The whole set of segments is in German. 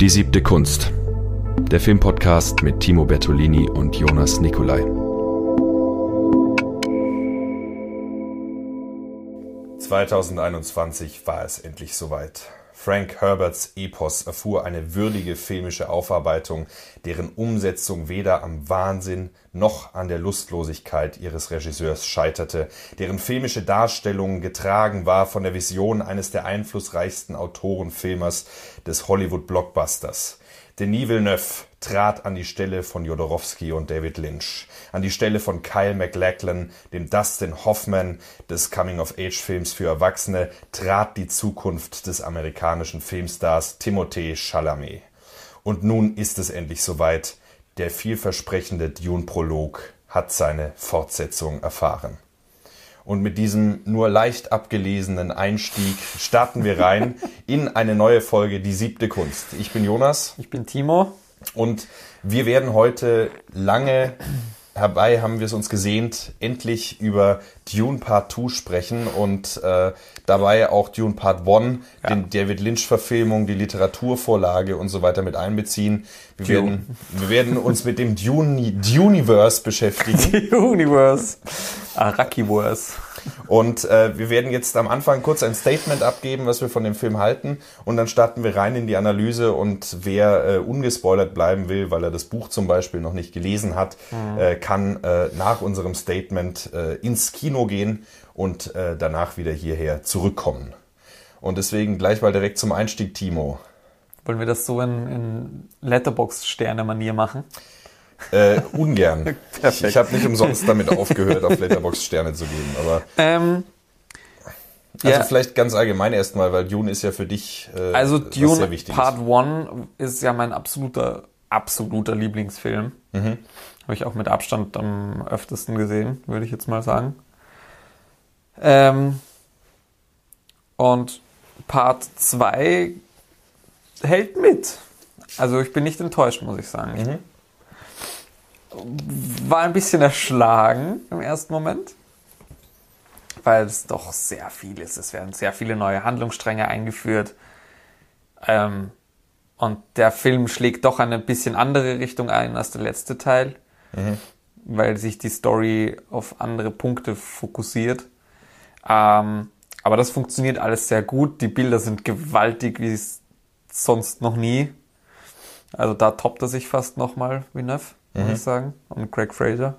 Die siebte Kunst. Der Filmpodcast mit Timo Bertolini und Jonas Nicolai. ...2021 war es endlich soweit. Frank Herberts Epos erfuhr eine würdige filmische Aufarbeitung, deren Umsetzung weder am Wahnsinn noch an der Lustlosigkeit ihres Regisseurs scheiterte, deren filmische Darstellung getragen war von der Vision eines der einflussreichsten Autorenfilmers des Hollywood-Blockbusters. Denis Villeneuve trat an die Stelle von Jodorowsky und David Lynch, an die Stelle von Kyle MacLachlan, dem Dustin Hoffman des Coming-of-Age-Films für Erwachsene, trat die Zukunft des amerikanischen Filmstars Timothée Chalamet. Und nun ist es endlich soweit. Der vielversprechende Dune-Prolog hat seine Fortsetzung erfahren. Und mit diesem nur leicht abgelesenen Einstieg starten wir rein in eine neue Folge Die siebte Kunst. Ich bin Jonas. Ich bin Timo. Und wir werden heute lange herbei haben wir es uns gesehnt, endlich über Dune Part 2 sprechen und äh, dabei auch Dune Part 1, ja. den David Lynch-Verfilmung, die Literaturvorlage und so weiter mit einbeziehen. Wir, werden, wir werden uns mit dem Dune, Duniverse beschäftigen. Duniverse. Arakiverse. Und äh, wir werden jetzt am Anfang kurz ein Statement abgeben, was wir von dem Film halten. Und dann starten wir rein in die Analyse. Und wer äh, ungespoilert bleiben will, weil er das Buch zum Beispiel noch nicht gelesen hat, mhm. äh, kann äh, nach unserem Statement äh, ins Kino gehen und äh, danach wieder hierher zurückkommen. Und deswegen gleich mal direkt zum Einstieg, Timo. Wollen wir das so in, in Letterbox-Sterne-Manier machen? Äh, ungern. ich ich habe nicht umsonst damit aufgehört, auf Letterbox Sterne zu geben. Aber ähm, also ja. vielleicht ganz allgemein erstmal, weil Dune ist ja für dich äh, also Dune sehr wichtig. Part 1 ist ja mein absoluter absoluter Lieblingsfilm. Mhm. Habe ich auch mit Abstand am öftesten gesehen, würde ich jetzt mal sagen. Ähm, und Part 2 hält mit. Also ich bin nicht enttäuscht, muss ich sagen. Mhm war ein bisschen erschlagen im ersten Moment, weil es doch sehr viel ist. Es werden sehr viele neue Handlungsstränge eingeführt. Ähm, und der Film schlägt doch eine bisschen andere Richtung ein als der letzte Teil, mhm. weil sich die Story auf andere Punkte fokussiert. Ähm, aber das funktioniert alles sehr gut. Die Bilder sind gewaltig wie sonst noch nie. Also da toppt er sich fast nochmal, Villeneuve mhm. muss ich sagen. Und Craig Fraser.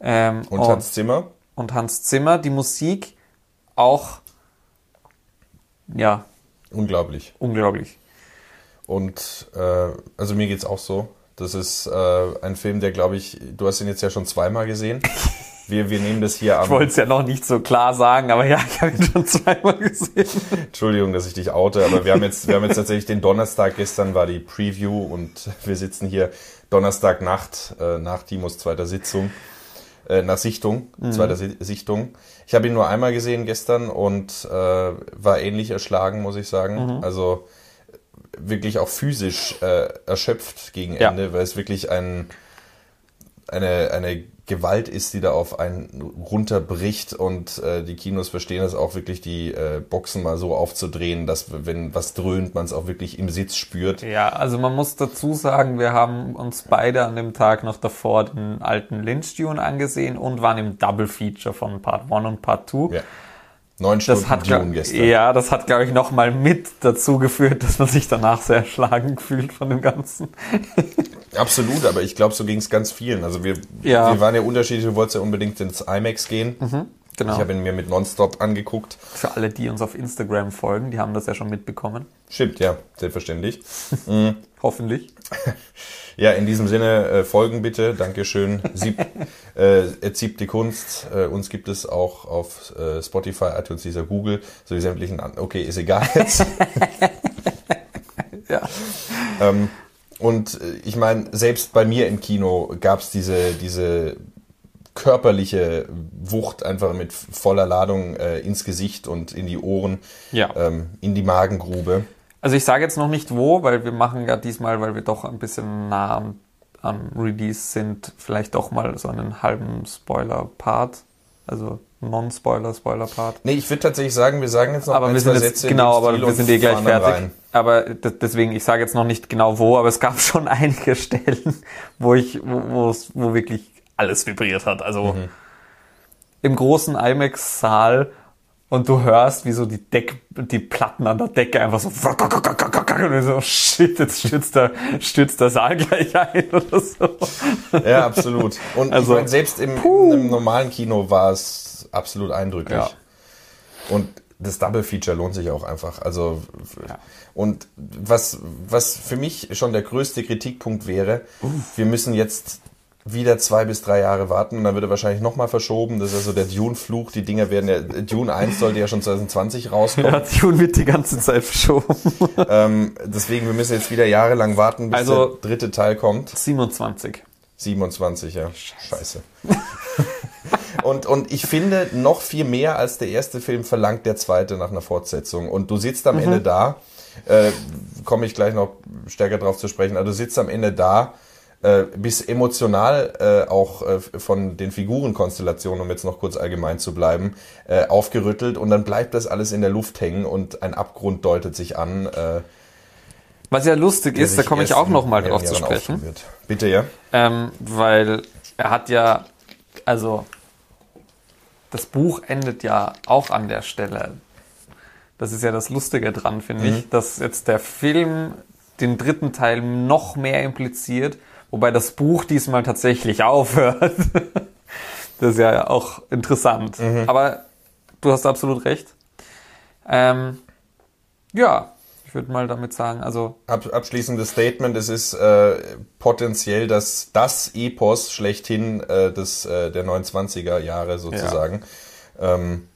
Ähm, und, und Hans Zimmer. Und Hans Zimmer. Die Musik auch, ja. Unglaublich. Unglaublich. Und äh, also mir geht's auch so. Das ist äh, ein Film, der, glaube ich, du hast ihn jetzt ja schon zweimal gesehen. Wir, wir nehmen das hier am. Ich wollte es ja noch nicht so klar sagen, aber ja, ich habe ihn schon zweimal gesehen. Entschuldigung, dass ich dich oute, aber wir haben jetzt, wir haben jetzt tatsächlich den Donnerstag, gestern war die Preview und wir sitzen hier Donnerstagnacht äh, nach Timos zweiter Sitzung, äh, nach Sichtung, mhm. zweiter Sichtung. Ich habe ihn nur einmal gesehen gestern und äh, war ähnlich erschlagen, muss ich sagen. Mhm. Also wirklich auch physisch äh, erschöpft gegen Ende, ja. weil es wirklich ein, eine, eine Gewalt ist, die da auf einen runterbricht und äh, die Kinos verstehen es auch wirklich, die äh, Boxen mal so aufzudrehen, dass wenn was dröhnt, man es auch wirklich im Sitz spürt. Ja, also man muss dazu sagen, wir haben uns beide an dem Tag noch davor den alten Lynch-Tune angesehen und waren im Double Feature von Part 1 und Part 2. Ja. Neun Stunden das hat, Dune gestern. Ja, das hat, glaube ich, nochmal mit dazu geführt, dass man sich danach sehr erschlagen fühlt von dem Ganzen. Absolut, aber ich glaube, so ging es ganz vielen. Also wir, ja. wir waren ja unterschiedlich, du wolltest ja unbedingt ins IMAX gehen. Mhm, genau. Ich habe ihn mir mit Nonstop angeguckt. Für alle, die uns auf Instagram folgen, die haben das ja schon mitbekommen. Stimmt, ja, selbstverständlich. mhm. Hoffentlich. Ja, in diesem Sinne, äh, folgen bitte. Dankeschön. Sieb, äh, Erzieb die Kunst. Äh, uns gibt es auch auf äh, Spotify, iTunes, dieser Google, so die sämtlichen an. Okay, ist egal jetzt. ja. Ähm, und äh, ich meine, selbst bei mir im Kino gab es diese, diese körperliche Wucht einfach mit voller Ladung äh, ins Gesicht und in die Ohren, ja. ähm, in die Magengrube. Also ich sage jetzt noch nicht wo, weil wir machen ja diesmal, weil wir doch ein bisschen nah am, am Release sind, vielleicht doch mal so einen halben Spoiler-Part. Also Non-Spoiler, Spoiler-Part. Nee, ich würde tatsächlich sagen, wir sagen jetzt noch aber ein, wir sind jetzt, Genau, aber wir sind eh gleich fertig. aber d- deswegen, ich sage jetzt noch nicht genau wo, aber es gab schon einige Stellen, wo ich, wo, wo wirklich alles vibriert hat. Also Mhm. im großen IMAX-Saal und du hörst, wie so die Deck, die Platten an der Decke einfach so und so, shit, jetzt stürzt der, stürzt der Saal gleich ein oder so. Ja, absolut. Und Also, ich meine, selbst im, im normalen Kino war es absolut eindrücklich. Ja. Und das Double Feature lohnt sich auch einfach. Also Ja. und was was für mich schon der größte Kritikpunkt wäre, wir müssen jetzt wieder zwei bis drei Jahre warten und dann wird er wahrscheinlich nochmal verschoben. Das ist also der Dune-Fluch. Die Dinger werden ja, Dune 1 sollte ja schon 2020 rauskommen. Ja, Tune wird die ganze Zeit verschoben. Ähm, deswegen, wir müssen jetzt wieder jahrelang warten, bis Also- der dritte Teil kommt. 27. 27, ja. Scheiße. und, und ich finde, noch viel mehr als der erste Film verlangt der zweite nach einer Fortsetzung. Und du sitzt am Ende da, äh, komme ich gleich noch stärker drauf zu sprechen, aber du sitzt am Ende da, äh, bist emotional äh, auch äh, von den Figurenkonstellationen, um jetzt noch kurz allgemein zu bleiben, äh, aufgerüttelt und dann bleibt das alles in der Luft hängen und ein Abgrund deutet sich an. Äh, Was ja lustig ist, da komme ich auch noch mal in drauf zu sprechen. Bitte, ja? Ähm, weil er hat ja, also das Buch endet ja auch an der Stelle. Das ist ja das Lustige dran, finde ich, dass jetzt der Film den dritten Teil noch mehr impliziert, wobei das Buch diesmal tatsächlich aufhört. das ist ja auch interessant. Aber du hast absolut recht. Ähm, ja, ich würde mal damit sagen, also Ab, abschließendes Statement, es ist äh, potenziell das, das Epos schlechthin äh, des, äh, der 29er Jahre sozusagen. Ähm,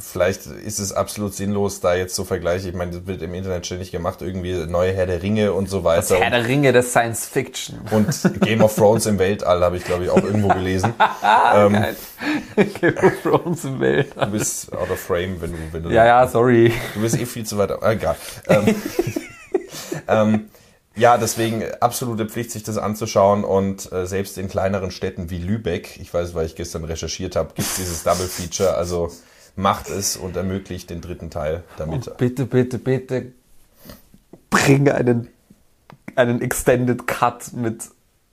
vielleicht ist es absolut sinnlos, da jetzt so Vergleiche, ich meine, das wird im Internet ständig gemacht, irgendwie neue Herr der Ringe und so weiter. Herr der Ringe des Science Fiction. und, Game of Thrones im Weltall habe ich, glaube ich, auch irgendwo gelesen. Geil. Game of Thrones im Weltall. Du bist out of frame, wenn du, wenn du Ja, ja, sorry. Du bist eh viel zu weit. Ah, egal. Ähm, ähm, ja, deswegen absolute Pflicht, sich das anzuschauen. Und äh, selbst in kleineren Städten wie Lübeck, ich weiß, weil ich gestern recherchiert habe, gibt es dieses Double Feature. Also macht es und ermöglicht den dritten Teil damit. Bitte, bitte, bitte bring einen, einen Extended Cut mit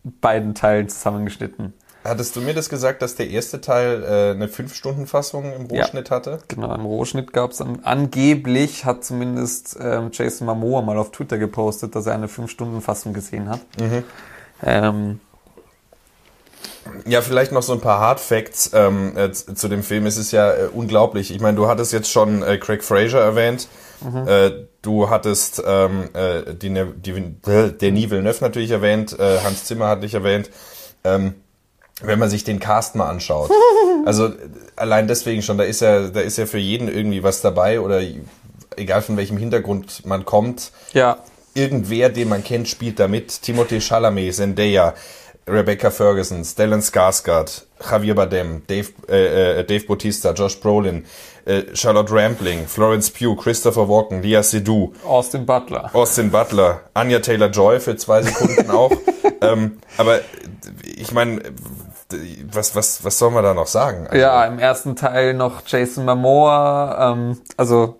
beiden Teilen zusammengeschnitten. Hattest du mir das gesagt, dass der erste Teil äh, eine 5-Stunden-Fassung im Ja. Rohschnitt hatte? Genau, im Rohschnitt gab es angeblich, hat zumindest ähm, Jason Momoa mal auf Twitter gepostet, dass er eine 5-Stunden-Fassung gesehen hat. Ähm, Ja, vielleicht noch so ein paar Hard Facts ähm, äh, zu dem Film. Es ist ja äh, unglaublich. Ich meine, du hattest jetzt schon äh, Craig Fraser erwähnt. Äh, du hattest ähm, äh, die, Ne- die, äh, Denis Villeneuve natürlich erwähnt. Äh, Hans Zimmer hatte ich erwähnt. Ähm, wenn man sich den Cast mal anschaut. Also allein deswegen schon, da ist ja, da ist ja für jeden irgendwie was dabei oder egal von welchem Hintergrund man kommt ja, irgendwer, den man kennt, spielt da mit. Timothée Chalamet, Zendaya, Rebecca Ferguson, Stellan Skarsgård, Javier Bardem, Dave, äh, äh, Dave Bautista, Josh Brolin, äh, Charlotte Rampling, Florence Pugh, Christopher Walken, Lia Seydoux, Austin Butler. Austin Butler, Anya Taylor-Joy für zwei Sekunden auch. ähm, aber ich meine, was, was, was soll man da noch sagen? Also, Ja, im ersten Teil noch Jason Momoa, ähm, also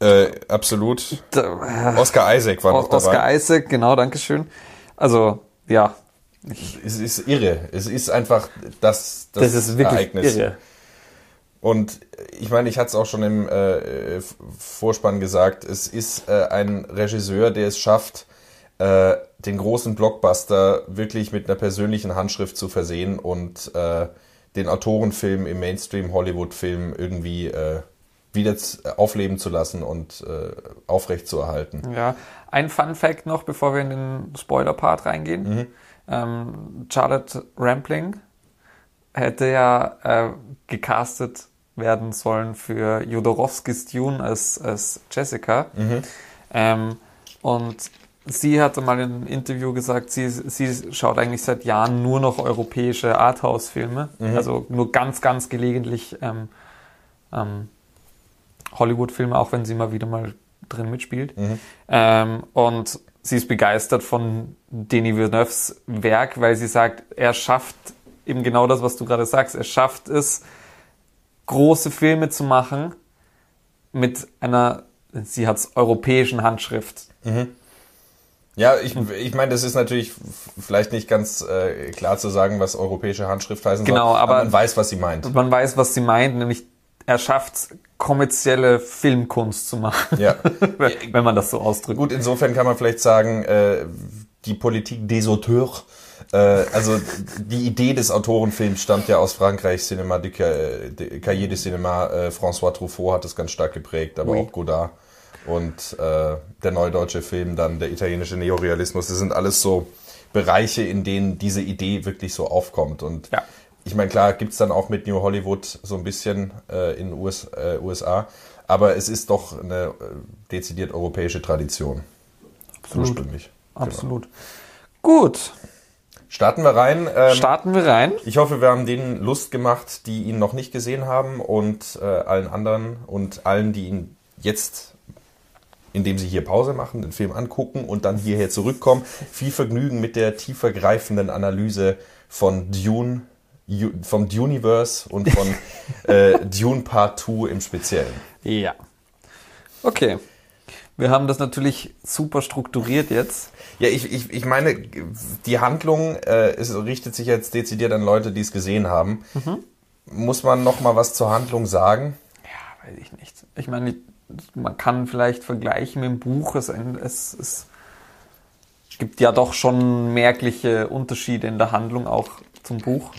Äh, absolut. da, Oscar Isaac war noch dabei. Oscar Isaac, genau, Dankeschön. Also, ja, Es ist irre. Es ist einfach das, das, das ist wirklich Ereignis. irre. Und ich meine, ich hatte es auch schon im äh, Vorspann gesagt, es ist äh, ein Regisseur, der es schafft, äh, den großen Blockbuster wirklich mit einer persönlichen Handschrift zu versehen und äh, den Autorenfilm im Mainstream-Hollywood-Film irgendwie äh, wieder aufleben zu lassen und äh, aufrecht zu erhalten. Ja, ein Fun Fact noch, bevor wir in den Spoiler-Part reingehen. Ähm, Charlotte Rampling hätte ja äh, gecastet werden sollen für Jodorowskis Dune als, als Jessica. Ähm, und sie hatte mal in einem Interview gesagt, sie, sie schaut eigentlich seit Jahren nur noch europäische Arthouse-Filme. Also nur ganz, ganz gelegentlich ähm, ähm, Hollywood-Filme, auch wenn sie mal wieder mal drin mitspielt. Ähm, und sie ist begeistert von Denis Villeneuves Werk, weil sie sagt, er schafft eben genau das, was du gerade sagst. Er schafft es, große Filme zu machen mit einer sie hat's europäischen Handschrift. Ja, ich, ich meine, das ist natürlich vielleicht nicht ganz äh, klar zu sagen, was europäische Handschrift heißen Genau, soll, aber- man weiß, was sie meint. Man weiß, was sie meint, nämlich er schafft kommerzielle Filmkunst zu machen, Ja. wenn man das so ausdrückt. Gut, insofern kann man vielleicht sagen, äh, die Politik des Auteurs, äh, also die Idee des Autorenfilms stammt ja aus Frankreich, Cinéma du Ca- de- Cahiers de Cinéma, äh, François Truffaut hat das ganz stark geprägt, aber Oui. auch Godard und äh, der neudeutsche Film, dann der italienische Neorealismus, das sind alles so Bereiche, in denen diese Idee wirklich so aufkommt und Ja. Ich meine, klar gibt's dann auch mit New Hollywood so ein bisschen äh, in US, äh, USA, aber es ist doch eine äh, dezidiert europäische Tradition. Ursprünglich. Absolut. Gut, Starten wir rein. Ähm, starten wir rein. ich hoffe, wir haben denen Lust gemacht, die ihn noch nicht gesehen haben und äh, allen anderen und allen, die ihn jetzt, indem sie hier Pause machen, den Film angucken und dann hierher zurückkommen, viel Vergnügen mit der tiefergreifenden Analyse von Dune, vom Duniverse und von äh, Dune Part 2 im Speziellen. Ja. Okay. Wir haben das natürlich super strukturiert jetzt. Ja, ich, ich, ich meine, die Handlung äh, es richtet sich jetzt dezidiert an Leute, die es gesehen haben. Muss man noch mal was zur Handlung sagen? Ja, weiß ich nicht. Ich meine, man kann vielleicht vergleichen mit dem Buch. Es, es, es gibt ja doch schon merkliche Unterschiede in der Handlung auch zum Buch.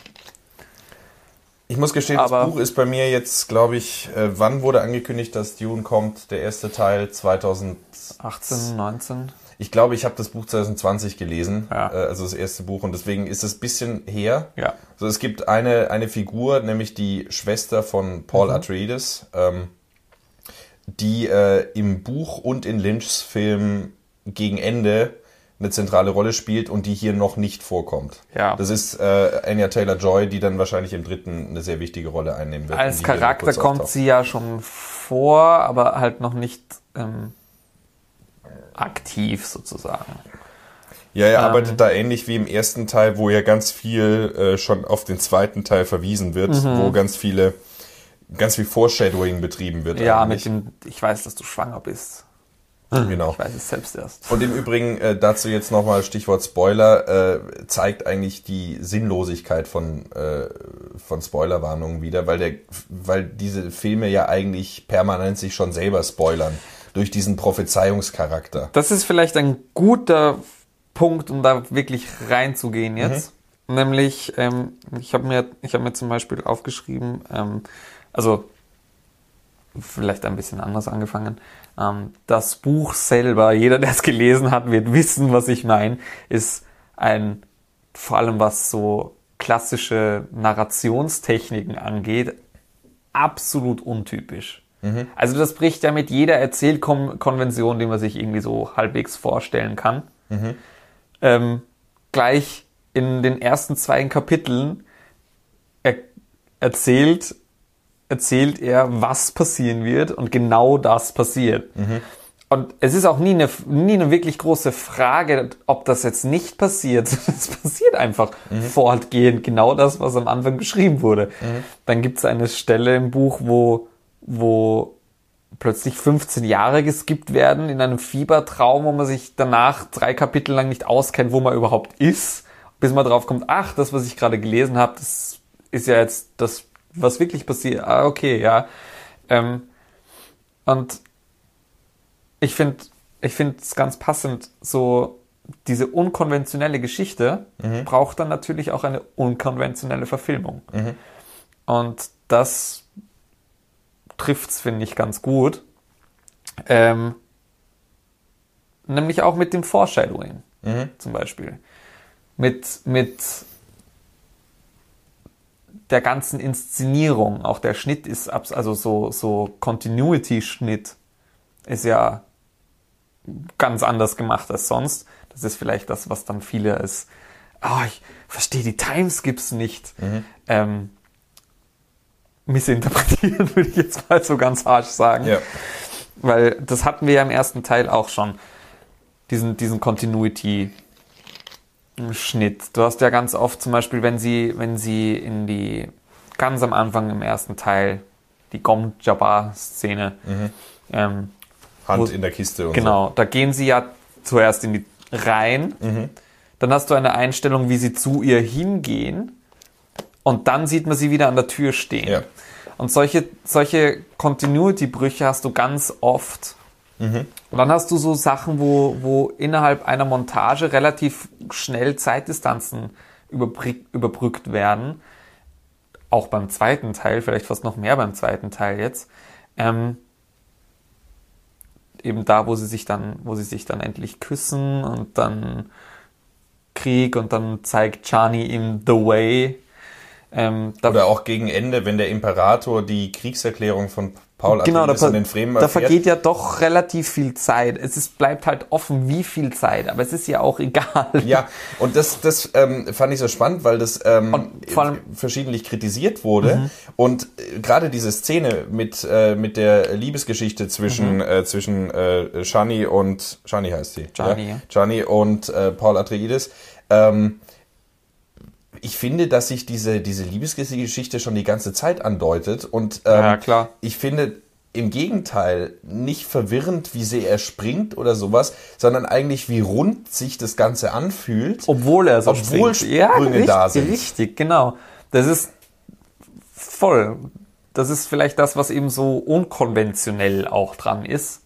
Ich muss gestehen, Aber- das Buch ist bei mir jetzt, glaube ich, äh, wann wurde angekündigt, dass Dune kommt? Der erste Teil 2000. 18, 19. Ich glaube, ich habe das Buch 2020 gelesen, Ja. äh, also das erste Buch, und deswegen ist es ein bisschen her. Ja. Also es gibt eine, eine Figur, nämlich die Schwester von Paul Mhm. Atreides, ähm, die äh, im Buch und in Lynchs Film gegen Ende eine zentrale Rolle spielt und die hier noch nicht vorkommt. Ja. Das ist äh, Anya Taylor-Joy, die dann wahrscheinlich im dritten eine sehr wichtige Rolle einnehmen wird. Als Charakter kommt auftaucht. sie ja schon vor, aber halt noch nicht ähm, aktiv sozusagen. Ja, er Ähm. arbeitet da ähnlich wie im ersten Teil, wo ja ganz viel äh, schon auf den zweiten Teil verwiesen wird, Mhm. wo ganz viele, ganz viel Foreshadowing betrieben wird. Ja, eigentlich. mit dem, ich weiß, dass du schwanger bist. Genau. Ich weiß es selbst erst. Und im Übrigen äh, dazu jetzt nochmal Stichwort Spoiler, äh, zeigt eigentlich die Sinnlosigkeit von, äh, von Spoilerwarnungen wieder, weil, der, weil diese Filme ja eigentlich permanent sich schon selber spoilern durch diesen Prophezeiungscharakter. Das ist vielleicht ein guter Punkt, um da wirklich reinzugehen jetzt. Nämlich, ähm, ich habe mir, ich habe mir zum Beispiel aufgeschrieben, ähm, also vielleicht ein bisschen anders angefangen. Ähm, das Buch selber, jeder, der es gelesen hat, wird wissen, was ich meine, ist ein, vor allem was so klassische Narrationstechniken angeht, absolut untypisch. Also das bricht ja mit jeder Erzählkonvention, die man sich irgendwie so halbwegs vorstellen kann. Ähm, gleich in den ersten zwei Kapiteln er erzählt, erzählt er, was passieren wird und genau das passiert. Und es ist auch nie eine, nie eine wirklich große Frage, ob das jetzt nicht passiert. Es passiert einfach fortgehend genau das, was am Anfang beschrieben wurde. Dann gibt es eine Stelle im Buch, wo, wo plötzlich 15 Jahre geskippt werden in einem Fiebertraum, wo man sich danach drei Kapitel lang nicht auskennt, wo man überhaupt ist, bis man drauf kommt, ach, das, was ich gerade gelesen habe, das ist ja jetzt das, was wirklich passiert. Ah, okay, ja. Ähm, und ich finde ich finde es ganz passend, so diese unkonventionelle Geschichte braucht dann natürlich auch eine unkonventionelle Verfilmung. Und das trifft's, finde ich, ganz gut. Ähm, nämlich auch mit dem Foreshadowing zum Beispiel. Mit, mit der ganzen Inszenierung, auch der Schnitt ist, also so, so Continuity-Schnitt ist ja ganz anders gemacht als sonst. Das ist vielleicht das, was dann viele als, oh, ich verstehe die Timeskips nicht, ähm, missinterpretieren, würde ich jetzt mal so ganz harsch sagen. Ja. Weil das hatten wir ja im ersten Teil auch schon. Diesen, diesen Continuity-Schnitt. Du hast ja ganz oft zum Beispiel, wenn sie, wenn sie in die, ganz am Anfang im ersten Teil, die Gom Jabbar-Szene, ähm, Hand wo- in der Kiste und Genau, da gehen sie ja zuerst in die rein. Mhm. Dann hast du eine Einstellung, wie sie zu ihr hingehen. Und dann sieht man sie wieder an der Tür stehen. Ja. Und solche, solche Continuity-Brüche hast du ganz oft. Mhm. Und dann hast du so Sachen, wo, wo innerhalb einer Montage relativ schnell Zeitdistanzen überbrück, überbrückt werden. Auch beim zweiten Teil, vielleicht fast noch mehr beim zweiten Teil jetzt. Ähm, eben da, wo sie sich dann, wo sie sich dann endlich küssen und dann Krieg und dann zeigt Chani ihm the way. Ähm, Oder auch gegen Ende, wenn der Imperator die Kriegserklärung von Paul genau, da, Atreides an den Fremen da vergeht ja doch relativ viel Zeit. Es ist, bleibt halt offen, wie viel Zeit, aber es ist ja auch egal. Ja, und das, das ähm, fand ich so spannend, weil das ähm, Mhm. verschiedentlich kritisiert wurde. Und äh, gerade diese Szene mit, äh, mit der Liebesgeschichte zwischen, Mhm. äh, zwischen äh, Shani und Shani heißt sie. Chani, ja? Chani und äh, Paul Atreides. Ähm, ich finde, dass sich diese, diese Liebesgeschichte schon die ganze Zeit andeutet. Und ähm, Ja, klar. ich finde im Gegenteil nicht verwirrend, wie sehr er springt oder sowas, sondern eigentlich wie rund sich das Ganze anfühlt. Obwohl er so Obwohl springt. ja, Sprünge richtig, da sind. Richtig, genau. Das ist voll. Das ist vielleicht das, was eben so unkonventionell auch dran ist.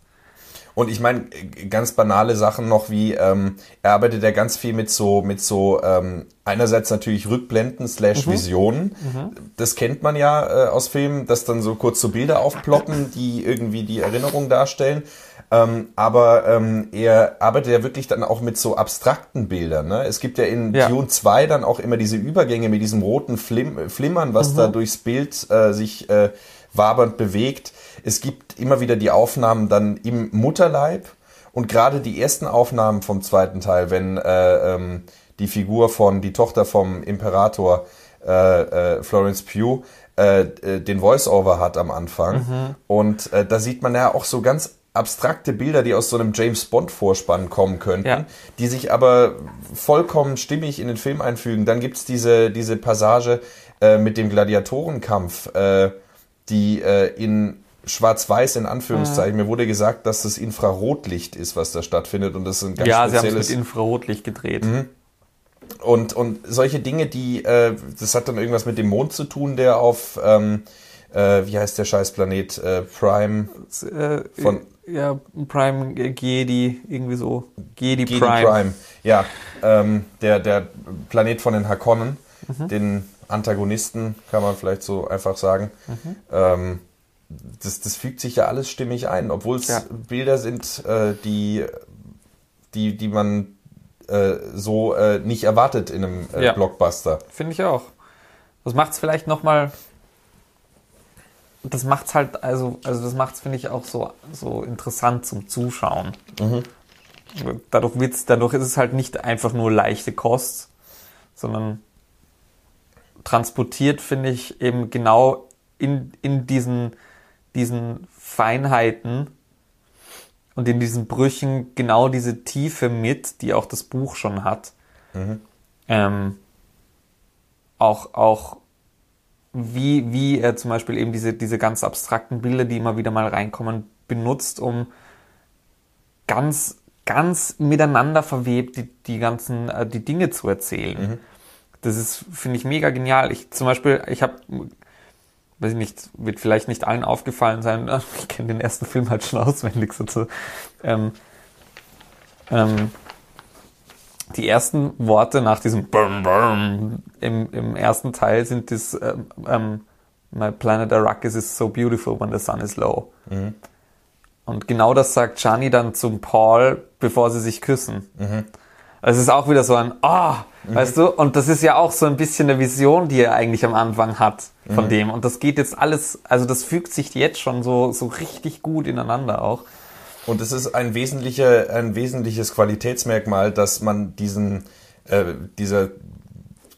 Und ich meine, ganz banale Sachen noch wie, ähm, er arbeitet ja ganz viel mit so, mit so, ähm, einerseits natürlich Rückblenden slash Visionen. Das kennt man ja äh, aus Filmen, dass dann so kurz so Bilder aufploppen, die irgendwie die Erinnerung darstellen. Ähm, aber ähm, er arbeitet ja wirklich dann auch mit so abstrakten Bildern. Ne? Es gibt ja in Ja. Dune 2 dann auch immer diese Übergänge mit diesem roten Flim Flimmern, was da durchs Bild äh, sich äh, wabernd bewegt. Es gibt immer wieder die Aufnahmen dann im Mutterleib und gerade die ersten Aufnahmen vom zweiten Teil, wenn äh, ähm, die Figur von, die Tochter vom Imperator, äh, äh, Florence Pugh, äh, äh, den Voice-Over hat am Anfang. Und äh, da sieht man ja auch so ganz abstrakte Bilder, die aus so einem James Bond-Vorspann kommen könnten, Ja. die sich aber vollkommen stimmig in den Film einfügen. Dann gibt's diese, diese Passage äh, mit dem Gladiatorenkampf, äh, die äh, in Schwarz-Weiß in Anführungszeichen. Mir wurde gesagt, dass das Infrarotlicht ist, was da stattfindet und das ist ein ganz ja, sie haben es spezielles mit Infrarotlicht gedreht. und, und solche Dinge, die, äh, das hat dann irgendwas mit dem Mond zu tun, der auf, ähm, äh, wie heißt der Scheißplanet, äh, Prime, Äh, Von- ja, Prime äh, Giedi, irgendwie so. Gedi Prime. Prime. Ja, ähm, der, der Planet von den Hakonnen, Mhm. den Antagonisten, kann man vielleicht so einfach sagen. Mhm. Ähm, das, das fügt sich ja alles stimmig ein, obwohl es Ja. Bilder sind, äh, die, die, die man äh, so äh, nicht erwartet in einem äh, Ja. Blockbuster. Finde ich auch. Das macht es vielleicht nochmal. Das macht's halt, also, also das macht's, finde ich, auch so, so interessant zum Zuschauen. Dadurch, wird's, dadurch ist es halt nicht einfach nur leichte Kost, sondern transportiert, finde ich, eben genau in, in diesen, diesen Feinheiten und in diesen Brüchen genau diese Tiefe mit, die auch das Buch schon hat. Ähm, auch, auch wie, wie er zum Beispiel eben diese, diese ganz abstrakten Bilder, die immer wieder mal reinkommen, benutzt, um ganz, ganz miteinander verwebt die, die ganzen, äh, die Dinge zu erzählen. Das ist, finde ich, mega genial. Ich zum Beispiel, ich habe, weiß ich nicht, wird vielleicht nicht allen aufgefallen sein, ich kenne den ersten Film halt schon auswendig so. Ähm, ähm, die ersten Worte nach diesem Bum, Bum im, im ersten Teil sind das ähm, ähm, My planet Arrakis is so beautiful when the sun is low. Und genau das sagt Chani dann zum Paul, bevor sie sich küssen. Also es ist auch wieder so ein Ah, weißt du? Und das ist ja auch so ein bisschen eine Vision, die er eigentlich am Anfang hat von dem. Und das geht jetzt alles, also das fügt sich jetzt schon so, so richtig gut ineinander auch. Und es ist ein, wesentlicher, ein wesentliches Qualitätsmerkmal, dass man diesen, äh, dieser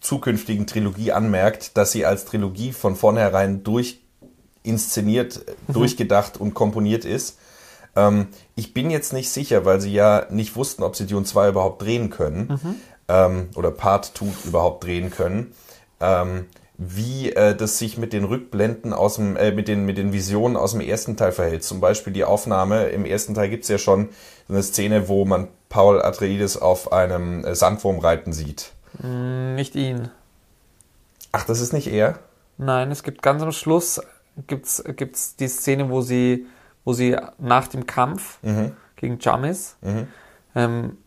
zukünftigen Trilogie anmerkt, dass sie als Trilogie von vornherein durchinszeniert, durchgedacht und komponiert ist. Ähm, ich bin jetzt nicht sicher, weil sie ja nicht wussten, ob sie Dune 2 überhaupt drehen können ähm, oder Part 2 überhaupt drehen können. Ähm, wie äh, das sich mit den Rückblenden aus dem, äh, mit den, mit den Visionen aus dem ersten Teil verhält. Zum Beispiel die Aufnahme, im ersten Teil gibt's ja schon so eine Szene, wo man Paul Atreides auf einem äh, Sandwurm reiten sieht. Nicht ihn. Ach, das ist nicht er? Nein, es gibt ganz am Schluss gibt's, gibt's die Szene, wo sie, wo sie nach dem Kampf gegen Jamis ähm,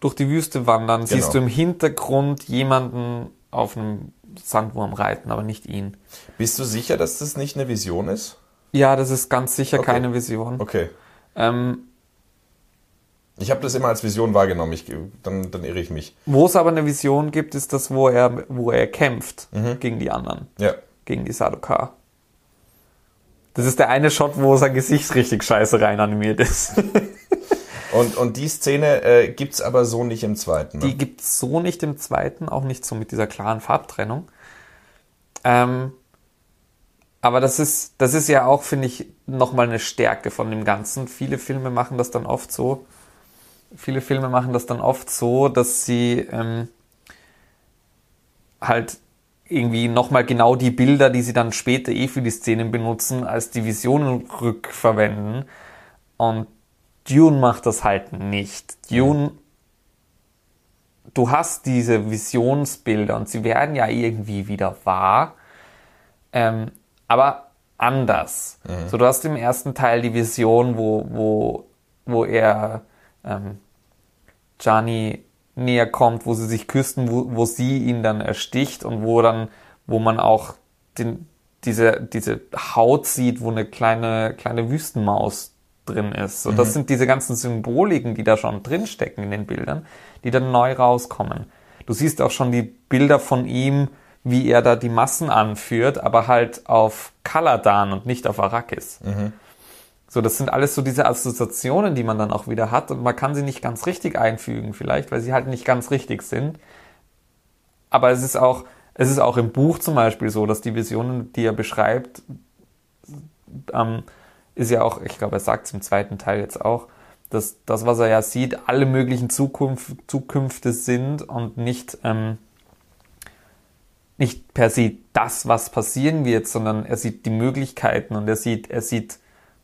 durch die Wüste wandern, siehst du im Hintergrund jemanden auf einem Sandwurm reiten, aber nicht ihn. Bist du sicher, dass das nicht eine Vision ist? Ja, das ist ganz sicher Okay. keine Vision. Okay. Ähm, Ich habe das immer als Vision wahrgenommen. Ich, dann, dann irre ich mich. wo es aber eine Vision gibt, ist das, wo er, wo er kämpft gegen die anderen, Ja. gegen die Sadokar. Das ist der eine Shot, wo sein Gesicht richtig scheiße rein animiert ist. Und, und die Szene äh, gibt's aber so nicht im zweiten. Ne? Die gibt's so nicht im zweiten, auch nicht so mit dieser klaren Farbtrennung. Ähm, aber das ist, das ist ja auch, finde ich, nochmal eine Stärke von dem Ganzen. Viele Filme machen das dann oft so. Viele Filme machen das dann oft so, dass sie ähm, halt irgendwie nochmal genau die Bilder, die sie dann später eh für die Szenen benutzen, als die Visionen rückverwenden. Und Dune macht das halt nicht. Dune du hast diese Visionsbilder und sie werden ja irgendwie wieder wahr, ähm, aber anders. So, du hast im ersten Teil die Vision, wo, wo, wo er ähm, Gianni näher kommt, wo sie sich küssen, wo, wo sie ihn dann ersticht und wo dann, wo man auch den, diese, diese Haut sieht, wo eine kleine, kleine Wüstenmaus drin ist. So, das sind diese ganzen Symboliken, die da schon drinstecken in den Bildern, die dann neu rauskommen. Du siehst auch schon die Bilder von ihm, wie er da die Massen anführt, aber halt auf Kaladan und nicht auf Arrakis. So, das sind alles so diese Assoziationen, die man dann auch wieder hat und man kann sie nicht ganz richtig einfügen vielleicht, weil sie halt nicht ganz richtig sind. Aber es ist auch, es ist auch im Buch zum Beispiel so, dass die Visionen, die er beschreibt, ähm, ist ja auch, ich glaube, er sagt es im zweiten Teil jetzt auch, dass das, was er ja sieht, alle möglichen Zukunft, Zukünfte sind und nicht, ähm, nicht per se das, was passieren wird, sondern er sieht die Möglichkeiten und er sieht, er sieht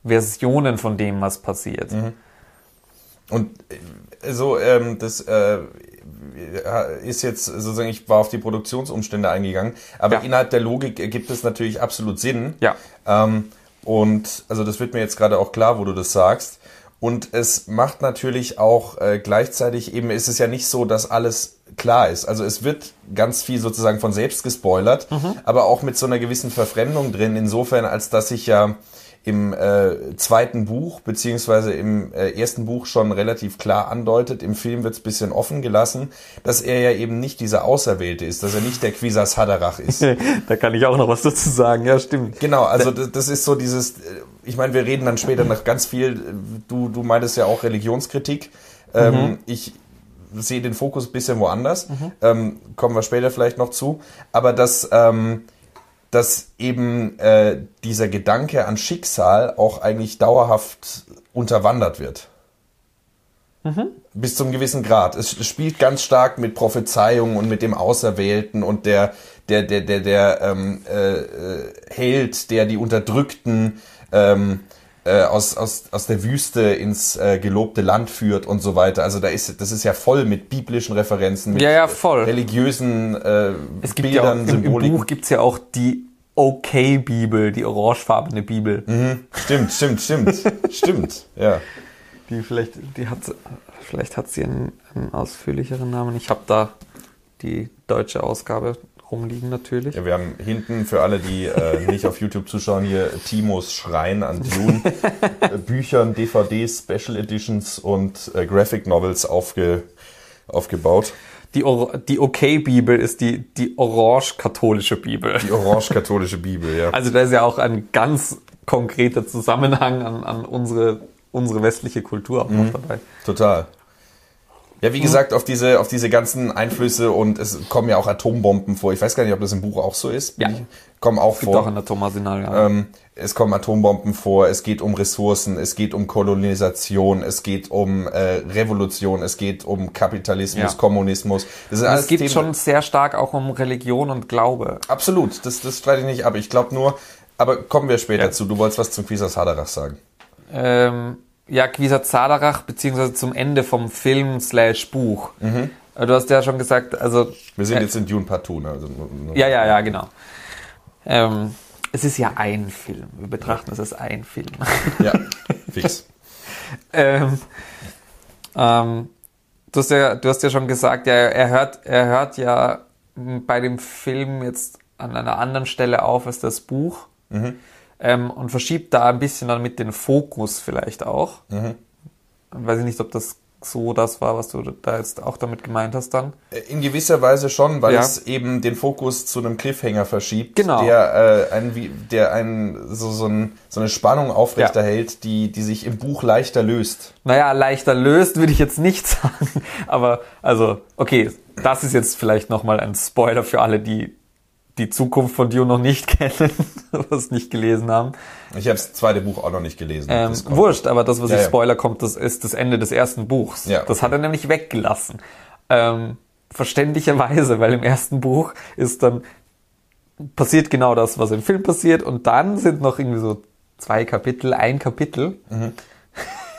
Versionen von dem, was passiert. Und äh, so, ähm, das äh, ist jetzt sozusagen, ich war auf die Produktionsumstände eingegangen, aber Ja. innerhalb der Logik ergibt es natürlich absolut Sinn. Ja. Ähm, und also das wird mir jetzt gerade auch klar, wo du das sagst. Und es macht natürlich auch äh, gleichzeitig eben, ist es ja nicht so, dass alles klar ist. Also es wird ganz viel sozusagen von selbst gespoilert, aber auch mit so einer gewissen Verfremdung drin, insofern, als dass ich ja im äh, zweiten Buch beziehungsweise im äh, ersten Buch schon relativ klar andeutet, im Film wird es bisschen offen gelassen, dass er ja eben nicht dieser Auserwählte ist, dass er nicht der Quisas Haderach ist. da kann ich auch noch was dazu sagen, ja, stimmt. Genau, also das, das ist so dieses, äh, ich meine, wir reden dann später noch ganz viel, äh, du, du meintest ja auch Religionskritik. Ähm, ich sehe den Fokus ein bisschen woanders, ähm, kommen wir später vielleicht noch zu, aber dass, ähm, dass eben äh, dieser Gedanke an Schicksal auch eigentlich dauerhaft unterwandert wird. Bis zum gewissen Grad. Es es spielt ganz stark mit Prophezeiungen und mit dem Auserwählten und der, der, der, der, der ähm, äh, äh, Held, der die Unterdrückten ähm, äh, aus, aus, aus der Wüste ins äh, gelobte Land führt und so weiter. Also da ist, das ist ja voll mit biblischen Referenzen, mit Ja, ja, voll. religiösen äh, Es gibt Bildern, ja auch, im, im Symboliken. Buch gibt's ja auch die Okay-Bibel, die orangefarbene Bibel. Stimmt, stimmt, stimmt, stimmt, ja. Die vielleicht, die hat, vielleicht hat sie einen, einen ausführlicheren Namen. Ich habe da die deutsche Ausgabe rumliegen natürlich. Ja, wir haben hinten für alle, die äh, nicht auf YouTube zuschauen, hier Timos Schrein an Dune, Büchern, DVDs, Special Editions und äh, Graphic Novels aufge, aufgebaut. Die, Or die Okay-Bibel ist die, die orange-katholische Bibel. Die orange-katholische Bibel, ja. Also da ist ja auch ein ganz konkreter Zusammenhang an, an unsere, unsere westliche Kultur auch noch dabei. Total. Ja, wie gesagt, auf diese, auf diese ganzen Einflüsse und es kommen ja auch Atombomben vor. Ich weiß gar nicht, ob das im Buch auch so ist. Ja. Ich, kommen auch Gibt vor. auch ein Atomarsenal, ja. Ähm, es kommen Atombomben vor, es geht um Ressourcen, es geht um Kolonisation, es geht um äh, Revolution, es geht um Kapitalismus, Ja. Kommunismus. Das sind alles es geht Themen- schon sehr stark auch um Religion und Glaube. Absolut, das, das streite ich nicht ab. Ich glaube nur, aber kommen wir später Ja. zu. Du wolltest was zum Quisas Haderach sagen. Ähm, ja, Quisa Zadarach, beziehungsweise zum Ende vom Film slash Buch. Äh, Du hast ja schon gesagt, also Wir sind Äh, jetzt in Dune Partout. Ne? Also, Ja, ja, ja, genau. Ähm, es ist ja ein Film. Wir betrachten es als ein Film. ja, fix. ähm, ähm, du, hast ja, du hast ja schon gesagt, ja, er, hört, er hört ja bei dem Film jetzt an einer anderen Stelle auf als das Buch ähm, und verschiebt da ein bisschen dann mit den Fokus vielleicht auch. Weiß ich nicht, ob das so das war, was du da jetzt auch damit gemeint hast dann. In gewisser Weise schon, weil Ja. es eben den Fokus zu einem Cliffhanger verschiebt, Genau. der, äh, ein, der ein, so, so, ein, so eine Spannung aufrechterhält, die, die sich im Buch leichter löst. Naja, leichter löst, würde ich jetzt nicht sagen. Aber, also, okay, das ist jetzt vielleicht nochmal ein Spoiler für alle, die die Zukunft von Dune noch nicht kennen, was nicht gelesen haben. Ich habe das zweite Buch auch noch nicht gelesen. Ähm, Das wurscht, aber das, was Ja, ich ja. Spoiler kommt, das ist das Ende des ersten Buchs. Ja, Das okay. hat er nämlich weggelassen. Ähm, verständlicherweise, weil im ersten Buch ist dann passiert genau das, was im Film passiert und dann sind noch irgendwie so zwei Kapitel, ein Kapitel, Mhm.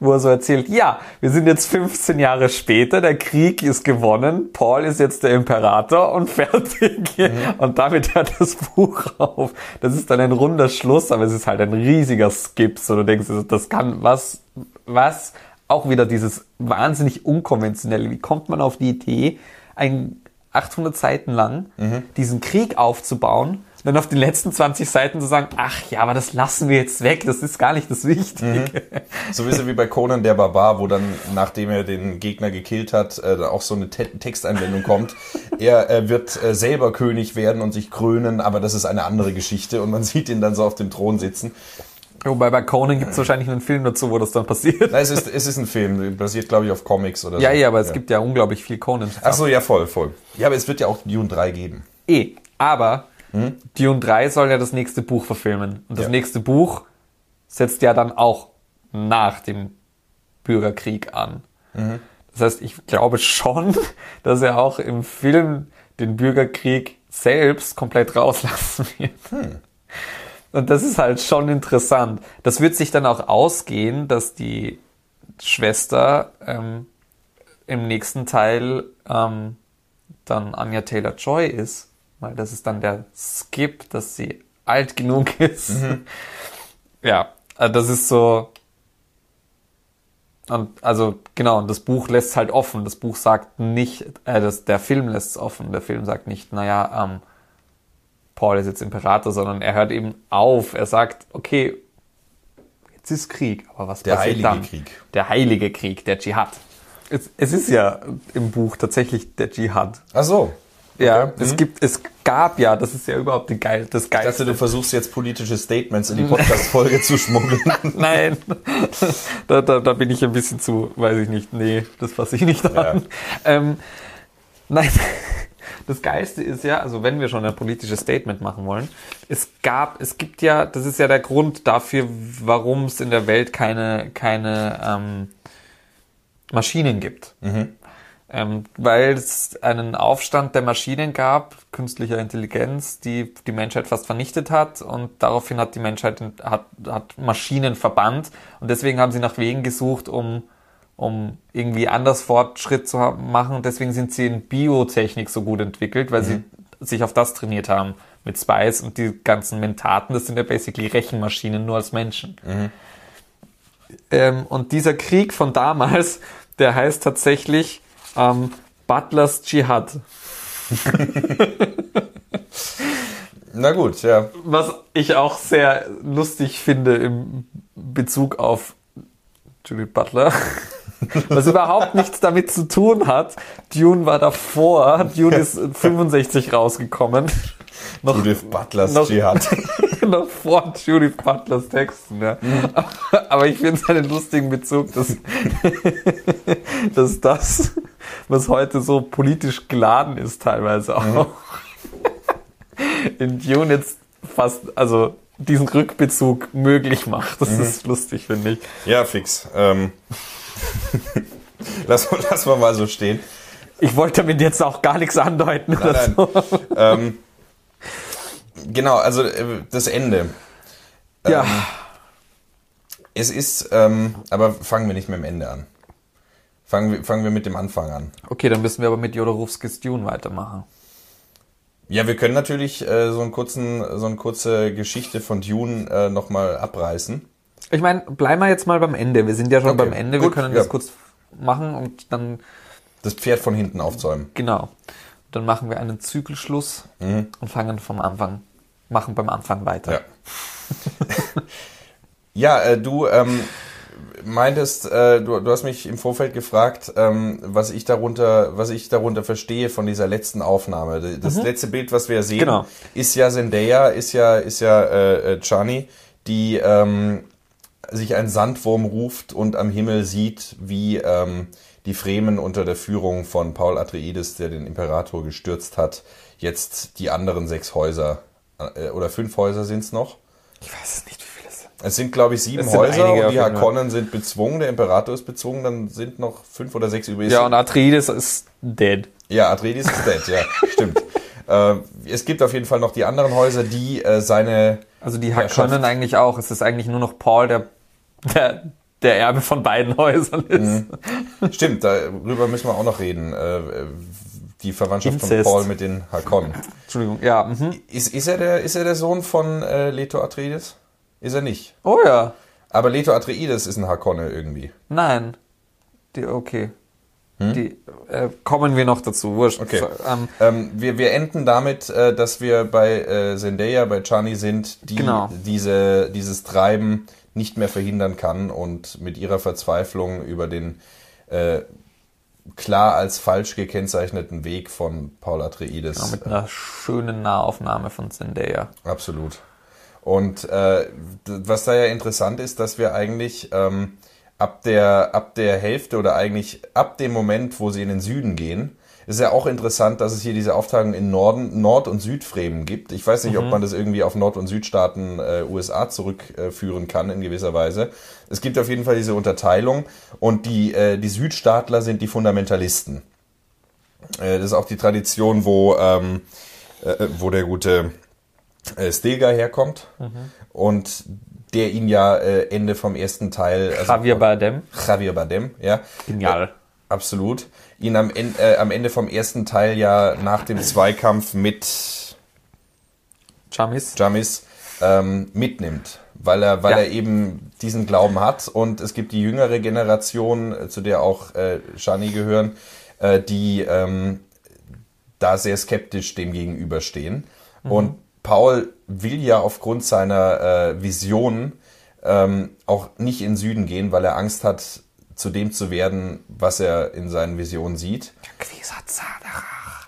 wo er so erzählt, ja, wir sind jetzt 15 Jahre später, der Krieg ist gewonnen, Paul ist jetzt der Imperator und fertig. Mhm. Und damit hört das Buch auf. Das ist dann ein runder Schluss, aber es ist halt ein riesiger Skip, so du denkst, das kann was, was, auch wieder dieses wahnsinnig unkonventionelle, wie kommt man auf die Idee, ein 800 Seiten lang Mhm. diesen Krieg aufzubauen, dann auf den letzten 20 Seiten zu sagen, ach ja, aber das lassen wir jetzt weg, das ist gar nicht das Wichtige. So ein bisschen wie bei Conan der Barbar, wo dann, nachdem er den Gegner gekillt hat, äh, da auch so eine Te Texteinblendung kommt. Er äh, wird äh, selber König werden und sich krönen, aber das ist eine andere Geschichte und man sieht ihn dann so auf dem Thron sitzen. Wobei bei Conan gibt es wahrscheinlich einen Film dazu, wo das dann passiert. Nein, es ist, es ist ein Film, basiert glaube ich auf Comics oder Ja, so. ja, aber es gibt ja unglaublich viel Conan. Ach so, ja, voll, voll. Ja, aber es wird ja auch Dune 3 geben. Eh, aber Dune 3 soll ja das nächste Buch verfilmen. Und das Ja. nächste Buch setzt ja dann auch nach dem Bürgerkrieg an. Das heißt, ich glaube schon, dass er auch im Film den Bürgerkrieg selbst komplett rauslassen wird. Und das ist halt schon interessant. Das wird sich dann auch ausgehen, dass die Schwester ähm, im nächsten Teil ähm, dann Anya Taylor Joy ist, weil das ist dann der Skip, dass sie alt genug ist. Ja, also das ist so. Und also genau, und das Buch lässt es halt offen. Das Buch sagt nicht, äh, das, der Film lässt es offen. Der Film sagt nicht, naja, ähm, Paul ist jetzt Imperator, sondern er hört eben auf. Er sagt, okay, jetzt ist Krieg, aber was Der passiert heilige dann? Krieg. Der heilige Krieg, der Dschihad. Es, es ist ja im Buch tatsächlich der Dschihad. Ach so. Ja, Okay. es gibt, es gab ja, das ist ja überhaupt geil, das Ich dachte, Geilste. du versuchst jetzt politische Statements in die Podcast-Folge zu schmuggeln. Nein, da, da, da bin ich ein bisschen zu, weiß ich nicht, nee, das fasse ich nicht an. Ähm, nein, das Geilste ist ja, also wenn wir schon ein politisches Statement machen wollen, es gab, es gibt ja, das ist ja der Grund dafür, warum es in der Welt keine, keine ähm, Maschinen gibt. Ähm, weil es einen Aufstand der Maschinen gab, künstlicher Intelligenz, die die Menschheit fast vernichtet hat. Und daraufhin hat die Menschheit hat, hat Maschinen verbannt. Und deswegen haben sie nach Wegen gesucht, um, um irgendwie anders Fortschritt zu machen. Und deswegen sind sie in Biotechnik so gut entwickelt, weil sie sich auf das trainiert haben mit Spice und die ganzen Mentaten, das sind ja basically Rechenmaschinen nur als Menschen. Ähm, und dieser Krieg von damals, der heißt tatsächlich ähm, Butlers Dschihad. Na gut, ja. Was ich auch sehr lustig finde im Bezug auf Judith Butler. Was überhaupt nichts damit zu tun hat. Dune war davor. Dune ist 65 rausgekommen. noch, Judith Butlers noch- Dschihad. noch vor Judith Butlers Texten. Ja. Aber ich finde es einen lustigen Bezug, dass, dass das, was heute so politisch geladen ist, teilweise auch, in Dune jetzt fast, also diesen Rückbezug möglich macht. Das ist lustig, finde ich. Ja, fix. Ähm, lass, lass mal mal so stehen. Ich wollte damit jetzt auch gar nichts andeuten oder Nein, so. Ähm, genau, also äh, das Ende. Ja, Es ist, ähm, aber fangen wir nicht mit dem Ende an. Fangen wir, fangen wir mit dem Anfang an. okay, dann müssen wir aber mit Jodorowskis Dune weitermachen. Ja, wir können natürlich äh, so, einen kurzen, so eine kurze Geschichte von Dune äh, nochmal abreißen. Ich meine, bleiben wir jetzt mal beim Ende. Wir sind ja schon Okay, beim Ende. Wir gut, können ja. das kurz machen und dann, Das Pferd von hinten aufzäumen. genau, dann machen wir einen Zyklenschluss und fangen vom Anfang, machen beim Anfang weiter. Ja. ja, äh, du ähm, meintest, äh, du, du hast mich im Vorfeld gefragt, ähm, was ich darunter, was ich darunter verstehe von dieser letzten Aufnahme. Das letzte Bild, was wir sehen, Genau. ist ja Zendaya, ist ja, ist ja äh, äh, Chani, die ähm, sich ein Sandwurm ruft und am Himmel sieht, wie ähm, die Fremen unter der Führung von Paul Atreides, der den Imperator gestürzt hat, jetzt die anderen sechs Häuser äh, oder fünf Häuser sind es noch. Ich weiß es nicht, es sind. Glaube ich, sieben Häuser und die. Harkonnen sind bezwungen, der Imperator ist bezwungen, dann sind noch fünf oder sechs übrig. Ja, und Atreides ist dead. Ja, Atreides ist dead, ja, stimmt. Äh, es gibt auf jeden Fall noch die anderen Häuser, die äh, seine Also die Harkonnen eigentlich auch. Es ist eigentlich nur noch Paul, der, der, der Erbe von beiden Häusern ist. Stimmt, darüber müssen wir auch noch reden. Äh, die Verwandtschaft Inzest. von Paul mit den Harkonnen. Entschuldigung, ja. Mhm. Ist, ist, er der, ist er der Sohn von äh, Leto Atreides? Ist er nicht. Oh ja. Aber Leto Atreides ist ein Harkonne irgendwie. Nein. Die, okay. Die äh, kommen wir noch dazu. Wurscht. Okay. Ähm, Ähm, wir, wir enden damit, äh, dass wir bei äh, Zendaya, bei Chani sind, die Genau. diese, dieses Treiben nicht mehr verhindern kann und mit ihrer Verzweiflung über den äh, klar als falsch gekennzeichneten Weg von Paul Atreides. mit einer schönen Nahaufnahme von Zendaya. Absolut. Und äh, was da ja interessant ist, dass wir eigentlich ähm, ab, der, ab der Hälfte oder eigentlich ab dem Moment, wo sie in den Süden gehen, ist ja auch interessant, dass es hier diese Aufteilung in Norden, Nord- und Südfremen gibt. Ich weiß nicht, ob man das irgendwie auf Nord- und Südstaaten äh, USA zurückführen kann in gewisser Weise. Es gibt auf jeden Fall diese Unterteilung und die, äh, die Südstaatler sind die Fundamentalisten. Äh, das ist auch die Tradition, wo, ähm, äh, wo der gute äh, Stilgar herkommt und der ihn ja äh, Ende vom ersten Teil also Javier Bardem. Javier Bardem, ja, Genial. absolut, ihn am, En äh, am Ende vom ersten Teil ja nach dem Zweikampf mit Chamis. Jamis ähm, mitnimmt, weil er, weil Ja. er eben diesen Glauben hat und es gibt die jüngere Generation, äh, zu der auch äh, Shani gehören, äh, die ähm, da sehr skeptisch dem gegenüberstehen. Und Paul will ja aufgrund seiner äh, Vision ähm, auch nicht in den Süden gehen, weil er Angst hat, zu dem zu werden, was er in seinen Visionen sieht.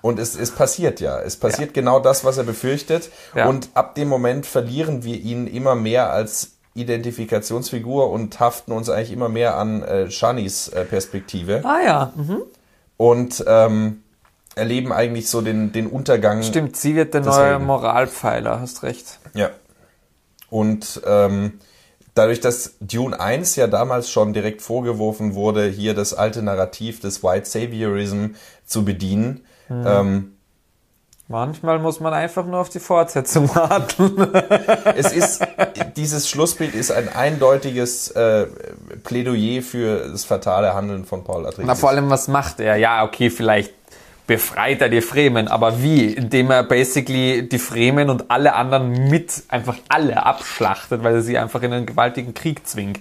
Und es, es passiert ja. Es passiert genau das, was er befürchtet. Ja. Und ab dem Moment verlieren wir ihn immer mehr als Identifikationsfigur und haften uns eigentlich immer mehr an äh, Shanis äh, Perspektive Ah ja. Mhm. und ähm, erleben eigentlich so den, den Untergang. Stimmt, sie wird der neue Helden. Moralpfeiler, hast recht. Ja. Und ähm, dadurch, dass Dune 1 ja damals schon direkt vorgeworfen wurde, hier das alte Narrativ des White Saviorism zu bedienen, ähm, Manchmal muss man einfach nur auf die Fortsetzung warten. es ist, dieses Schlussbild ist ein eindeutiges äh, Plädoyer für das fatale Handeln von Paul Atreides. Na, vor allem, was macht er? Ja, okay, vielleicht befreit er die Fremen, aber wie? Indem er basically die Fremen und alle anderen mit einfach alle abschlachtet, weil er sie einfach in einen gewaltigen Krieg zwingt.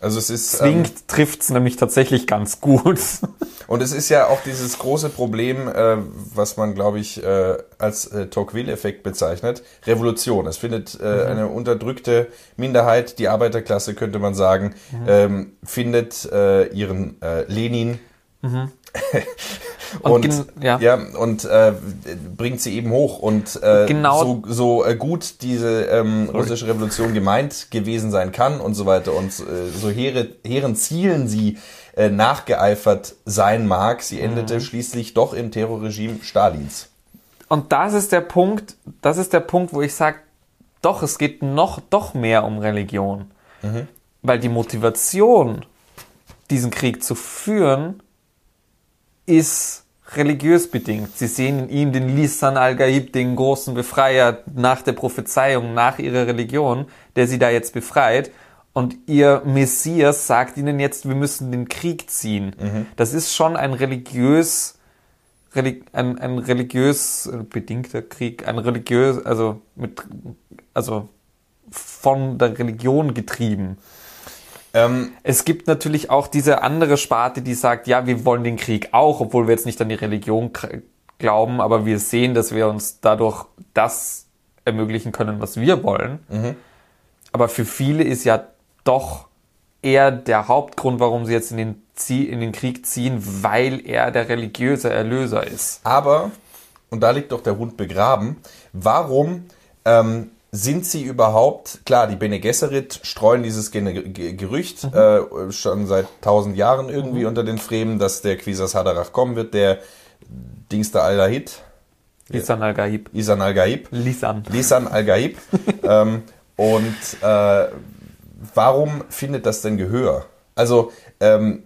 also es ist ähm, Zwingt trifft's nämlich tatsächlich ganz gut. Und es ist ja auch dieses große Problem, äh, was man, glaube ich, äh, als äh, Tocqueville-Effekt bezeichnet, Revolution. Es findet äh, eine unterdrückte Minderheit, die Arbeiterklasse könnte man sagen, ähm, findet äh, ihren äh, Lenin und, und ja. ja. und äh, bringt sie eben hoch und äh, genau. so, so äh, gut diese ähm, russische Revolution gemeint gewesen sein kann und so weiter und äh, so hehre, hehren Zielen sie äh, nachgeeifert sein mag, sie endete mhm. schließlich doch im Terrorregime Stalins. Und das ist der Punkt, das ist der Punkt, wo ich sage, doch, es geht noch doch mehr um Religion. Mhm. Weil die Motivation, diesen Krieg zu führen, ist religiös bedingt. Sie sehen in ihm den Lisan al-Gaib, den großen Befreier nach der Prophezeiung, nach ihrer Religion, der sie da jetzt befreit. Und ihr Messias sagt ihnen jetzt, wir müssen den Krieg ziehen. Mhm. Das ist schon ein religiös, ein, ein religiös bedingter Krieg, ein religiös, also mit, also von der Religion getrieben. Ähm, es gibt natürlich auch diese andere Sparte, die sagt, ja, wir wollen den Krieg auch, obwohl wir jetzt nicht an die Religion glauben, aber wir sehen, dass wir uns dadurch das ermöglichen können, was wir wollen. Mhm. Aber für viele ist ja doch eher der Hauptgrund, warum sie jetzt in den, in den Krieg ziehen, weil er der religiöse Erlöser ist. Aber, und da liegt doch der Hund begraben, warum ähm, sind sie überhaupt, klar, die Bene Gesserit streuen dieses Gerücht mhm. äh, schon seit tausend Jahren irgendwie mhm. unter den Fremen, dass der Quisas Haderach kommen wird, der Dingster Al-Dahid. Lisan Al-Gaib. Lisan Al-Gaib. Lisan. Lisan Al-Gaib. ähm, und äh, warum findet das denn Gehör? Also, ähm,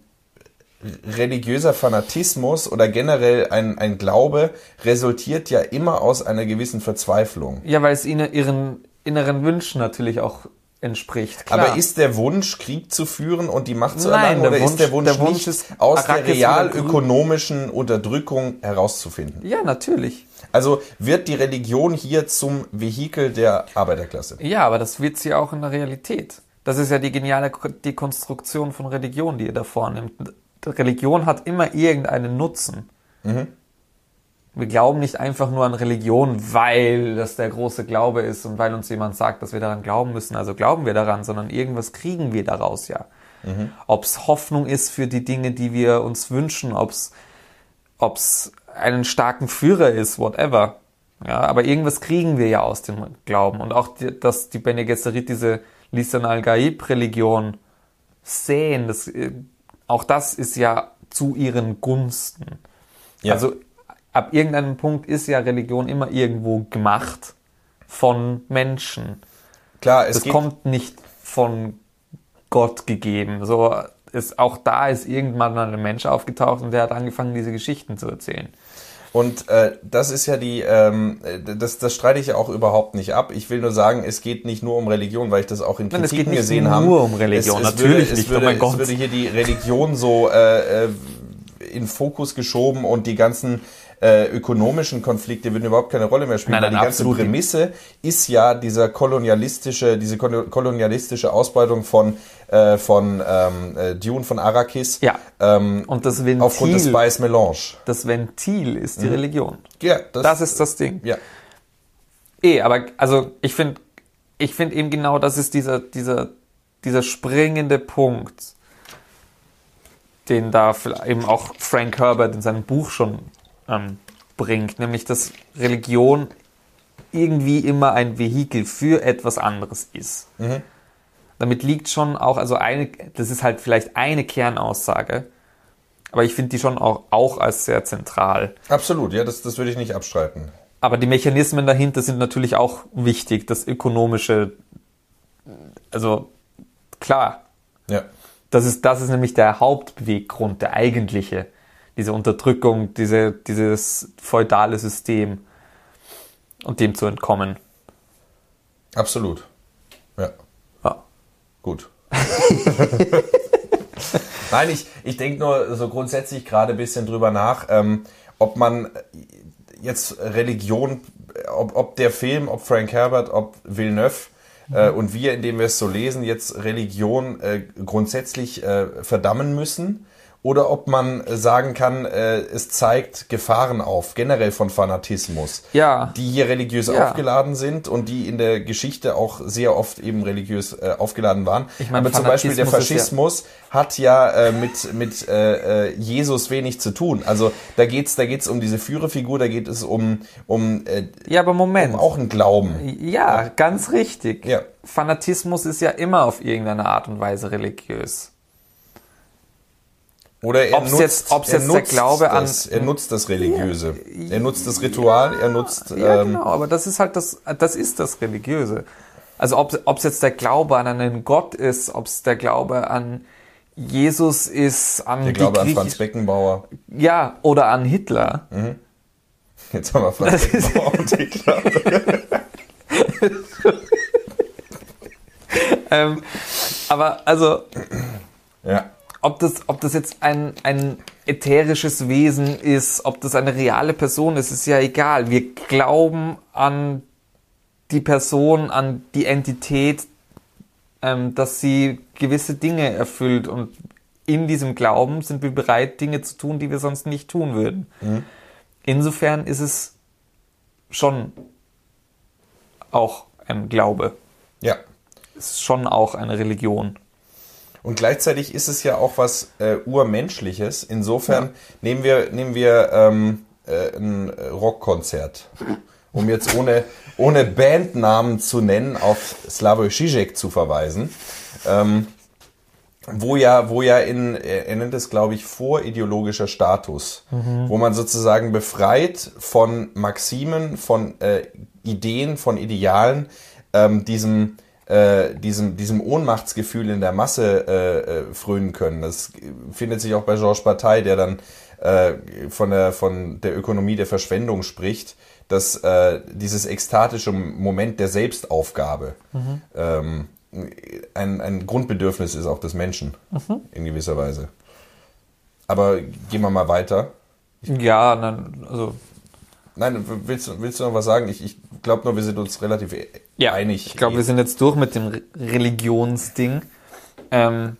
religiöser Fanatismus oder generell ein, ein Glaube resultiert ja immer aus einer gewissen Verzweiflung. Ja, weil es ihnen ihren inneren Wünschen natürlich auch entspricht. Klar. Aber ist der Wunsch, Krieg zu führen und die Macht zu Nein, erlangen, oder Wunsch, ist der Wunsch, der Wunsch nicht aus der realökonomischen Unterdrückung herauszufinden? Ja, natürlich. Also wird die Religion hier zum Vehikel der Arbeiterklasse? Ja, aber das wird sie auch in der Realität. Das ist ja die geniale Dekonstruktion von Religion, die ihr da vornimmt. Religion hat immer irgendeinen Nutzen. Mhm. Wir glauben nicht einfach nur an Religion, weil das der große Glaube ist und weil uns jemand sagt, dass wir daran glauben müssen. Also glauben wir daran, sondern irgendwas kriegen wir daraus ja. Mhm. Ob es Hoffnung ist für die Dinge, die wir uns wünschen, ob es einen starken Führer ist, whatever. Ja, aber irgendwas kriegen wir ja aus dem Glauben. Und auch, die, dass die Bene Gesserit diese Lisan al-Gaib-Religion sehen, das äh, auch das ist ja zu ihren Gunsten. Ja. Also ab irgendeinem Punkt ist ja Religion immer irgendwo gemacht von Menschen. Klar, es das kommt nicht von Gott gegeben. So ist auch da ist irgendwann mal ein Mensch aufgetaucht und der hat angefangen, diese Geschichten zu erzählen. Und äh, das ist ja die, ähm, das, das streite ich ja auch überhaupt nicht ab. Ich will nur sagen, es geht nicht nur um Religion, weil ich das auch in Kritiken Nein, es geht gesehen habe. nur um Religion, es, es natürlich würde, nicht. Würde, oh mein Gott. Es würde hier die Religion so äh, äh, in Fokus geschoben und die ganzen äh, ökonomischen Konflikte würden überhaupt keine Rolle mehr spielen. Nein, nein, die ganze Prämisse ist ja dieser kolonialistische, diese kolonialistische Ausbeutung von äh, von ähm, äh, Dune von Arrakis. Ja. Ähm, und das Ventil. Aufgrund des Spice Melange. Das Ventil ist die mhm. Religion. Ja, das, das ist das Ding. Ja. Eh, aber also ich finde, ich finde eben genau, das ist dieser dieser dieser springende Punkt, den da eben auch Frank Herbert in seinem Buch schon ähm, bringt, nämlich dass Religion irgendwie immer ein Vehikel für etwas anderes ist. Mhm. Damit liegt schon auch, also eine, das ist halt vielleicht eine Kernaussage, aber ich finde die schon auch, auch als sehr zentral. Absolut, ja, das, das würde ich nicht abstreiten. Aber die Mechanismen dahinter sind natürlich auch wichtig, das ökonomische, also klar. Ja. Das ist, das ist nämlich der Hauptbeweggrund, der eigentliche diese Unterdrückung, diese, dieses feudale System und dem zu entkommen. Absolut. Ja. ja. Gut. Nein, ich, ich denke nur so grundsätzlich gerade ein bisschen drüber nach, ähm, ob man jetzt Religion, ob, ob der Film, ob Frank Herbert, ob Villeneuve äh, mhm. und wir, indem wir es so lesen, jetzt Religion äh, grundsätzlich äh, verdammen müssen oder ob man sagen kann, äh, es zeigt Gefahren auf, generell von Fanatismus, Ja. die hier religiös Ja. aufgeladen sind und die in der Geschichte auch sehr oft eben religiös äh, aufgeladen waren. Ich meine, Aber zum Beispiel der Fanatismus ist ja- Faschismus hat ja äh, mit, mit äh, äh, Jesus wenig zu tun. Also da geht's da geht's um diese Führerfigur, da geht es um, um, äh, Ja, aber Moment. um auch einen Glauben. Ja, ganz richtig. Ja. Fanatismus ist ja immer auf irgendeine Art und Weise religiös. Oder er Ob's nutzt, jetzt- ob's er jetzt der nutzt Glaube an- das, er nutzt das Religiöse. Er nutzt das Ritual, er nutzt Ja, ähm, genau, aber das ist halt das, das ist das Religiöse. Also ob es jetzt der Glaube an einen Gott ist, ob es der Glaube an Jesus ist, an der Glaube an Franz Beckenbauer. ja, oder an Hitler. Jetzt haben wir Franz Das Beckenbauer und Hitler. Ähm, aber also, Ja. Ob das, ob das jetzt ein, ein ätherisches Wesen ist, ob das eine reale Person ist, ist ja egal. Wir glauben an die Person, an die Entität, ähm, dass sie gewisse Dinge erfüllt und in diesem Glauben sind wir bereit, Dinge zu tun, die wir sonst nicht tun würden. Insofern ist es schon auch ein Glaube. Ja. Es ist schon auch eine Religion. Und gleichzeitig ist es ja auch was äh, Urmenschliches. Insofern nehmen wir, nehmen wir ähm, äh, ein Rockkonzert. Um jetzt ohne, ohne Bandnamen zu nennen, auf Slavoj Žižek zu verweisen. Ähm, wo ja, wo ja in, er nennt es, glaube ich, vorideologischer Status, wo man sozusagen befreit von Maximen, von äh, Ideen, von Idealen, ähm, diesem, äh, diesem, diesem Ohnmachtsgefühl in der Masse äh, äh, frönen können. Das findet sich auch bei Georges Bataille, der dann äh, von, der, von der Ökonomie der Verschwendung spricht, dass äh, dieses ekstatische Moment der Selbstaufgabe ähm, ein, ein Grundbedürfnis ist auch des Menschen in gewisser Weise. Aber gehen wir mal weiter. Ja, dann, also Nein, willst, du- willst du noch was sagen? Ich, ich glaube nur, wir sind uns relativ e- einig. Ich glaube, wir sind jetzt durch mit dem Re- Religionsding. Ähm,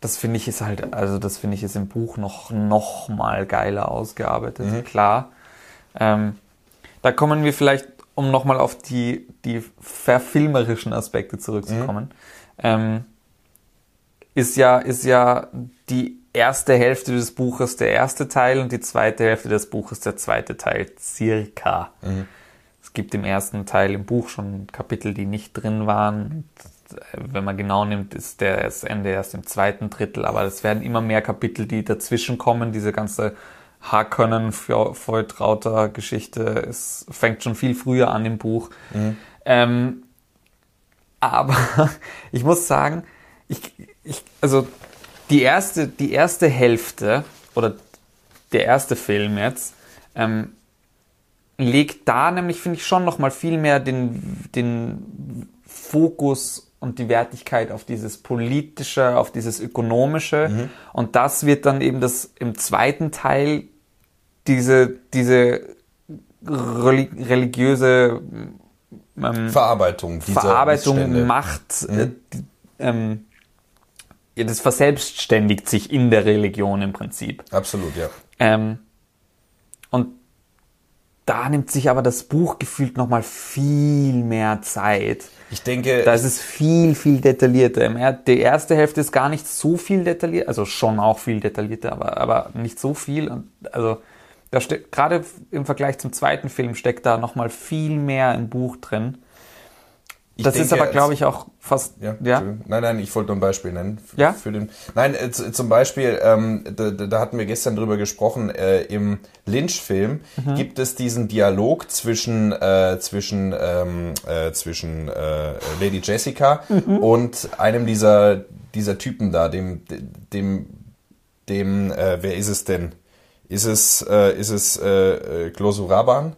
das finde ich ist halt, also das finde ich ist im Buch noch, noch mal geiler ausgearbeitet, klar. Ähm, da kommen wir vielleicht, um nochmal auf die, die verfilmerischen Aspekte zurückzukommen. Ähm, ist ja, ist ja die erste Hälfte des Buches der erste Teil und die zweite Hälfte des Buches der zweite Teil, circa. Es gibt im ersten Teil im Buch schon Kapitel, die nicht drin waren. Wenn man genau nimmt, ist der das Ende erst im zweiten Drittel, aber es werden immer mehr Kapitel, die dazwischen kommen. Diese ganze Harkonnen, Feutrauter Geschichte, es fängt schon viel früher an im Buch. Ähm, aber ich muss sagen, ich, ich, also die erste, die erste Hälfte oder der erste Film jetzt ähm, legt da nämlich, finde ich, schon noch mal viel mehr den, den Fokus und die Wertigkeit auf dieses politische, auf dieses ökonomische. Und das wird dann eben das im zweiten Teil diese, diese reli- religiöse ähm, Verarbeitung Verarbeitung macht, äh, die, ähm, ja, das verselbstständigt sich in der Religion im Prinzip. Absolut, ja. Ähm, und da nimmt sich aber das Buch gefühlt nochmal viel mehr Zeit. Ich denke, Da ist es viel, viel detaillierter. Er- Die erste Hälfte ist gar nicht so viel detailliert, also schon auch viel detaillierter, aber, aber nicht so viel. Und also da steckt gerade im Vergleich zum zweiten Film steckt da nochmal viel mehr im Buch drin. Ich Das ist denke, aber, glaube ich, auch fast. Ja, ja? Nein, nein, ich wollte nur ein Beispiel nennen. f- Ja? Für den, nein, äh, zum Beispiel, ähm, da, da hatten wir gestern drüber gesprochen, äh, im Lynch-Film Mhm. gibt es diesen Dialog zwischen, äh, zwischen, ähm, äh, zwischen äh, Lady Jessica Mhm. und einem dieser, dieser Typen da, dem, dem, dem, äh, wer ist es denn? Ist es, äh, ist es äh, Glosuraban?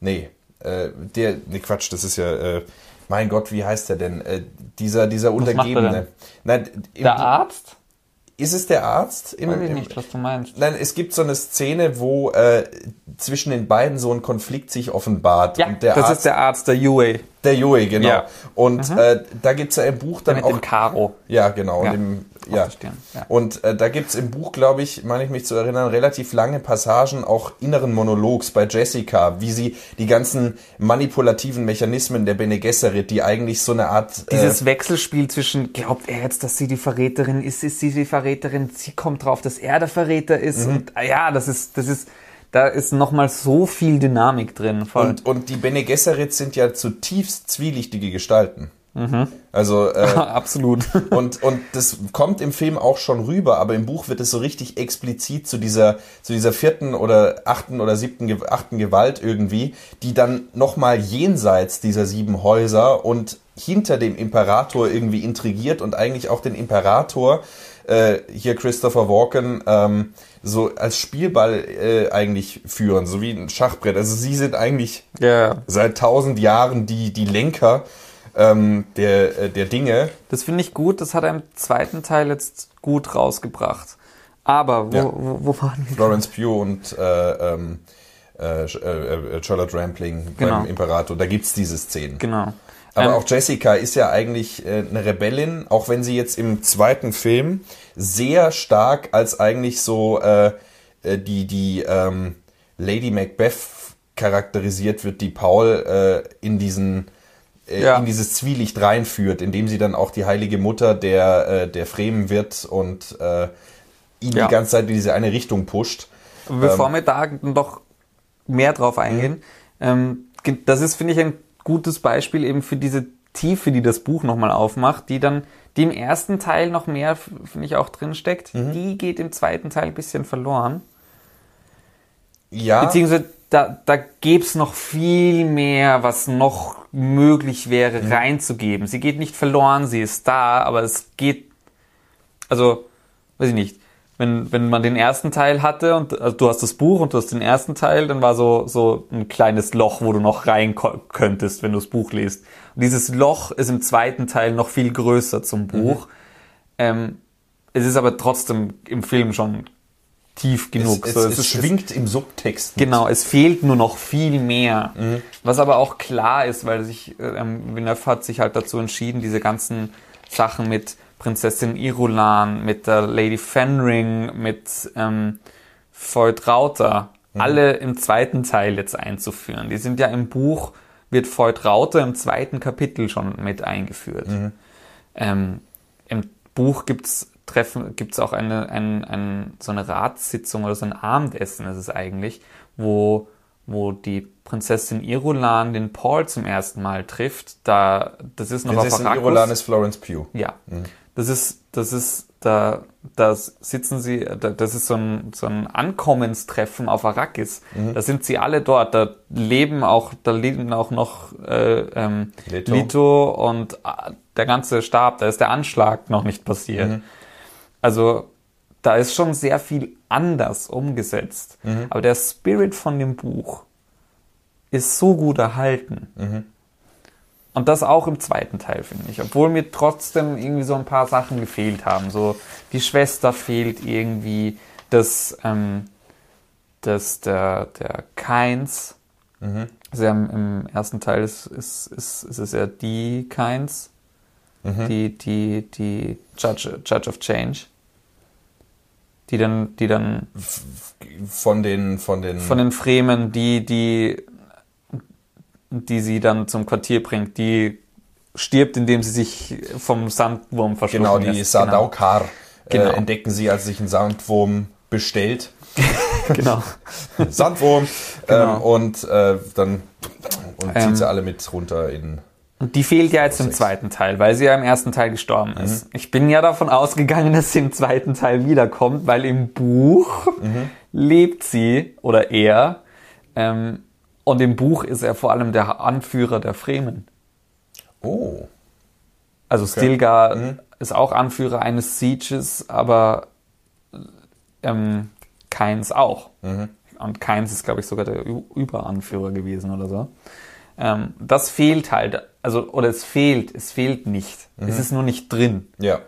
Nee, äh, der, nee, Quatsch, das ist ja, äh, mein Gott, wie heißt der denn? Äh, dieser, dieser macht er Untergebene. denn? Nein, im, Der Arzt? ist es der Arzt? Im, Weiß ich im, nicht, was du meinst. Nein, es gibt so eine Szene, wo äh, zwischen den beiden so ein Konflikt sich offenbart. Ja, das Arzt, ist der Arzt, der Yue, der Joey, genau. Ja. Und äh, da gibt's ja im Buch dann mit auch dem Karo. ja, genau. Ja. Im, ja. Ja. Und äh, da gibt's im Buch, glaube ich, meine ich mich zu erinnern, relativ lange Passagen auch inneren Monologs bei Jessica, wie sie die ganzen manipulativen Mechanismen der Bene Gesserit, die eigentlich so eine Art... Dieses Wechselspiel zwischen, glaubt er jetzt, dass sie die Verräterin ist, ist sie die Verräterin, sie kommt drauf, dass er der Verräter ist Mhm. und ah ja, das ist, das ist, da ist nochmal so viel Dynamik drin. Voll. Und, und die Bene Gesserit sind ja zutiefst zwielichtige Gestalten. Mhm. Also äh, Absolut. und und das kommt im Film auch schon rüber, aber im Buch wird es so richtig explizit zu dieser zu dieser vierten oder achten oder siebten achten Gewalt irgendwie, die dann noch mal jenseits dieser sieben Häuser und hinter dem Imperator irgendwie intrigiert und eigentlich auch den Imperator äh, hier Christopher Walken ähm, so als Spielball äh, eigentlich führen, so wie ein Schachbrett. Also sie sind eigentlich ja. seit tausend Jahren die, die Lenker ähm, der, äh, der Dinge. Das finde ich gut, das hat er im zweiten Teil jetzt gut rausgebracht. Aber wo, Ja. wo, wo waren wir? Florence Pugh und äh, ähm, äh, äh, äh, Charlotte Rampling Genau. beim Imperator, da gibt's diese Szenen. Genau. Aber Ähm, auch Jessica ist ja eigentlich äh, eine Rebellin, auch wenn sie jetzt im zweiten Film sehr stark als eigentlich so äh, äh, die, die ähm, Lady Macbeth charakterisiert wird, die Paul äh, in diesen äh, Ja. in dieses Zwielicht reinführt, indem sie dann auch die heilige Mutter der, äh, der Fremen wird und äh, ihn Ja. die ganze Zeit in diese eine Richtung pusht. Bevor wir da noch mehr drauf eingehen, ähm, das ist, finde ich, ein gutes Beispiel eben für diese Tiefe, die das Buch nochmal aufmacht, die dann, die im ersten Teil noch mehr, finde ich, auch drin steckt. Die geht im zweiten Teil ein bisschen verloren. Ja, Beziehungsweise da, da gäbe es noch viel mehr, was noch möglich wäre, reinzugeben. Sie geht nicht verloren, sie ist da, aber es geht, also, weiß ich nicht, wenn, wenn man den ersten Teil hatte und also du hast das Buch und du hast den ersten Teil, dann war so, so ein kleines Loch, wo du noch rein könntest, wenn du das Buch liest. Und dieses Loch ist im zweiten Teil noch viel größer zum Buch. Ähm, es ist aber trotzdem im Film schon tief es, genug. es, So, es, schwingt im Subtext. mit. Genau, es fehlt nur noch viel mehr. Was aber auch klar ist, weil sich ähm, Villeneuve hat sich halt dazu entschieden, diese ganzen Sachen mit Prinzessin Irulan, mit der Lady Fenring, mit ähm, Feud Rauter, alle im zweiten Teil jetzt einzuführen. Die sind ja im Buch, wird Feud Rauter im zweiten Kapitel schon mit eingeführt. Ähm, Im Buch gibt's Treffen, gibt's auch eine, ein, ein, so eine Ratssitzung oder so ein Abendessen ist es eigentlich, wo, wo die Prinzessin Irulan den Paul zum ersten Mal trifft. Da, das ist noch Prinzessin auf Arrakis. Irulan ist Florence Pugh. Ja, das ist, das ist, da, da sitzen sie, da, das ist so ein, so ein Ankommenstreffen auf Arrakis. Da sind sie alle dort, da leben auch, da leben auch noch äh, ähm, Leto. Leto. und äh, der ganze Stab, da ist der Anschlag noch nicht passiert. Also da ist schon sehr viel anders umgesetzt. Aber der Spirit von dem Buch ist so gut erhalten. Und das auch im zweiten Teil, finde ich. Obwohl mir trotzdem irgendwie so ein paar Sachen gefehlt haben. So, die Schwester fehlt irgendwie, dass, ähm, dass der, der Keins, also im, im ersten Teil ist, ist, ist, ist es ja die Keins, die, die, die Judge, Judge of Change, die dann, die dann Von den, von den, von den Fremen, die, die, die sie dann zum Quartier bringt, die stirbt, indem sie sich vom Sandwurm verschlucken genau, die lässt. Sardaukar Genau. äh, entdecken sie, als sich ein Sandwurm bestellt. Genau. Sandwurm. Genau. ähm, und äh, dann und Ähm, zieht sie alle mit runter in. Und die fehlt ja jetzt im zweiten Teil, weil sie ja im ersten Teil gestorben ist. Ich bin ja davon ausgegangen, dass sie im zweiten Teil wiederkommt, weil im Buch lebt sie oder er. Ähm, und im Buch ist er vor allem der Anführer der Fremen. Oh. Also Stilgar ist auch Anführer eines Sieges, aber ähm, Keins auch. Und Keins ist, glaube ich, sogar der Überanführer gewesen oder so. Ähm, das fehlt halt, also, oder es fehlt, es fehlt nicht. Es ist nur nicht drin. Ja.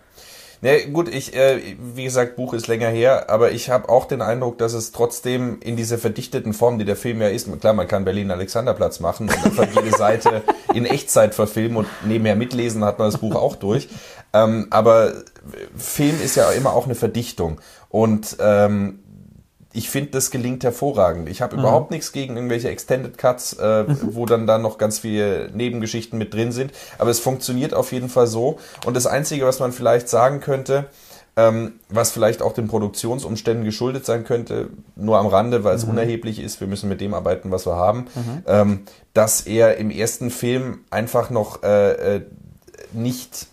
Ja, gut, ich, äh, wie gesagt, Buch ist länger her, aber ich habe auch den Eindruck, dass es trotzdem in dieser verdichteten Form, die der Film ja ist, klar, man kann Berlin Alexanderplatz machen und einfach jede Seite in Echtzeit verfilmen und nebenher mitlesen, hat man das Buch auch durch. Ähm, aber Film ist ja immer auch eine Verdichtung. Und ähm, ich finde, das gelingt hervorragend. Ich habe mhm. überhaupt nichts gegen irgendwelche Extended Cuts, äh, mhm. wo dann da noch ganz viele Nebengeschichten mit drin sind. Aber es funktioniert auf jeden Fall so. Und das Einzige, was man vielleicht sagen könnte, ähm, was vielleicht auch den Produktionsumständen geschuldet sein könnte, nur am Rande, weil es mhm. unerheblich ist, wir müssen mit dem arbeiten, was wir haben, mhm. ähm, dass er im ersten Film einfach noch äh, äh nicht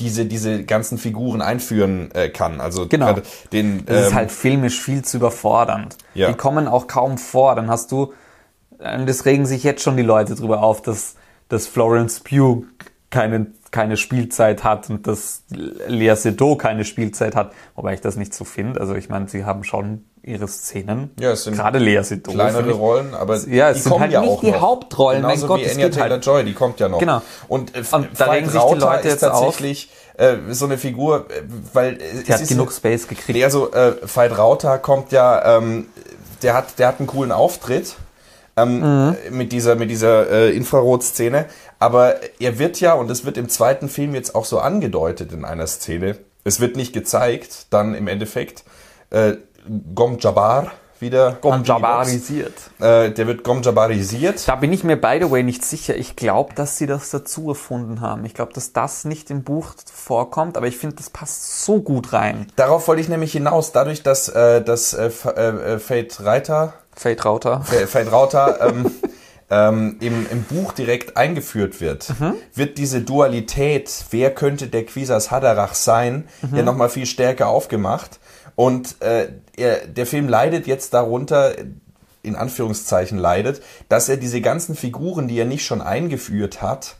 diese, diese ganzen Figuren einführen äh, kann. Also genau. den. Das ähm, ist halt filmisch viel zu überfordernd. Ja. Die kommen auch kaum vor. Dann hast du, äh, das regen sich jetzt schon die Leute drüber auf, dass, dass Florence Pugh keine, keine Spielzeit hat und dass Lea Seydoux keine Spielzeit hat, wobei ich das nicht so finde. Also ich meine, sie haben schon ihre Szenen. Ja, es sind gerade Lea Seydoux. Kleinere Rollen, aber ja, es die sind kommen halt ja nicht auch die noch. Hauptrollen. Genauso mein Gott, wie Anya Taylor-Joy, halt. die kommt ja noch. Genau. Und, äh, und da regen sich die Leute jetzt tatsächlich äh, so eine Figur, äh, weil äh, sie hat genug Space gekriegt. Also äh, Veit Rauter kommt ja, ähm, der hat, der hat einen coolen Auftritt. Ähm, mhm. mit dieser, mit dieser äh, Infrarot-Szene. Aber er wird ja, und es wird im zweiten Film jetzt auch so angedeutet in einer Szene, es wird nicht gezeigt, dann im Endeffekt, äh, Gom Jabbar wieder Gomjabarisiert. Äh, der wird Gomjabarisiert. Da bin ich mir by the way nicht sicher. Ich glaube, dass sie das dazu erfunden haben. Ich glaube, dass das nicht im Buch vorkommt, aber ich finde, das passt so gut rein. Darauf wollte ich nämlich hinaus. Dadurch, dass, äh, dass äh, äh, Fate Reiter Fate Rauter. Fate Rauter ähm, ähm, im, im Buch direkt eingeführt wird, mhm. wird diese Dualität, wer könnte der Quisas Haderach sein, mhm. ja nochmal viel stärker aufgemacht. Und äh, er, der Film leidet jetzt darunter, in Anführungszeichen leidet, dass er diese ganzen Figuren, die er nicht schon eingeführt hat,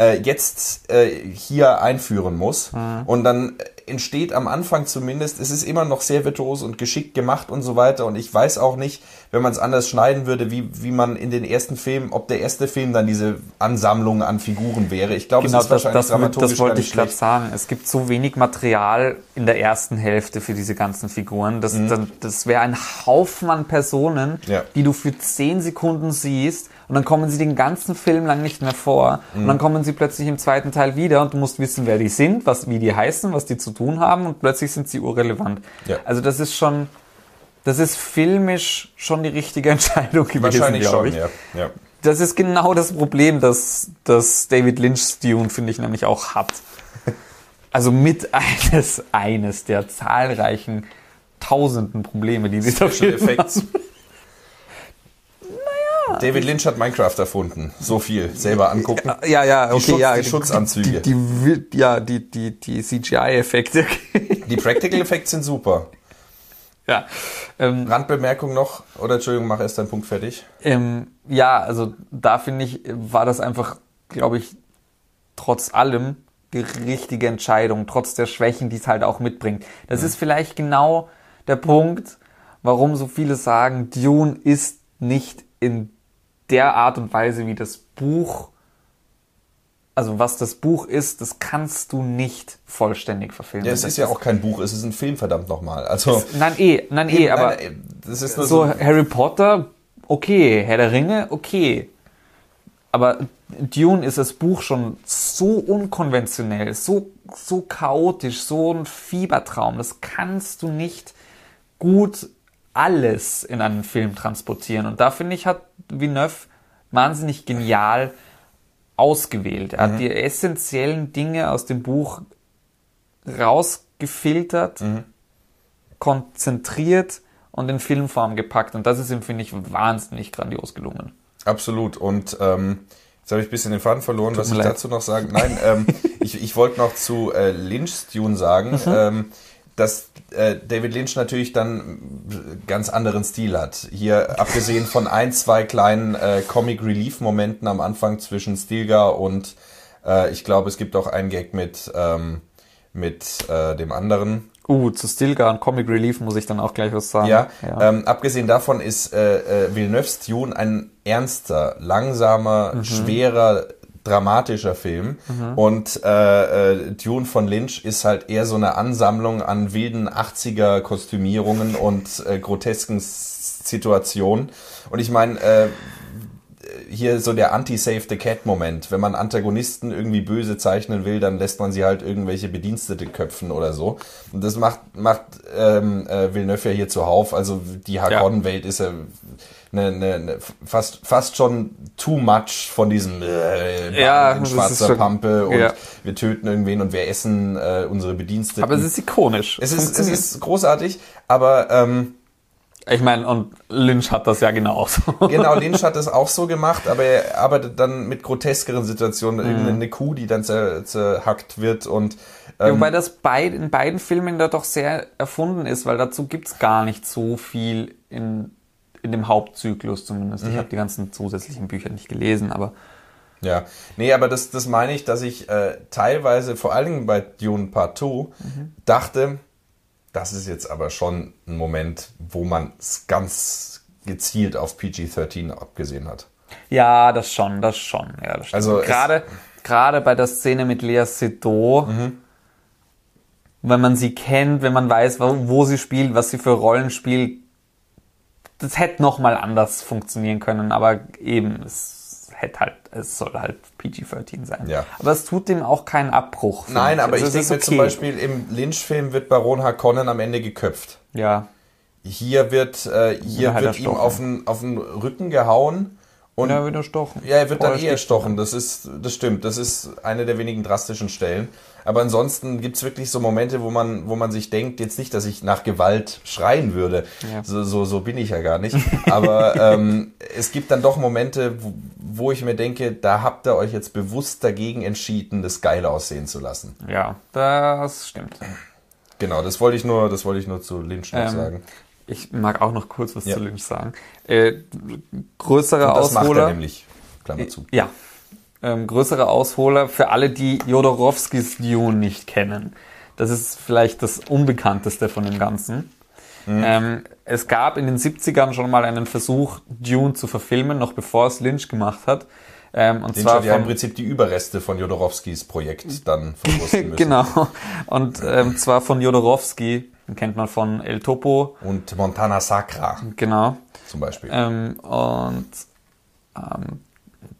äh, jetzt äh, hier einführen muss. Mhm. Und dann entsteht am Anfang zumindest, es ist immer noch sehr virtuos und geschickt gemacht und so weiter. Und ich weiß auch nicht, wenn man es anders schneiden würde, wie, wie man in den ersten Filmen, ob der erste Film dann diese Ansammlung an Figuren wäre. Ich glaube, genau, es ist das, wahrscheinlich das, dramaturgisch Das wollte ich gerade sagen. Es gibt so wenig Material in der ersten Hälfte für diese ganzen Figuren. Das, mhm. das, das wäre ein Haufen an Personen, ja. die du für zehn Sekunden siehst und dann kommen sie den ganzen Film lang nicht mehr vor. Mhm. Und dann kommen sie plötzlich im zweiten Teil wieder und du musst wissen, wer die sind, was, wie die heißen, was die zu tun haben und plötzlich sind sie urrelevant. Ja. Also das ist schon, das ist filmisch schon die richtige Entscheidung gewesen, Wahrscheinlich schon, ich. Ja. ja. Das ist genau das Problem, das, das David Lynch Dune, finde ich, nämlich auch hat. Also mit eines, eines der zahlreichen tausenden Probleme, die dieser Film hat. David Lynch hat Minecraft erfunden. So viel. Selber angucken. Ja, ja, okay, die Schutz, ja. Die Schutzanzüge. Die, die, ja, die, die, die CGI-Effekte. die Practical-Effekte sind super. Ja. Ähm, Randbemerkung noch, oder Entschuldigung, mach erst deinen Punkt fertig. Ähm, ja, also da finde ich, war das einfach, glaube ich, trotz allem die richtige Entscheidung, trotz der Schwächen, die es halt auch mitbringt. Das mhm. ist vielleicht genau der Punkt, warum so viele sagen, Dune ist nicht in der Art und Weise, wie das Buch, also was das Buch ist, das kannst du nicht vollständig verfilmen. Ja, es ist ja auch kein Buch, es ist ein Film, verdammt nochmal. Also, es, nein, eh, nein, eh, aber nein, das ist so, so Harry Potter, okay, Herr der Ringe, okay. Aber Dune ist das Buch schon so unkonventionell, so, so chaotisch, so ein Fiebertraum. Das kannst du nicht gut alles in einen Film transportieren. Und da finde ich, hat Villeneuve wahnsinnig genial ausgewählt. Er mhm. hat die essentiellen Dinge aus dem Buch rausgefiltert, mhm. konzentriert und in Filmform gepackt. Und das ist ihm, finde ich, wahnsinnig grandios gelungen. Absolut. Und ähm, jetzt habe ich ein bisschen den Faden verloren, Tut was ich leid. dazu noch sagen. Nein, ähm, ich, ich wollte noch zu äh, Lynch Dune sagen. Mhm. Ähm, dass äh, David Lynch natürlich dann ganz anderen Stil hat. Hier abgesehen von ein, zwei kleinen äh, Comic Relief Momenten am Anfang zwischen Stilgar und äh, ich glaube, es gibt auch einen Gag mit ähm, mit äh, dem anderen. Uh, zu Stilgar und Comic Relief muss ich dann auch gleich was sagen. Ja, ja. Ähm, abgesehen davon ist äh, äh, Villeneuve's Dune ein ernster, langsamer, mhm. schwerer dramatischer Film. Mhm. Und äh, äh, Dune von Lynch ist halt eher so eine Ansammlung an wilden 80er Kostümierungen und äh, grotesken Situationen. Und ich meine, äh, hier so der Anti-Save the Cat-Moment. Wenn man Antagonisten irgendwie böse zeichnen will, dann lässt man sie halt irgendwelche Bedienstete köpfen oder so. Und das macht, macht ähm, äh, Villeneuve ja hier zuhauf. Also die Harkonnen-Welt ist ja eine, eine, eine, fast, fast schon too much von diesem äh, Ja, in das schwarzer schon- Pampe und ja. wir töten irgendwen und wir essen äh, unsere Bediensteten. Aber es ist ikonisch. es, ist, es ist großartig, aber ähm, ich meine, und Lynch hat das ja genauso. Genau, Lynch hat es auch so gemacht, aber er arbeitet dann mit groteskeren Mhm. Situationen. Irgendeine Kuh, die dann zer, zerhackt wird und Ja, ähm, wobei das beid, in beiden Filmen da doch sehr erfunden ist, weil dazu gibt's gar nicht so viel in, in dem Hauptzyklus zumindest. Mhm. Ich habe die ganzen zusätzlichen Bücher nicht gelesen, aber ja. Nee, aber das, das meine ich, dass ich äh, teilweise, vor allen Dingen bei Dune Part 2, Mhm. dachte, das ist jetzt aber schon ein Moment, wo man es ganz gezielt auf PG-13 abgesehen hat. ja, das schon, das schon. Ja, das. Also gerade, gerade bei der Szene mit Lea Seydoux, Mhm. wenn man sie kennt, wenn man weiß, wo, wo sie spielt, was sie für Rollen spielt, das hätte noch mal anders funktionieren können, aber eben, es hätte halt, es soll halt PG-13 sein. Ja. Aber es tut dem auch keinen Abbruch. Nein, aber Also ich denke ist mir zum okay. Beispiel, im Lynch-Film wird Baron Harkonnen am Ende geköpft. Ja, Hier wird, äh, hier Ja, halt wird ihm auf den, auf den Rücken gehauen und ja, wieder stochen. Ja, er wird dann eh erstochen. Das ist, das stimmt. Das ist eine der wenigen drastischen Stellen. Aber ansonsten gibt's wirklich so Momente, wo man, wo man sich denkt, jetzt nicht, dass ich nach Gewalt schreien würde. Ja. So, so, so bin ich ja gar nicht. Aber ähm, es gibt dann doch Momente, wo, wo ich mir denke, da habt ihr euch jetzt bewusst dagegen entschieden, das geil aussehen zu lassen. Ja, das stimmt. Genau, das wollte ich nur, das wollte ich nur zu Lynch noch Ähm, sagen. Ich mag auch noch kurz was Ja. zu Lynch sagen. Äh, größere Und das macht er Ausholer. nämlich. Klammer zu. Ja. Ähm, größere Ausholer für alle, die Jodorowskis Dune nicht kennen. Das ist vielleicht das Unbekannteste von dem Ganzen. Mhm. Ähm, es gab in den 70ern schon mal einen Versuch, Dune zu verfilmen, noch bevor es Lynch gemacht hat. Ähm, und Lynch zwar hat ja im Prinzip die Überreste von Jodorowskis Projekt dann verwursten müssen. genau. Und ähm, zwar von Jodorowsky, den kennt man von El Topo, Und Montana Sacra genau. zum Beispiel. Ähm, und ähm,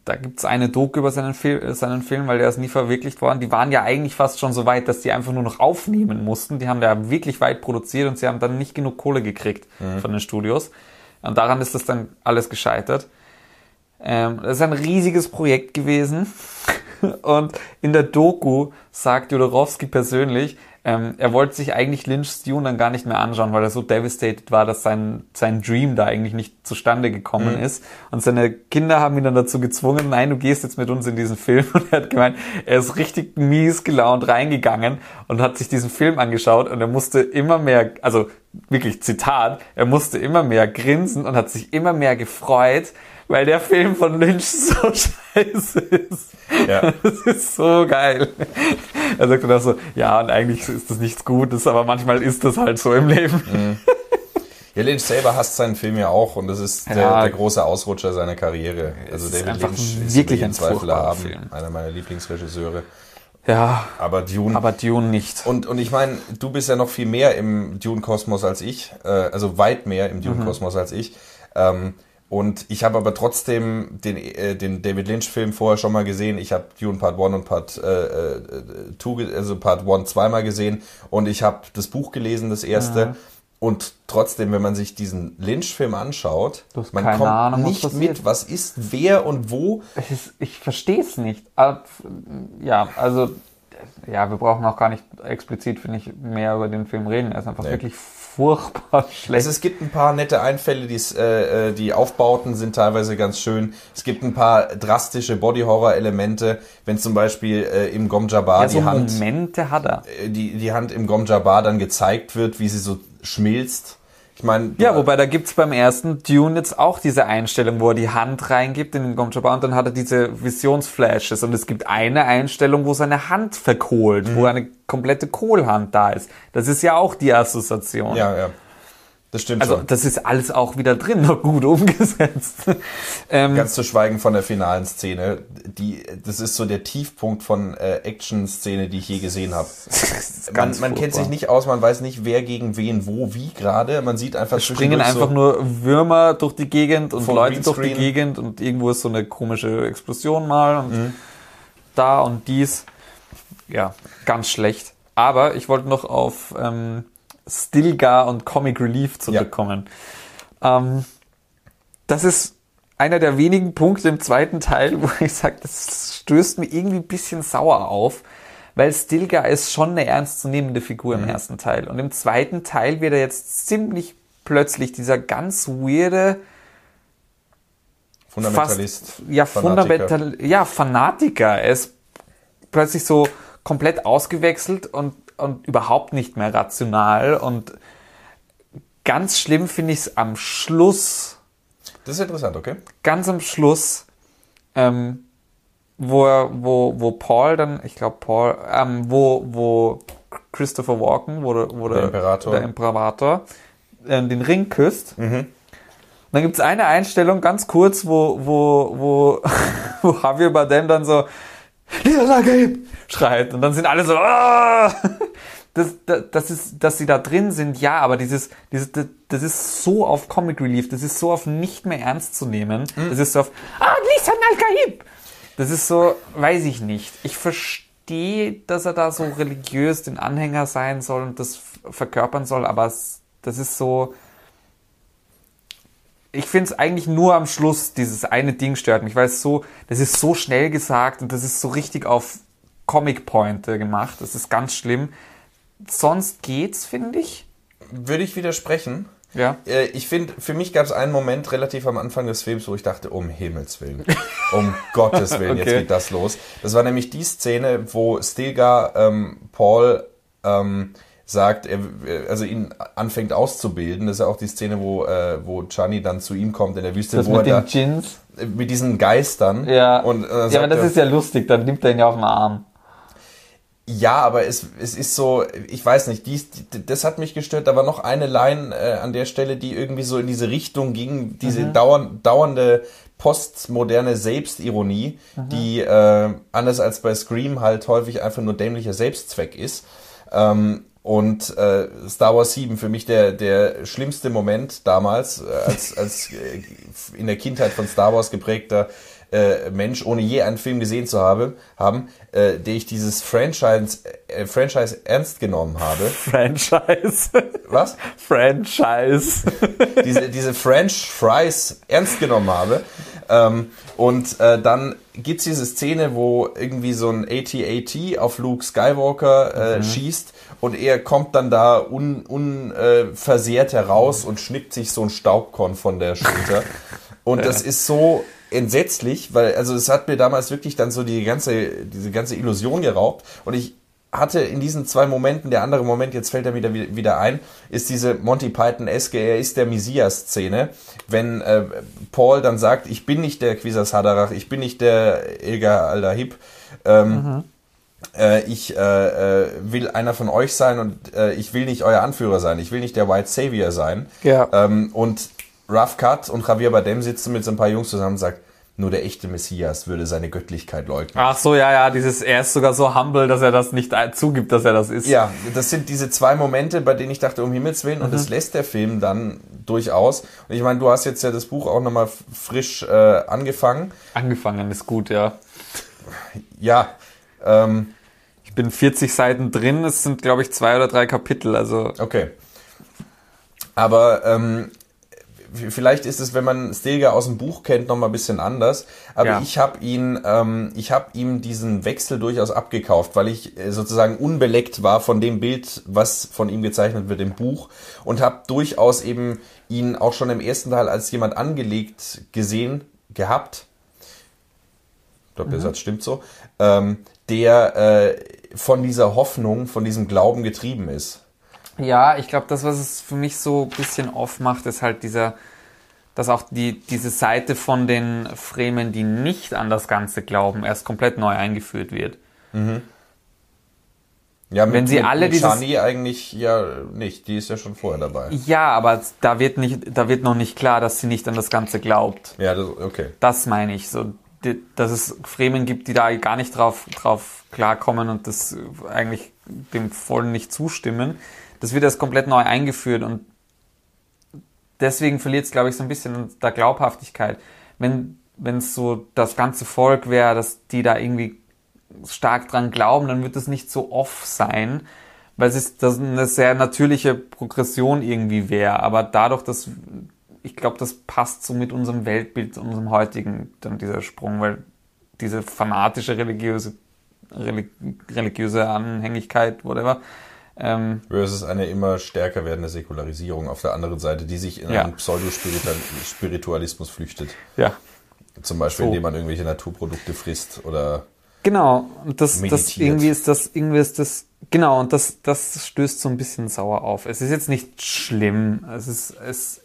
da gibt's eine Doku über seinen, Fil äh, seinen Film, weil der ist nie verwirklicht worden. Die waren ja eigentlich fast schon so weit, dass die einfach nur noch aufnehmen mussten. Die haben da wirklich weit produziert und sie haben dann nicht genug Kohle gekriegt von den Studios. Und daran ist das dann alles gescheitert. Ähm, das ist ein riesiges Projekt gewesen. Und in der Doku sagt Jodorowsky persönlich, ähm, er wollte sich eigentlich Lynch's Dune dann gar nicht mehr anschauen, weil er so devastated war, dass sein, sein Dream da eigentlich nicht zustande gekommen ist. Und seine Kinder haben ihn dann dazu gezwungen, nein, du gehst jetzt mit uns in diesen Film. Und er hat gemeint, er ist richtig mies gelaunt reingegangen und hat sich diesen Film angeschaut und er musste immer mehr, also wirklich Zitat, er musste immer mehr grinsen und hat sich immer mehr gefreut, weil der Film von Lynch so scheiße ist. Ja. Das ist so geil. Er sagt dann auch so, ja, und eigentlich ist das nichts Gutes, aber manchmal ist das halt so im Leben. Ja, Lynch selber hasst seinen Film ja auch und das ist der, Ja. der große Ausrutscher seiner Karriere. Also ist David einfach Lynch ist wirklich ein Zweifel erhaben, Film. einer meiner Lieblingsregisseure. Ja, Aber Dune. aber Dune nicht. und, und ich meine, du bist ja noch viel mehr im Dune-Kosmos als ich, äh, also weit mehr im Dune-Kosmos als ich. Ähm, und ich habe aber trotzdem den, äh, den David Lynch-Film vorher schon mal gesehen. Ich habe Dune Part 1 und Part 2, äh, äh, two also Part 1 zweimal gesehen. Und ich habe das Buch gelesen, das erste. Und trotzdem, wenn man sich diesen Lynch-Film anschaut, man kommt Ahnung, nicht mit, was ist wer und wo. Ist, ich verstehe es nicht. Ja, also, ja, wir brauchen auch gar nicht explizit, finde ich, mehr über den Film reden. Er ist einfach Nee. wirklich furchtbar schlecht. Also es gibt ein paar nette Einfälle, die's, äh, äh, die Aufbauten sind teilweise ganz schön. Es gibt ein paar drastische Body-Horror-Elemente, wenn zum Beispiel äh, im Gom Jabbar ja, so die Hand, Momente hat er. äh, die, die Hand im Gom Jabbar dann gezeigt wird, wie sie so schmilzt. Ich meine, Ja, wobei da gibt's beim ersten Dune jetzt auch diese Einstellung, wo er die Hand reingibt in den Gomjaba und dann hat er diese Visionsflashes und es gibt eine Einstellung, wo seine Hand verkohlt, Mhm. wo eine komplette Kohlhand da ist. Das ist ja auch die Assoziation. ja, ja. Das stimmt Also schon. das ist alles auch wieder drin, noch gut umgesetzt. ähm, Ganz zu schweigen von der finalen Szene. Die, das ist so der Tiefpunkt von äh, Action-Szene, die ich je gesehen habe. Man, man kennt sich nicht aus, man weiß nicht, wer gegen wen, wo, wie gerade. Man sieht einfach springen zwischendurch einfach so, nur Würmer durch die Gegend und Leute durch die. Gegend und irgendwo ist so eine komische Explosion mal und Mhm. da und dies. Ja, ganz schlecht. Aber ich wollte noch auf ähm, Stilgar und Comic Relief zurückkommen. Ähm, das ist einer der wenigen Punkte im zweiten Teil, wo ich sage, das stößt mir irgendwie ein bisschen sauer auf, weil Stilgar ist schon eine ernstzunehmende Figur Mhm. im ersten Teil. Und im zweiten Teil wird er jetzt ziemlich plötzlich dieser ganz weirde, Fundamentalist. fast, ja, Fanatiker. fundamental, ja, Fanatiker. Er ist plötzlich so komplett ausgewechselt und, und überhaupt nicht mehr rational. Und ganz schlimm finde ich es am Schluss, Das ist interessant, okay? ganz am Schluss, ähm, wo, wo, wo Paul dann, ich glaube Paul, ähm, wo, wo Christopher Walken, wo, der- wo der, Imperator. der Imperator äh, den Ring küsst. Und dann gibt's eine Einstellung, ganz kurz, wo, wo, wo, wo Javier Bardem dann so Niederlage schreit. Und dann sind alle so, ah! das, das, das ist, dass sie da drin sind, ja, aber dieses, dieses, das, das ist so auf Comic Relief, das ist so auf nicht mehr ernst zu nehmen. Das ist so auf, ah, Lisan Al-Gaib! Das ist so, weiß ich nicht. Ich verstehe, dass er da so religiös den Anhänger sein soll und das verkörpern soll, aber es, das ist so, ich finde es eigentlich nur am Schluss, dieses eine Ding stört mich, weil es so, das ist so schnell gesagt und das ist so richtig auf Comic-Pointe gemacht. Das ist ganz schlimm. Sonst geht's, finde ich. Würde ich widersprechen. Ja. Äh, Ich finde, für mich gab es einen Moment relativ am Anfang des Films, wo ich dachte, um Himmels Willen, um Gottes Willen, jetzt Okay. geht das los. Das war nämlich die Szene, wo Stilgar ähm, Paul ähm, sagt, er, also ihn anfängt auszubilden. Das ist ja auch die Szene, wo, äh, wo Chani dann zu ihm kommt in der Wüste, Das wo mit er den da, Gins. mit diesen Geistern. Ja. Und, äh, ja, aber das er, ist ja lustig, dann nimmt er ihn ja auf den Arm. Ja, aber es, es ist so, ich weiß nicht, dies, die, das hat mich gestört. Da war noch eine Line äh, an der Stelle, die irgendwie so in diese Richtung ging, diese dauern, dauernde postmoderne Selbstironie, die äh, anders als bei Scream halt häufig einfach nur dämlicher Selbstzweck ist. Ähm, und äh, Star Wars 7 für mich der, der schlimmste Moment damals, äh, als, als äh, in der Kindheit von Star Wars geprägter äh, Mensch, ohne je einen Film gesehen zu habe, haben, äh, der ich dieses Franchise, äh, Franchise ernst genommen habe. Franchise. Was? Franchise. diese, diese French Fries ernst genommen habe. Ähm, und äh, dann gibt's diese Szene, wo irgendwie so ein AT-AT auf Luke Skywalker äh, schießt und er kommt dann da unversehrt un, äh, heraus und schnippt sich so ein Staubkorn von der Schulter. Und das ist so entsetzlich, weil also es hat mir damals wirklich dann so die ganze diese ganze Illusion geraubt und ich hatte in diesen zwei Momenten, der andere Moment, jetzt fällt er wieder wieder ein, ist diese Monty Python-eske, er ist der Messias-Szene, wenn äh, Paul dann sagt, ich bin nicht der Quisas Haderach, ich bin nicht der Ilga Al-Dahib, ähm, äh, ich äh, äh, will einer von euch sein und äh, ich will nicht euer Anführer sein, ich will nicht der White Savior sein. Ja. Ähm, und Rough Cut und Javier Bardem sitzen mit so ein paar Jungs zusammen und sagt, nur der echte Messias würde seine Göttlichkeit leugnen. Ach so, ja, ja, dieses, er ist sogar so humble, dass er das nicht ein- zugibt, dass er das ist. Ja, das sind diese zwei Momente, bei denen ich dachte, um Himmels Willen, und das lässt der Film dann durchaus. Und ich meine, du hast jetzt ja das Buch auch nochmal frisch äh, angefangen. Angefangen ist gut, ja. Ja, ähm, Ich bin 40 Seiten drin, es sind, glaube ich, zwei oder drei Kapitel, also. okay. Aber ähm, vielleicht ist es, wenn man Stilgar aus dem Buch kennt, noch mal ein bisschen anders. Aber Ja. ich habe ihn, ähm, ich habe ihm diesen Wechsel durchaus abgekauft, weil ich äh, sozusagen unbeleckt war von dem Bild, was von ihm gezeichnet wird im Buch und habe durchaus eben ihn auch schon im ersten Teil als jemand angelegt gesehen gehabt. Ich glaube, der Satz stimmt so. Ähm, der äh, von dieser Hoffnung, von diesem Glauben getrieben ist. Ja, ich glaube, das, was es für mich so ein bisschen off macht, ist halt dieser, dass auch die, diese Seite von den Fremen, die nicht an das Ganze glauben, erst komplett neu eingeführt wird. Ja, mit, Wenn sie mit, alle mit dieses- Shani eigentlich ja nicht, die ist ja schon vorher dabei. Ja, aber da wird nicht, da wird noch nicht klar, dass sie nicht an das Ganze glaubt. Ja, das, okay. Das meine ich. So, dass es Fremen gibt, die da gar nicht drauf, drauf klarkommen und das eigentlich dem voll nicht zustimmen. Das wird erst komplett neu eingeführt und deswegen verliert es, glaube ich, so ein bisschen an der Glaubhaftigkeit. Wenn wenn es so das ganze Volk wäre, dass die da irgendwie stark dran glauben, dann wird es nicht so off sein, weil es ist, das eine sehr natürliche Progression irgendwie wäre. Aber dadurch, dass ich glaube, das passt so mit unserem Weltbild, unserem heutigen, dann dieser Sprung, weil diese fanatische religiöse, relig religiöse Anhängigkeit, whatever, ähm, Versus eine immer stärker werdende Säkularisierung auf der anderen Seite, die sich in Ja. einen Pseudospiritualismus flüchtet. ja, Zum Beispiel, So. indem man irgendwelche Naturprodukte frisst oder Genau, und das, das irgendwie ist das, irgendwie ist das, genau, und das, das stößt so ein bisschen sauer auf. Es ist jetzt nicht schlimm. Es ist, es,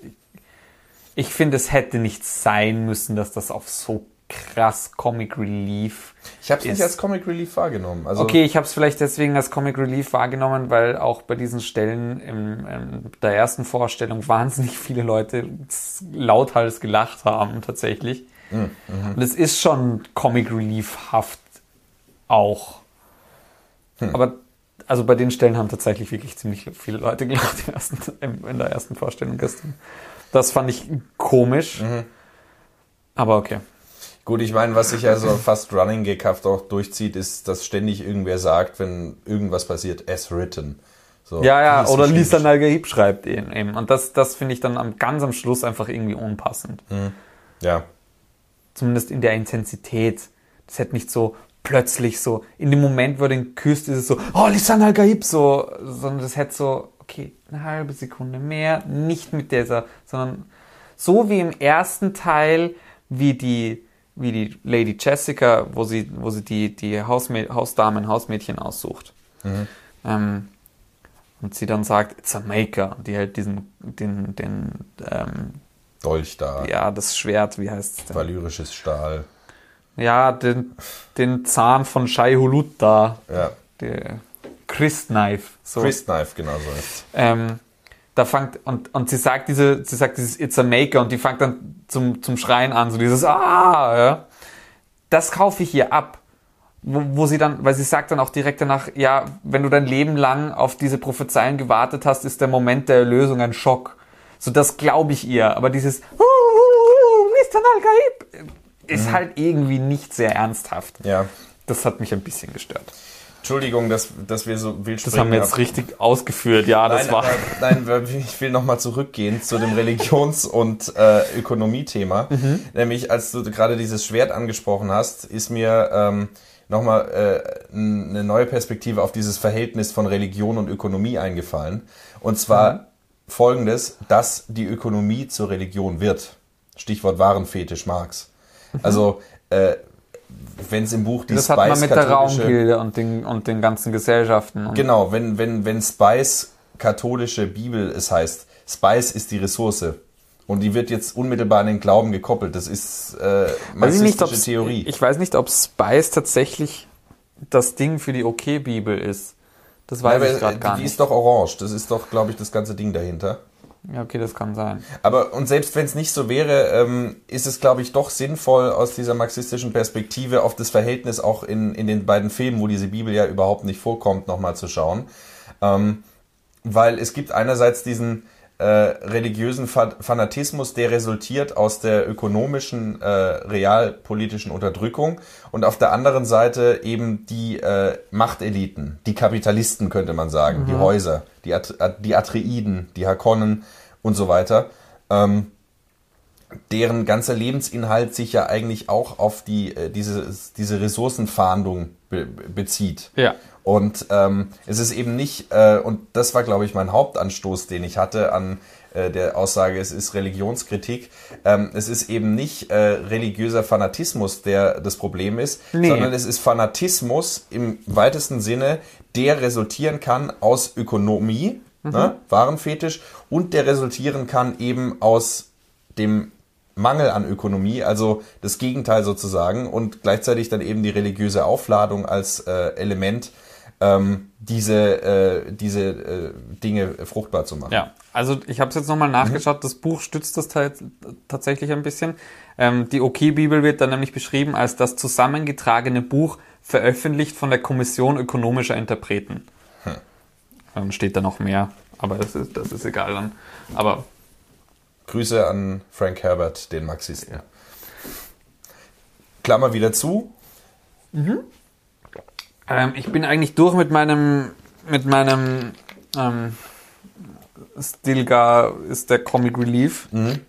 ich finde, es hätte nicht sein müssen, dass das auf so krass Comic Relief. Ich habe es nicht als Comic Relief wahrgenommen. Also, Okay, ich habe es vielleicht deswegen als Comic Relief wahrgenommen, weil auch bei diesen Stellen im, in der ersten Vorstellung wahnsinnig viele Leute lauthals gelacht haben, tatsächlich. Und es ist schon Comic Relief-haft auch. Aber also bei den Stellen haben tatsächlich wirklich ziemlich viele Leute gelacht in der ersten Vorstellung gestern. Das fand ich komisch. Aber okay. Gut, ich meine, was sich ja so fast running gaghaft auch durchzieht, ist, dass ständig irgendwer sagt, wenn irgendwas passiert, as written. So, Ja, ja, oder Lisa. Nalgahib schreibt eben. eben. Und das, das finde ich dann am, ganz am Schluss einfach irgendwie unpassend. Ja, Zumindest in der Intensität. Das hätte nicht so plötzlich so, in dem Moment, wo er den küsst, ist es so, oh, Lisa Nalgahib, so, sondern das hätte so, okay, eine halbe Sekunde mehr, nicht mit dieser, sondern so wie im ersten Teil, wie die, wie die Lady Jessica, wo sie, wo sie die, die Hausmä Hausdamen, Hausmädchen aussucht. Ähm, und sie dann sagt, it's a maker. Und die hält diesen, den, den, ähm, Dolch da, ja, das Schwert, wie heißt es denn? valyrisches Stahl. Ja, den, den Zahn von Shai Hulud da. Ja, Der Chris Knife. So. Chris Knife, genau so. Ähm, da fangt, und, und sie sagt diese, sie sagt dieses It's a Maker und die fängt dann zum, zum Schreien an, so dieses Ah, ja. Das kaufe ich hier ab. Wo, wo sie dann, weil sie sagt dann auch direkt danach, ja, wenn du dein Leben lang auf diese Prophezeiung gewartet hast, ist der Moment der Erlösung ein Schock. So, das glaube ich ihr. Aber dieses "Uh, uh, uh, Mr. Nalgaib ist halt irgendwie nicht sehr ernsthaft. Ja. Das hat mich ein bisschen gestört. Entschuldigung, dass, dass wir so wild Das haben wir jetzt richtig ausgeführt. Ja, das Nein, war. aber, nein, ich will nochmal zurückgehen zu dem Religions- und äh, Ökonomie-Thema. Mhm. Nämlich, als du gerade dieses Schwert angesprochen hast, ist mir ähm, nochmal äh, eine neue Perspektive auf dieses Verhältnis von Religion und Ökonomie eingefallen. Und zwar Mhm. folgendes, dass die Ökonomie zur Religion wird. Stichwort Warenfetisch Marx. Also, äh, wenn es im Buch die. Das hat man mit der Raumgilde und den, und den ganzen Gesellschaften. Genau, wenn, wenn, wenn Spice katholische Bibel es heißt, Spice ist die Ressource. Und die wird jetzt unmittelbar an den Glauben gekoppelt. Das ist äh, ich, nicht, marxistische Theorie. ich weiß nicht, ob Spice tatsächlich das Ding für die OK-Bibel ist. Das weiß Aber, ich gerade gar die nicht. ist doch orange. Das ist doch, glaube ich, das ganze Ding dahinter. Ja, okay, das kann sein. Aber und selbst wenn es nicht so wäre, ähm, ist es, glaube ich, doch sinnvoll aus dieser marxistischen Perspektive auf das Verhältnis auch in, in den beiden Filmen, wo diese Bibel ja überhaupt nicht vorkommt, nochmal zu schauen. Ähm, weil es gibt einerseits diesen äh, religiösen Fa- Fanatismus, der resultiert aus der ökonomischen, äh, realpolitischen Unterdrückung und auf der anderen Seite eben die äh, Machteliten, die Kapitalisten könnte man sagen, die Häuser, die, At die Atreiden, die Hakonnen und so weiter. Ähm, deren ganzer Lebensinhalt sich ja eigentlich auch auf die, äh, diese, diese Ressourcenfahndung be bezieht. Ja. Und ähm, es ist eben nicht, äh, und das war, glaube ich, mein Hauptanstoß, den ich hatte an äh, der Aussage, es ist Religionskritik. Ähm, es ist eben nicht äh, religiöser Fanatismus, der das Problem ist, Nee. sondern es ist Fanatismus im weitesten Sinne, der resultieren kann aus Ökonomie, ne, Warenfetisch, und der resultieren kann eben aus dem Mangel an Ökonomie, also das Gegenteil sozusagen, und gleichzeitig dann eben die religiöse Aufladung als äh, Element ähm, diese, äh, diese äh, Dinge fruchtbar zu machen. Ja, also ich habe es jetzt nochmal nachgeschaut, das Buch stützt das ta- tatsächlich ein bisschen. Ähm, die OK-Bibel wird dann nämlich beschrieben als das zusammengetragene Buch, veröffentlicht von der Kommission ökonomischer Interpreten. Dann steht da noch mehr, aber das ist, das ist egal dann. Aber Grüße an Frank Herbert, den Marxisten. Ja. Klammer wieder zu. Ähm, ich bin eigentlich durch mit meinem, mit meinem ähm, Stilgar ist der Comic Relief. Haben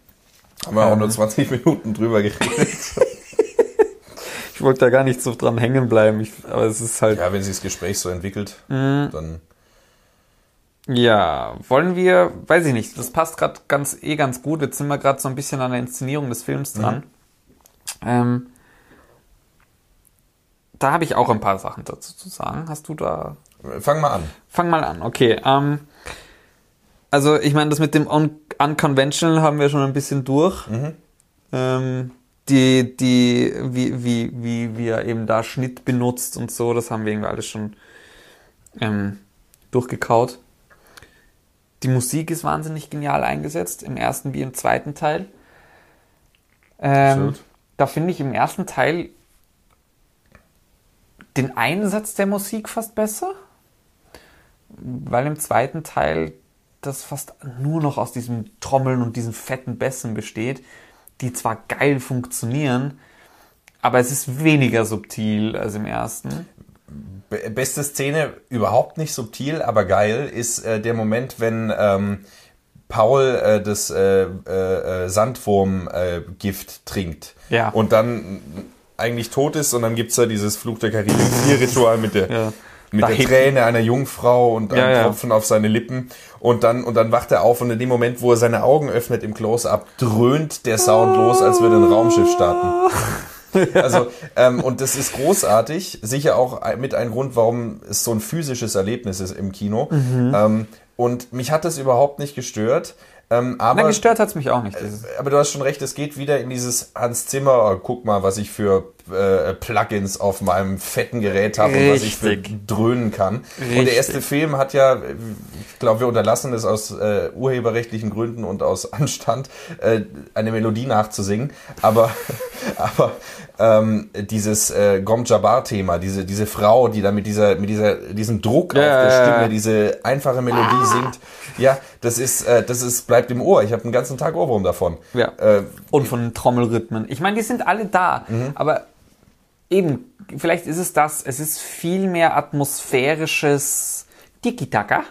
wir auch nur 20 Minuten drüber geredet. Ich wollte da gar nicht so dran hängen bleiben, ich, aber es ist halt. ja, wenn sich das Gespräch so entwickelt, dann Ja, wollen wir, weiß ich nicht, das passt gerade ganz eh ganz gut. Jetzt sind wir gerade so ein bisschen an der Inszenierung des Films dran. Ähm, da habe ich auch ein paar Sachen dazu zu sagen. Hast du da? fang mal an. Fang mal an, okay. Ähm, also ich meine, das mit dem Un Unconventional haben wir schon ein bisschen durch. Ähm, die, die, wie, wie, wie, er eben da Schnitt benutzt und so, das haben wir irgendwie alles schon ähm, durchgekaut. Die Musik ist wahnsinnig genial eingesetzt, im ersten wie im zweiten Teil. Ähm, da finde ich im ersten Teil den Einsatz der Musik fast besser, weil im zweiten Teil das fast nur noch aus diesen Trommeln und diesen fetten Bässen besteht, die zwar geil funktionieren, aber es ist weniger subtil als im ersten. Be- Beste Szene, überhaupt nicht subtil, aber geil, ist äh, der Moment, wenn ähm, Paul äh, das äh, äh, äh, Sandwurm-Gift trinkt Ja. und dann eigentlich tot ist und dann gibt's da dieses Fluch der Karibik 4 Ritual mit der, Ja. mit Da der hinten. Träne einer Jungfrau und einem Ja, ja. Tropfen auf seine Lippen und dann, und dann wacht er auf und in dem Moment, wo er seine Augen öffnet im Close-Up, dröhnt der Sound los, als würde ein Raumschiff starten. Also, ähm, und das ist großartig. Sicher auch mit ein Grund, warum es so ein physisches Erlebnis ist im Kino. Mhm. Ähm, und mich hat das überhaupt nicht gestört. Ähm, aber, Nein, gestört hat's mich auch nicht. dieses- aber du hast schon recht, es geht wieder in dieses Hans Zimmer, oh, guck mal, was ich für äh, Plugins auf meinem fetten Gerät habe und was ich für dröhnen kann. Und Richtig. der erste Film hat ja, ich glaube, wir unterlassen es aus äh, urheberrechtlichen Gründen und aus Anstand, äh, eine Melodie nachzusingen. Aber, aber ähm, dieses äh, Gom Jabbar-Thema, diese, diese Frau, die da mit dieser, mit dieser, diesem Druck Ja, auf der ja, ja. Stimme, diese einfache Melodie singt, ja, das ist, äh, das ist, bleibt im Ohr. Ich habe den ganzen Tag Ohrwurm davon. Ja. Äh, und von den Trommelrhythmen. Ich meine, die sind alle da, aber eben, vielleicht ist es das, es ist viel mehr atmosphärisches Tiki-Taka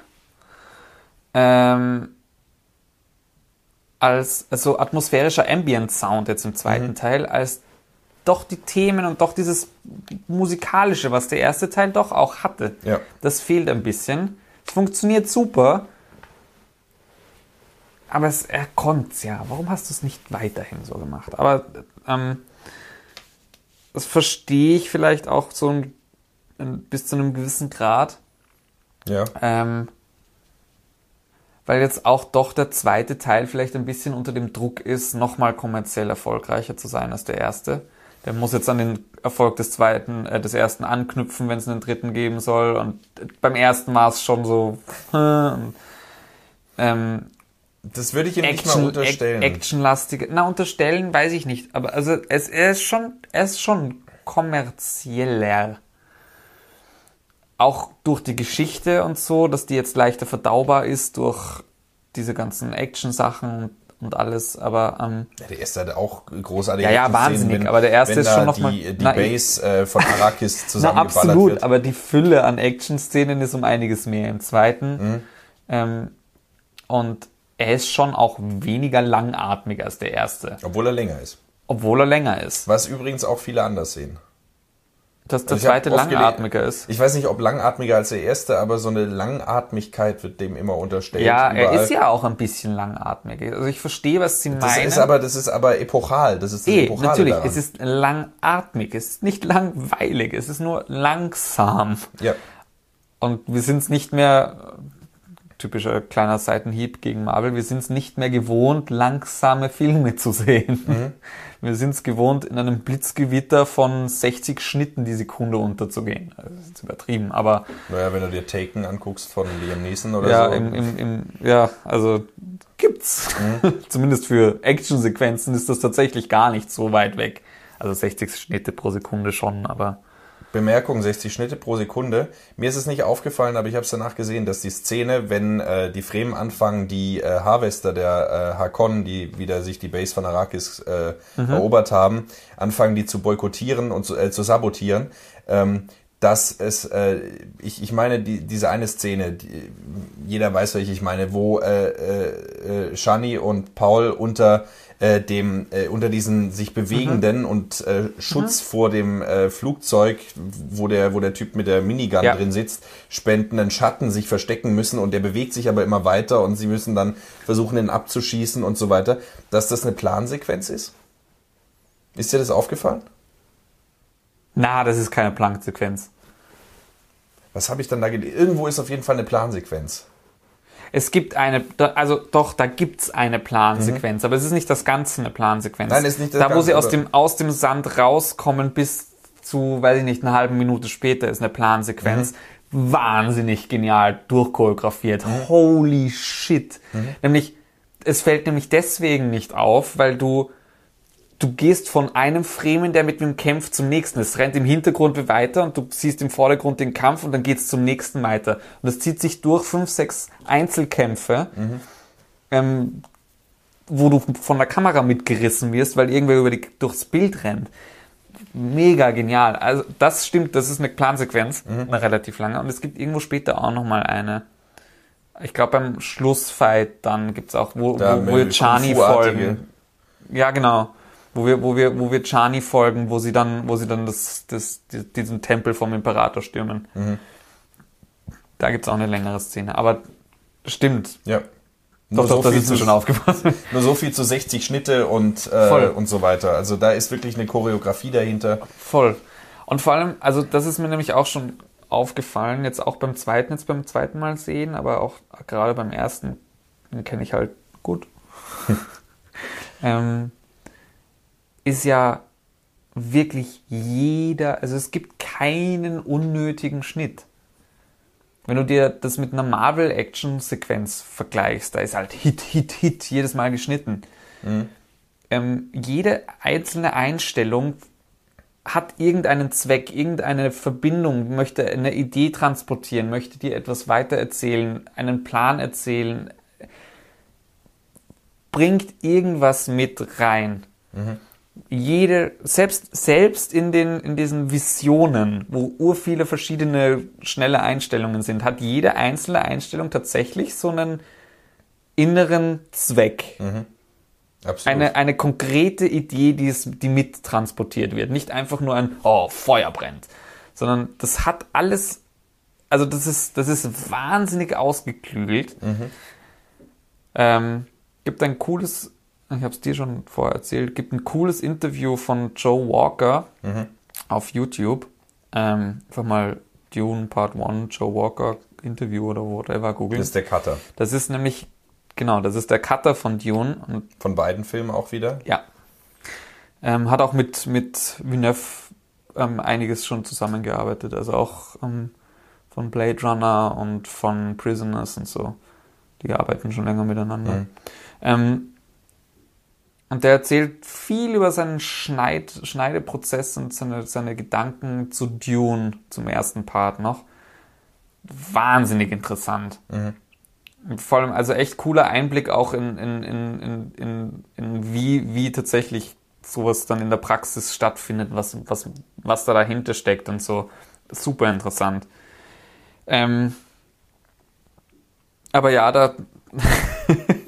ähm, als also atmosphärischer Ambient-Sound jetzt im zweiten Teil, als doch die Themen und doch dieses musikalische, was der erste Teil doch auch hatte. Ja. Das fehlt ein bisschen. Es funktioniert super, aber es, er konnt's ja. Warum hast du es nicht weiterhin so gemacht? Aber ähm, das verstehe ich vielleicht auch so ein, ein, bis zu einem gewissen Grad. ja. Ähm, weil jetzt auch doch der zweite Teil vielleicht ein bisschen unter dem Druck ist, nochmal kommerziell erfolgreicher zu sein als der erste. Der muss jetzt an den Erfolg des zweiten, äh, des ersten anknüpfen, wenn es einen dritten geben soll. Und beim ersten war es schon so. ähm, Das würde ich ihm nicht mal Action, unterstellen. Ac- actionlastige. Na, unterstellen weiß ich nicht. Aber also es, er ist schon, er ist schon kommerzieller. Auch durch die Geschichte und so, dass die jetzt leichter verdaubar ist durch diese ganzen Action-Sachen und, alles. Aber ähm, Ja, der erste hat auch großartige Ja, ja, wahnsinnig, wenn- aber der erste ist schon noch die, mal- die Na, Base äh, von Arrakis na, zusammengeballert absolut. wird. Aber die Fülle an Action-Szenen ist um einiges mehr im zweiten. Mhm. Ähm, und er ist schon auch weniger langatmig als der erste, Obwohl er länger ist. obwohl er länger ist. Was übrigens auch viele anders sehen. Dass der Also zweite langatmiger ist. Ich weiß nicht, ob langatmiger als der erste, aber so eine Langatmigkeit wird dem immer unterstellt. Ja, er überall. ist ja auch ein bisschen langatmig. Also ich verstehe, was Sie Das meinen. ist aber, das ist aber epochal. Das ist das Epochale natürlich, daran. es ist langatmig, es ist nicht langweilig, es ist nur langsam. ja. Und wir sind es nicht mehr typischer kleiner Seitenhieb gegen Marvel. Wir sind es nicht mehr gewohnt, langsame Filme zu sehen. Mhm. Wir sind es gewohnt, in einem Blitzgewitter von 60 Schnitten die Sekunde unterzugehen. Das ist übertrieben, aber. Naja, wenn du dir Taken anguckst von Liam Neeson oder ja, so. Im, im, im, ja, also gibt's. Mhm. Zumindest für Actionsequenzen ist das tatsächlich gar nicht so weit weg. Also 60 Schnitte pro Sekunde schon, aber. Bemerkung, 60 Schnitte pro Sekunde. Mir ist es nicht aufgefallen, aber ich habe es danach gesehen, dass die Szene, wenn äh, die Fremen anfangen, die äh, Harvester der äh, Hakon, die wieder sich die Base von Arrakis äh, mhm. erobert haben, anfangen, die zu boykottieren und zu, äh, zu sabotieren. Ähm, dass es, äh, ich, ich meine, die, diese eine Szene, die, jeder weiß, welche ich meine, wo äh, äh, äh Shani und Paul unter äh, dem äh, unter diesen sich bewegenden mhm. und äh, Schutz mhm. vor dem äh, Flugzeug, wo der wo der Typ mit der Minigun ja. drin sitzt, spendenden Schatten sich verstecken müssen und der bewegt sich aber immer weiter und sie müssen dann versuchen ihn abzuschießen und so weiter, dass das eine Plansequenz ist? Ist dir das aufgefallen? Na, das ist keine Plansequenz. Was habe ich dann da gelesen? Irgendwo ist auf jeden Fall eine Plansequenz. Es gibt eine, also doch, da gibt es eine Plansequenz, mhm. aber es ist nicht das Ganze eine Plansequenz. Nein, ist nicht das Da, Ganze, wo sie aus dem, aus dem Sand rauskommen bis zu, weiß ich nicht, eine halbe Minute später ist eine Plansequenz. Mhm. Wahnsinnig genial durchchoreografiert. Mhm. Holy shit. Mhm. Nämlich, es fällt nämlich deswegen nicht auf, weil du du gehst von einem Fremen, der mit ihm kämpft, zum nächsten. Es rennt im Hintergrund weiter und du siehst im Vordergrund den Kampf und dann geht's zum nächsten weiter. Und das zieht sich durch fünf, sechs Einzelkämpfe, mhm. ähm, wo du von der Kamera mitgerissen wirst, weil irgendwer über die, durchs Bild rennt. Mega genial. Also das stimmt, das ist eine Plansequenz, mhm. eine relativ lange. Und es gibt irgendwo später auch nochmal eine. Ich glaube beim Schlussfight dann gibt's auch, wo, da wo, wo Chani folgen. Ja, genau wo wir, wo wir, wo wir Chani folgen, wo sie dann, wo sie dann das, das, diesen Tempel vom Imperator stürmen. Mhm. Da gibt's auch eine längere Szene. Aber stimmt. Ja. Nur doch, so doch, das ist mir schon aufgepasst. Nur so viel zu 60 Schnitte und, äh, und so weiter. Also da ist wirklich eine Choreografie dahinter. Voll. Und vor allem, also das ist mir nämlich auch schon aufgefallen, jetzt auch beim zweiten, jetzt beim zweiten Mal sehen, aber auch gerade beim ersten, den kenne ich halt gut. ähm, ist ja wirklich jeder, also es gibt keinen unnötigen Schnitt. Wenn du dir das mit einer Marvel-Action-Sequenz vergleichst, da ist halt Hit, Hit, Hit jedes Mal geschnitten. Mhm. Ähm, jede einzelne Einstellung hat irgendeinen Zweck, irgendeine Verbindung, möchte eine Idee transportieren, möchte dir etwas weitererzählen, einen Plan erzählen, bringt irgendwas mit rein. Mhm jede, selbst, selbst in den, in diesen Visionen, wo ur viele verschiedene schnelle Einstellungen sind, hat jede einzelne Einstellung tatsächlich so einen inneren Zweck. Mhm. Absolut. Eine, eine konkrete Idee, die, es, die mittransportiert wird. Nicht einfach nur ein, oh, Feuer brennt. Sondern das hat alles, also das ist, das ist wahnsinnig ausgeklügelt. Mhm. Ähm, gibt ein cooles ich habe es dir schon vorher erzählt, gibt ein cooles Interview von Joe Walker mhm. auf YouTube. Ähm, einfach mal Dune Part 1, Joe Walker Interview oder whatever googeln. Das ist der Cutter. Das ist nämlich, genau, das ist der Cutter von Dune. Und von beiden Filmen auch wieder? Ja. Ähm, hat auch mit, mit Villeneuve ähm, einiges schon zusammengearbeitet. Also auch ähm, von Blade Runner und von Prisoners und so. Die arbeiten schon länger miteinander. Mhm. Und der erzählt viel über seinen Schneid, Schneideprozess und seine, seine Gedanken zu Dune, zum ersten Part noch. Wahnsinnig interessant. Mhm. Vor allem, also echt cooler Einblick auch in, in, in, in, in, in wie, wie tatsächlich sowas dann in der Praxis stattfindet, was, was, was da dahinter steckt und so. Super interessant. Ähm, aber ja, da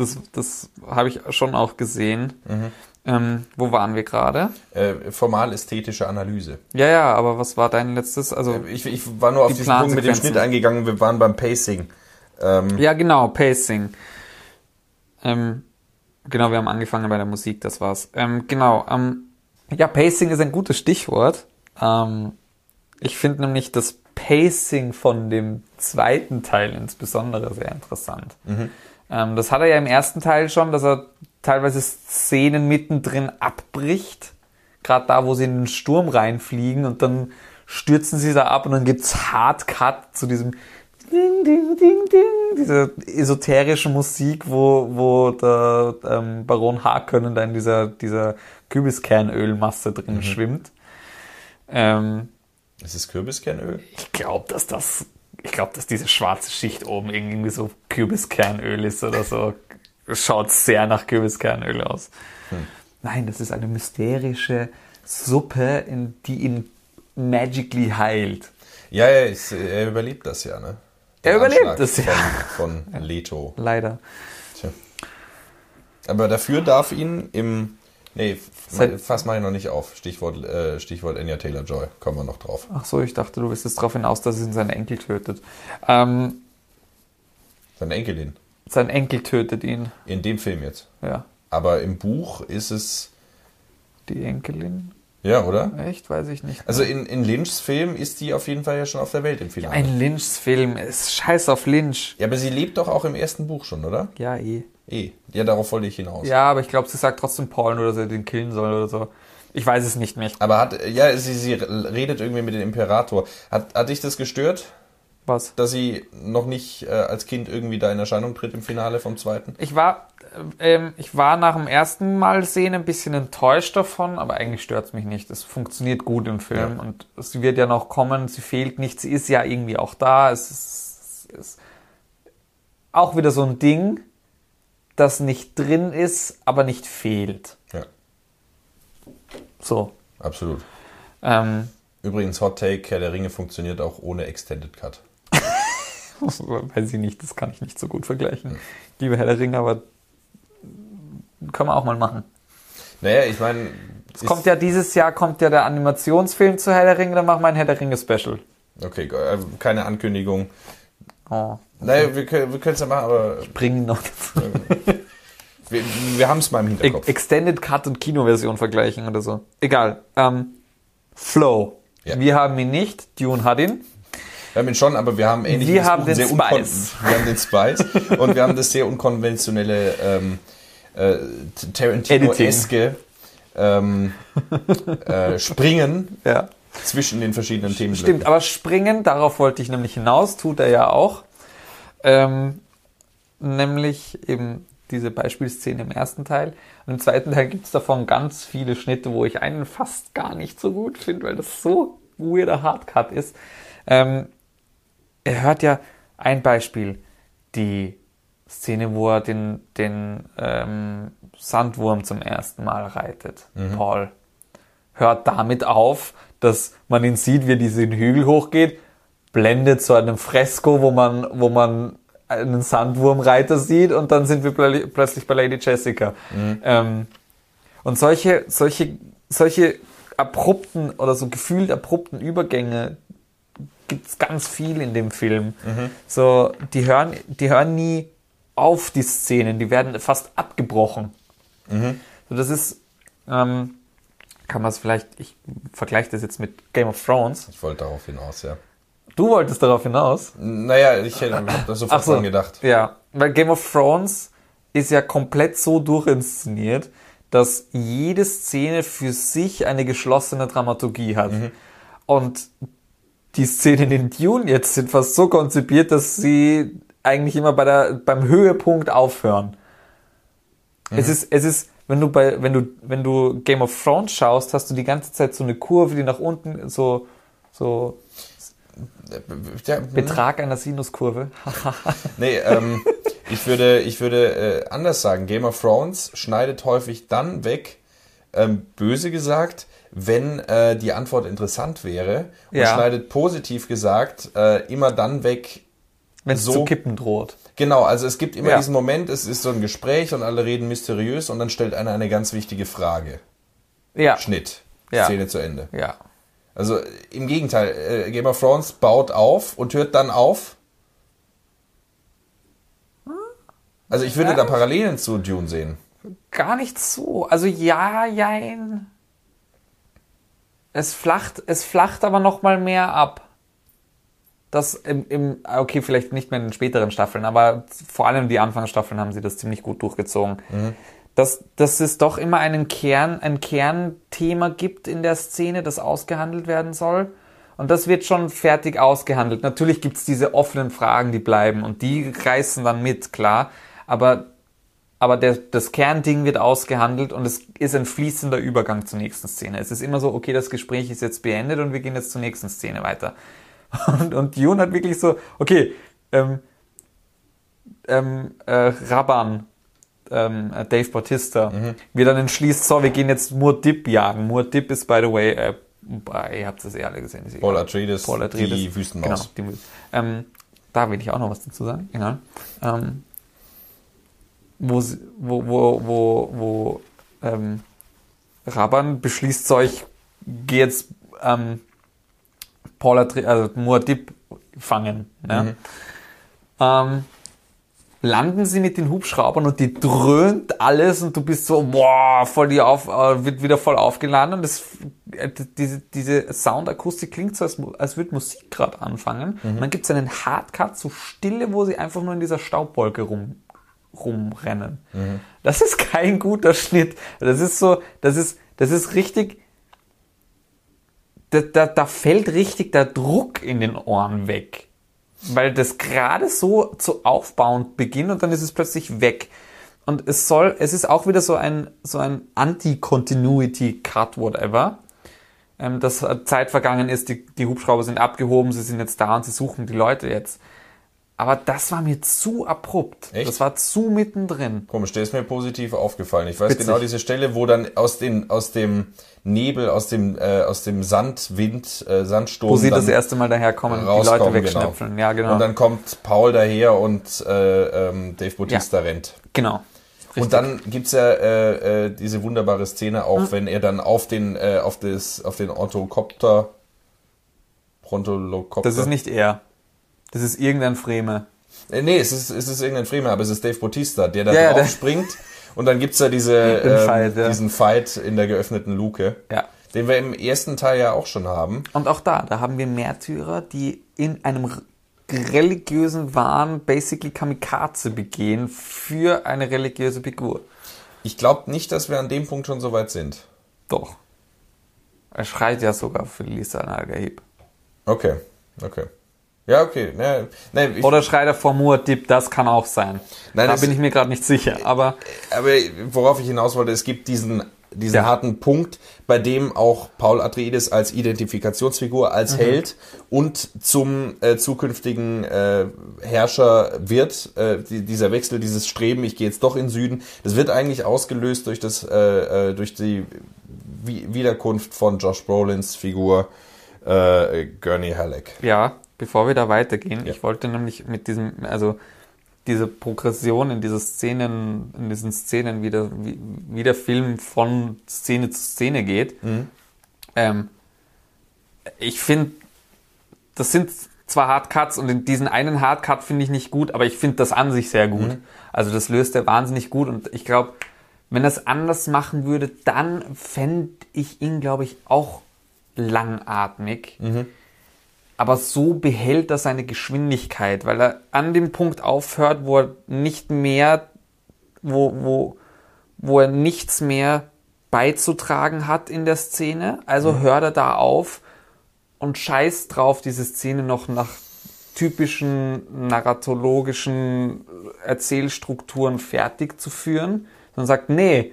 Das, das habe ich schon auch gesehen. Mhm. Ähm, wo waren wir gerade? Äh, formal-ästhetische Analyse. Ja, ja, aber was war dein letztes? Also äh, ich, ich war nur auf diesen Punkt mit dem Schnitt eingegangen. Wir waren beim Pacing. Ähm, ja, genau, Pacing. Ähm, genau, wir haben angefangen bei der Musik, das war's. Ähm, genau, ähm, ja, Pacing ist ein gutes Stichwort. Ähm, ich finde nämlich, dass Pacing von dem zweiten Teil insbesondere sehr interessant. Ähm, das hat er ja im ersten Teil schon, dass er teilweise Szenen mittendrin abbricht. Gerade da, wo sie in den Sturm reinfliegen und dann stürzen sie da ab und dann gibt's Hard Cut zu diesem Ding, Ding, Ding, Ding, diese esoterische Musik, wo, wo der ähm, Baron Harkonnen da in dieser, dieser Kürbiskernölmasse drin schwimmt. Ähm, Ist es Kürbiskernöl? ich glaube, dass das, ich glaube, dass diese schwarze Schicht oben irgendwie so Kürbiskernöl ist oder so. Es Schaut sehr nach Kürbiskernöl aus. Nein, das ist eine mysterische Suppe, in, die ihn magically heilt. Ja, ja, ist, er überlebt das ja, ne? Er Der überlebt Anschlag das, ja. Von, von Leto. Leider. Tja. Aber dafür darf ihn im. Nee, Seit- fass mal noch nicht auf. Stichwort, äh, Stichwort Anya Taylor Joy. Kommen wir noch drauf. Ach so, ich dachte, du willst jetzt darauf hinaus, dass ihn sein Enkel tötet. Ähm, Seine Enkelin. sein Enkel tötet ihn. In dem Film jetzt. Ja. Aber im Buch ist es. Die Enkelin? Ja, oder? Echt? Weiß ich nicht. Also in, in Lynchs Film ist die auf jeden Fall ja schon auf der Welt im Finale. Ein Lynchs-Film ist scheiß auf Lynch. ja, aber sie lebt doch auch im ersten Buch schon, oder? Ja, eh. Eh. Ja, darauf wollte ich hinaus. Ja, aber ich glaube, sie sagt trotzdem Paul nur, dass er den killen soll oder so. Ich weiß es nicht mehr. Aber hat, ja, sie, sie redet irgendwie mit dem Imperator. Hat, hat dich das gestört, Was? dass sie noch nicht äh, als Kind irgendwie da in Erscheinung tritt im Finale vom zweiten? Ich war, ähm, ich war nach dem ersten Mal sehen ein bisschen enttäuscht davon, aber eigentlich stört es mich nicht. Es funktioniert gut im Film Ja. und sie wird ja noch kommen, sie fehlt nicht, sie ist ja irgendwie auch da. Es ist, es ist auch wieder so ein Ding, das nicht drin ist, aber nicht fehlt. Ja, So. absolut. Ähm, Übrigens, Hot Take, Herr der Ringe funktioniert auch ohne Extended Cut. weiß ich nicht, das kann ich nicht so gut vergleichen. Ich liebe Herr der Ringe, aber kann man auch mal machen. Naja, ich meine. Es kommt ja dieses Jahr kommt ja der Animationsfilm zu Herr der Ringe, dann machen wir ein Herr der Ringe Special. Okay, äh, keine Ankündigung. Oh, Naja, wir, können- wir es ja machen, aber bringen noch dazu. wir, wir haben es mal im Hinterkopf. Extended Cut und Kinoversion vergleichen oder so. Egal. Ähm, Flow. Ja. Wir haben ihn nicht, Dune hat ihn. Wir haben ihn schon, aber wir haben ähnlich Wir haben den sehr Spice. Wir haben den Spice und wir haben das sehr unkonventionelle ähm, äh, Tarantino-eske ähm, äh, Springen Ja. zwischen den verschiedenen Themen. Stimmt, aber springen, darauf wollte ich nämlich hinaus, tut er ja auch. Ähm, nämlich eben diese Beispielszene im ersten Teil. Und im zweiten Teil gibt es davon ganz viele Schnitte, wo ich einen fast gar nicht so gut finde, weil das so weirder Hardcut ist. Ähm, er hört ja ein Beispiel, die Szene, wo er den, den ähm, Sandwurm zum ersten Mal reitet, Paul hört damit auf, dass man ihn sieht, wie er diesen Hügel hochgeht, blendet zu einem Fresko, wo man, wo man einen Sandwurmreiter sieht und dann sind wir pl plötzlich bei Lady Jessica. Ähm, und solche, solche, solche abrupten oder so gefühlt abrupten Übergänge gibt's ganz viel in dem Film. So, die hören, die hören nie auf, die Szenen, die werden fast abgebrochen. So, das ist, ähm, kann man es vielleicht, ich vergleiche das jetzt mit Game of Thrones. Ich wollte darauf hinaus, ja. Du wolltest darauf hinaus. Naja, ich hätte hab da sofort so, dran gedacht. Ja, weil Game of Thrones ist ja komplett so durchinszeniert, dass jede Szene für sich eine geschlossene Dramaturgie hat. Und die Szenen in Dune jetzt sind fast so konzipiert, dass sie eigentlich immer bei der, beim Höhepunkt aufhören. Es ist, es ist, wenn du bei, wenn du, wenn du Game of Thrones schaust, hast du die ganze Zeit so eine Kurve, die nach unten, so, so Ja, Betrag einer Sinuskurve. Nee, ähm, ich würde, ich würde äh, anders sagen. Game of Thrones schneidet häufig dann weg, ähm, böse gesagt, wenn äh, die Antwort interessant wäre und Ja. schneidet positiv gesagt äh, immer dann weg. Wenn es So- zu kippen droht. Genau, also es gibt immer Ja. diesen Moment, es ist so ein Gespräch und alle reden mysteriös und dann stellt einer eine ganz wichtige Frage. Ja. Schnitt. Ja. Szene zu Ende. Ja. Also im Gegenteil, äh, Game of Thrones baut auf und hört dann auf. Also ich würde da Parallelen zu Dune sehen. Gar nicht so. Also ja, jein. Es flacht, es flacht aber noch mal mehr ab. dass im, im, okay, vielleicht nicht mehr in den späteren Staffeln, aber vor allem die Anfangsstaffeln haben sie das ziemlich gut durchgezogen. Dass, dass es doch immer einen Kern, ein Kernthema gibt in der Szene, das ausgehandelt werden soll. Und das wird schon fertig ausgehandelt. Natürlich gibt's diese offenen Fragen, die bleiben und die reißen dann mit, klar. Aber, aber der, das Kernding wird ausgehandelt und es ist ein fließender Übergang zur nächsten Szene. Es ist immer so, okay, das Gespräch ist jetzt beendet und wir gehen jetzt zur nächsten Szene weiter. Und, und Jun hat wirklich so, okay, ähm, ähm, äh, Raban, ähm, äh, Dave Bautista, wird dann entschließt, so, wir gehen jetzt Murdip jagen. Murdip ist, by the way, äh, ihr habt es eh alle gesehen. Paul. Atreides, Paul Atreides. die Wüstenmaus. Genau, die, ähm, da will ich auch noch was dazu sagen. Egal. Ähm, wo, wo, wo, wo, wo ähm, Raban beschließt, so, ich gehe jetzt ähm, Paul Atreides, also Muad'Dib fangen. Ne? Ähm, landen sie mit den Hubschraubern und die dröhnt alles und du bist so, boah, voll die auf, äh, wird wieder voll aufgeladen und das, äh, diese, diese Soundakustik klingt so, als, als würde Musik gerade anfangen. Und dann gibt es einen Hardcut, so Stille, wo sie einfach nur in dieser Staubwolke rum, rumrennen. Das ist kein guter Schnitt. Das ist so, das ist, das ist richtig, da, da, da fällt richtig der Druck in den Ohren weg. Weil das gerade so zu aufbauend beginnt und dann ist es plötzlich weg. Und es soll, es ist auch wieder so ein, so ein Anti-Continuity-Cut, whatever. Ähm, dass Zeit vergangen ist, die, die Hubschrauber sind abgehoben, sie sind jetzt da und sie suchen die Leute jetzt. Aber das war mir zu abrupt. Echt? Das war zu mittendrin. Komisch, der ist mir positiv aufgefallen. Ich weiß Witzig. genau diese Stelle, wo dann aus, den, aus dem Nebel, aus dem, äh, aus dem Sandwind, äh, Sandsturm Wo sie dann das erste Mal daherkommen und die Leute rauskommen, wegschnipfeln. Ja, genau. Und dann kommt Paul daher und äh, ähm, Dave Bautista rennt. genau. Und dann gibt's ja äh, äh, diese wunderbare Szene auch, Hm. wenn er dann auf den, äh, auf das, auf den Orthokopter, Prontolokopter. Das ist nicht er. Das ist irgendein Freme. Äh, nee, es ist, es ist irgendein Fremer, aber es ist Dave Bautista, der da Ja, ja, drauf springt. Und dann gibt's ja diese, ähm, Fight, ja. diesen Fight in der geöffneten Luke. Ja. Den wir im ersten Teil ja auch schon haben. Und auch da, da haben wir Märtyrer, die in einem religiösen Wahn basically Kamikaze begehen für eine religiöse Figur. Ich glaube nicht, dass wir an dem Punkt schon so weit sind. Doch. Er schreit ja sogar für Lisa Al-Ghaib. Okay, okay. Ja, okay. Ne, ne, ich, Oder schreit er vor Muad'Dib, das kann auch sein. Nein, da bin ich mir gerade nicht sicher, aber aber worauf ich hinaus wollte, es gibt diesen, diesen Ja. harten Punkt, bei dem auch Paul Atreides als Identifikationsfigur, als Held und zum äh, zukünftigen äh, Herrscher wird. Äh, die, dieser Wechsel, dieses Streben, ich gehe jetzt doch in den Süden, das wird eigentlich ausgelöst durch das, äh, äh, durch die Wi- Wiederkunft von Josh Brolins Figur äh, Gurney Halleck. ja, bevor wir da weitergehen, Ja. ich wollte nämlich mit diesem, also diese Progression in diese Szenen, in diesen Szenen, wie der, wie, wie der Film von Szene zu Szene geht. Ähm, ich finde, das sind zwar Hardcuts und in diesen einen Hardcut finde ich nicht gut, aber ich finde das an sich sehr gut. Also das löst er wahnsinnig gut und ich glaube, wenn er es anders machen würde, dann fände ich ihn, glaube ich, auch langatmig. Aber so behält er seine Geschwindigkeit, weil er an dem Punkt aufhört, wo er nicht mehr, wo, wo, wo er nichts mehr beizutragen hat in der Szene. Also hört er da auf und scheißt drauf, diese Szene noch nach typischen narratologischen Erzählstrukturen fertig zu führen, sondern sagt, nee,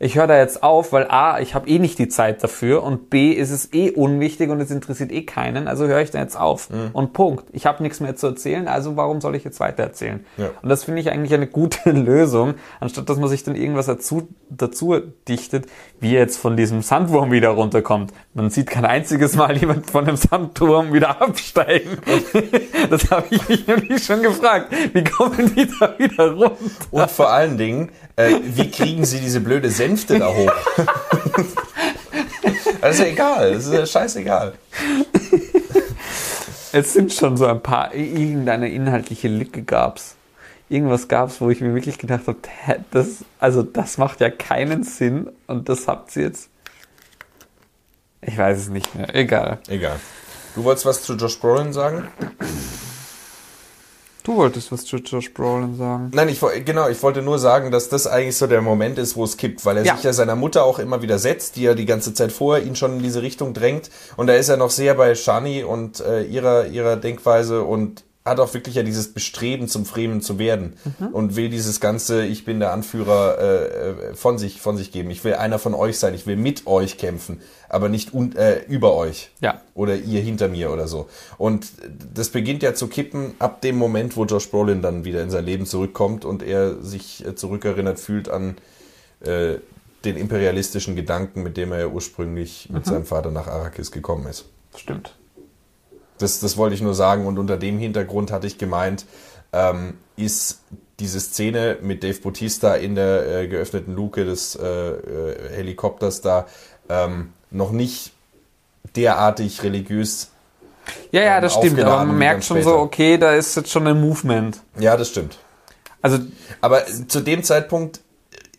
ich höre da jetzt auf, weil A, ich habe eh nicht die Zeit dafür und B, ist es eh unwichtig und es interessiert eh keinen, also höre ich da jetzt auf. Und Punkt. Ich habe nichts mehr zu erzählen, also warum soll ich jetzt weiter erzählen? Ja. Und das finde ich eigentlich eine gute Lösung, anstatt dass man sich dann irgendwas dazu, dazu dichtet, wie er jetzt von diesem Sandwurm wieder runterkommt. Man sieht kein einziges Mal jemand von dem Sandturm wieder absteigen. das habe ich mich nämlich schon gefragt. Wie kommen die da wieder runter? Und vor allen Dingen, äh, wie kriegen sie diese blöde Sänfte da hoch? das ist ja egal, das ist ja scheißegal. Es sind schon so ein paar, irgendeine inhaltliche Lücke gab's. Irgendwas gab's, wo ich mir wirklich gedacht habe, das, also das macht ja keinen Sinn und das habt ihr jetzt. Ich weiß es nicht mehr. Egal. Egal. Du wolltest was zu Josh Brolin sagen? Du wolltest was zu Josh Brolin sagen. Nein, ich, genau, ich wollte nur sagen, dass das eigentlich so der Moment ist, wo es kippt, weil er Ja. sich ja seiner Mutter auch immer wieder setzt, die ja die ganze Zeit vorher ihn schon in diese Richtung drängt. Und da ist er noch sehr bei Shani und äh, ihrer, ihrer Denkweise und hat auch wirklich ja dieses Bestreben zum Fremen zu werden und will dieses ganze, ich bin der Anführer äh, äh, von sich, von sich geben. Ich will einer von euch sein, ich will mit euch kämpfen, aber nicht un, äh, über euch Ja. oder ihr hinter mir oder so. Und das beginnt ja zu kippen ab dem Moment, wo Josh Brolin dann wieder in sein Leben zurückkommt und er sich äh, zurückerinnert fühlt an äh, den imperialistischen Gedanken, mit dem er ja ursprünglich mit seinem Vater nach Arrakis gekommen ist. Stimmt. Das, das wollte ich nur sagen und unter dem Hintergrund hatte ich gemeint, ähm, ist diese Szene mit Dave Bautista in der äh, geöffneten Luke des äh, äh, Helikopters da ähm, noch nicht derartig religiös. Ja, ja, Ähm, das stimmt. Aber man merkt schon später. so, okay, da ist jetzt schon ein Movement. Ja, das stimmt. Also, Aber zu dem Zeitpunkt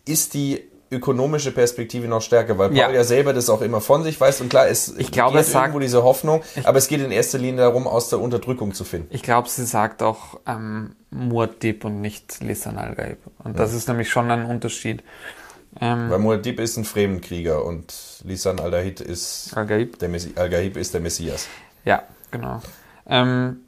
ist die ökonomische Perspektive noch stärker, weil Paul Ja. ja, selber das auch immer von sich weiß und klar, es Ich glaube, geht es sagt- irgendwo diese Hoffnung, aber es geht in erster Linie darum, aus der Unterdrückung zu finden. ich glaube, sie sagt auch ähm, Muad'Dib und nicht Lisan al-Gaib. Und das ist nämlich schon ein Unterschied. Ähm, Weil Muad'Dib ist ein Fremdenkrieger und Lisan al-Dahid ist Messi Al-Ghaib ist der Messias. Ja, genau. Ähm,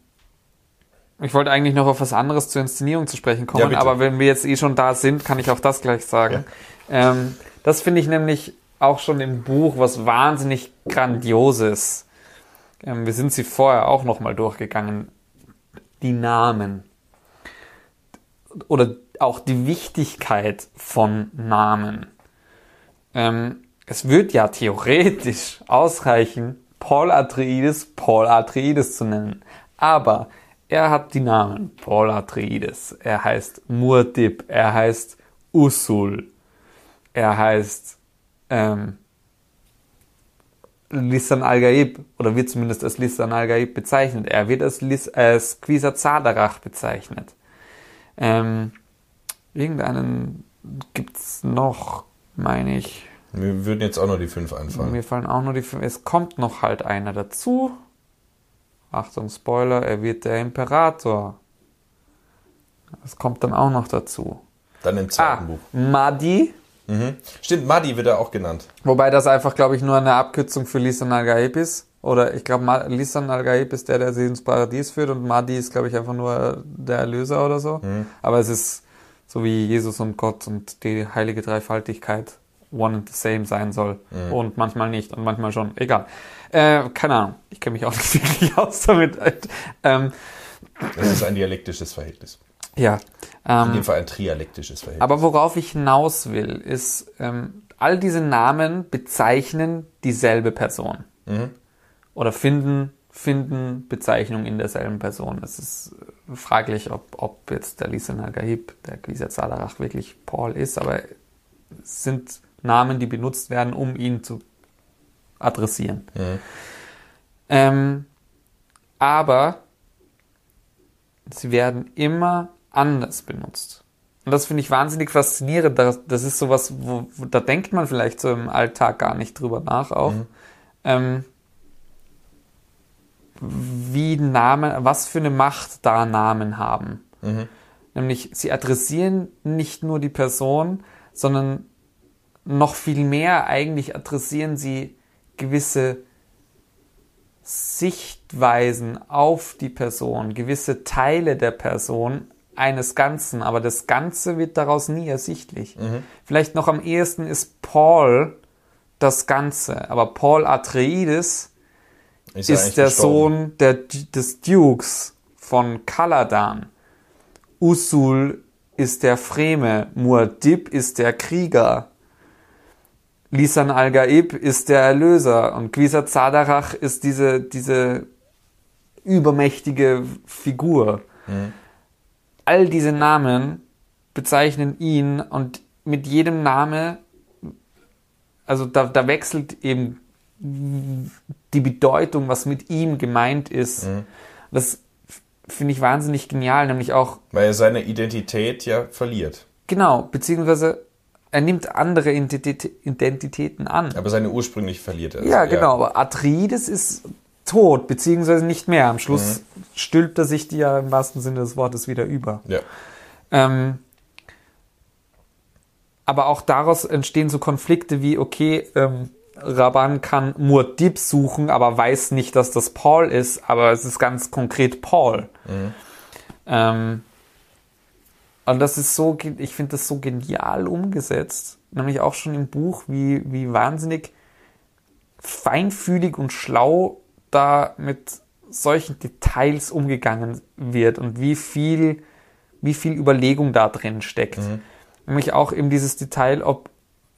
ich wollte eigentlich noch auf was anderes zur Inszenierung zu sprechen Ja, kommen, bitte. aber wenn wir jetzt eh schon da sind, kann ich auch das gleich sagen. Ähm, das finde ich nämlich auch schon im Buch was wahnsinnig Grandioses. Ähm, wir sind sie vorher auch nochmal durchgegangen. Die Namen. Oder auch die Wichtigkeit von Namen. Ähm, es wird ja theoretisch ausreichen, Paul Atreides Paul Atreides zu nennen. Aber er hat die Namen Paul Atreides. Er heißt Muad'Dib. Er heißt Usul. Er heißt ähm, Lisan al-Gaib oder wird zumindest als Lisan al-Gaib bezeichnet. Er wird als, Lis als Quisa Zadarach bezeichnet. Ähm, irgendeinen gibt's noch, meine ich. Mir würden jetzt auch nur die fünf einfallen. Mir fallen auch nur die fünf. Es kommt noch halt einer dazu. Achtung, Spoiler, er wird der Imperator. Das kommt dann auch noch dazu. Dann im Ah, zweiten Buch. Madi. Mhm. Stimmt, Madi wird er auch genannt. Wobei das einfach, glaube ich, nur eine Abkürzung für Lisan al-Gaib ist. Oder ich glaube, Lisan al-Gaib ist der, der sie ins Paradies führt und Madi ist, glaube ich, einfach nur der Erlöser oder so. Aber es ist so wie Jesus und Gott und die heilige Dreifaltigkeit one and the same sein soll. Und manchmal nicht und manchmal schon. Egal. Äh, keine Ahnung. Ich kenne mich auch nicht wirklich aus damit. Ähm, Das ist ein dialektisches Verhältnis. ja. In Ähm, dem Fall ein trialektisches Verhältnis. Aber worauf ich hinaus will, ist, ähm, all diese Namen bezeichnen dieselbe Person. Oder finden, finden Bezeichnung in derselben Person. Es ist äh, fraglich, ob, ob jetzt der Lisan al-Gahib, der Quisat Sadarach wirklich Paul ist, aber es sind Namen, die benutzt werden, um ihn zu adressieren. Ähm, aber sie werden immer anders benutzt. Und das finde ich wahnsinnig faszinierend. Das, das ist sowas, wo, wo, da denkt man vielleicht so im Alltag gar nicht drüber nach auch. Ähm, wie Namen, was für eine Macht da Namen haben. Nämlich, sie adressieren nicht nur die Person, sondern noch viel mehr. Eigentlich adressieren sie gewisse Sichtweisen auf die Person, gewisse Teile der Person eines Ganzen, aber das Ganze wird daraus nie ersichtlich. Vielleicht noch am ehesten ist Paul das Ganze, aber Paul Atreides ist eigentlich der. Sohn der, des Dukes von Kaladan. Usul ist der Freme, Muad'Dib ist der Krieger. Lisan al-Gaib ist der Erlöser und Quisat Zadarach ist diese, diese übermächtige Figur. All diese Namen bezeichnen ihn und mit jedem Name, also da, da wechselt eben die Bedeutung, was mit ihm gemeint ist. Das finde ich wahnsinnig genial, nämlich auch Weil er seine Identität ja verliert. Genau, beziehungsweise er nimmt andere Identitä- Identitäten an. Aber seine ursprünglich verliert er. Ja, genau, aber Atreides ist tot, beziehungsweise nicht mehr. Am Schluss mhm. stülpt er sich die ja im wahrsten Sinne des Wortes wieder über. Ja. Ähm, aber auch daraus entstehen so Konflikte wie, okay, ähm, Raban kann Muad'Dib suchen, aber weiß nicht, dass das Paul ist, aber es ist ganz konkret Paul. Mhm. Ähm, und das ist so, ich finde das so genial umgesetzt, nämlich auch schon im Buch, wie, wie wahnsinnig feinfühlig und schlau da mit solchen Details umgegangen wird und wie viel, wie viel Überlegung da drin steckt. Mhm. Nämlich auch eben dieses Detail, ob,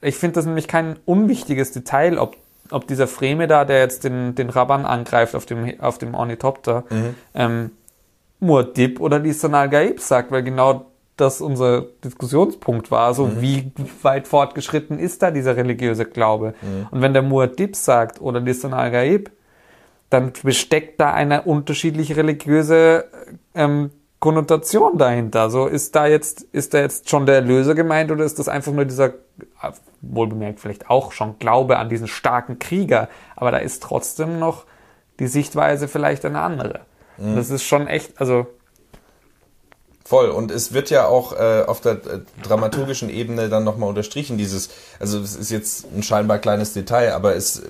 ich finde das nämlich kein unwichtiges Detail, ob, ob dieser Freme da, der jetzt den, den Raban angreift auf dem, auf dem Ornithopter, mhm. ähm, Muad'Dib oder Lisan al-Gaib sagt, weil genau das unser Diskussionspunkt war, so mhm. wie weit fortgeschritten ist da dieser religiöse Glaube. Mhm. Und wenn der Muad'Dib sagt oder Lisan al-Gaib, dann besteckt da eine unterschiedliche religiöse ähm, Konnotation dahinter. So ist da jetzt, ist da jetzt schon der Erlöser gemeint oder ist das einfach nur dieser, wohlbemerkt vielleicht auch schon Glaube an diesen starken Krieger, aber da ist trotzdem noch die Sichtweise vielleicht eine andere. Mhm. Das ist schon echt, also Voll. Und es wird ja auch äh, auf der äh, dramaturgischen Ebene dann nochmal unterstrichen, dieses, also es ist jetzt ein scheinbar kleines Detail, aber es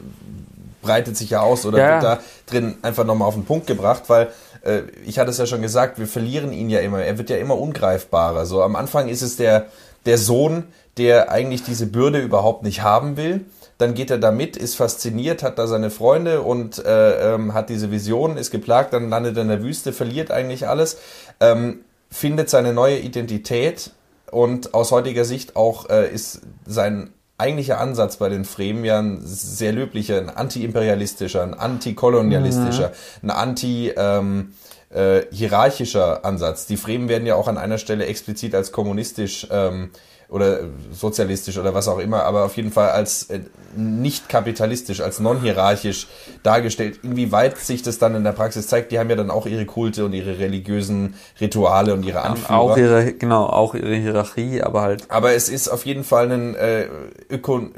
breitet sich ja aus oder ja. wird da drin einfach nochmal auf den Punkt gebracht, weil äh, ich hatte es ja schon gesagt, wir verlieren ihn ja immer. Er wird ja immer ungreifbarer. So am Anfang ist es der, der Sohn, der eigentlich diese Bürde überhaupt nicht haben will. Dann geht er da mit, ist fasziniert, hat da seine Freunde und äh, ähm, hat diese Vision, ist geplagt, dann landet er in der Wüste, verliert eigentlich alles. Ähm, findet seine neue Identität und aus heutiger Sicht auch äh, ist sein eigentlicher Ansatz bei den Fremen ja ein sehr löblicher, ein anti-imperialistischer, ein anti-kolonialistischer, mhm. ein anti- ähm, äh, hierarchischer Ansatz. Die Fremen werden ja auch an einer Stelle explizit als kommunistisch ähm, oder sozialistisch oder was auch immer, aber auf jeden Fall als äh, nicht kapitalistisch, als non-hierarchisch dargestellt. Inwieweit sich das dann in der Praxis zeigt, die haben ja dann auch ihre Kulte und ihre religiösen Rituale und ihre Anführer. Auch ihre, genau, auch ihre Hierarchie, aber halt. Aber es ist auf jeden Fall ein, äh, Öko,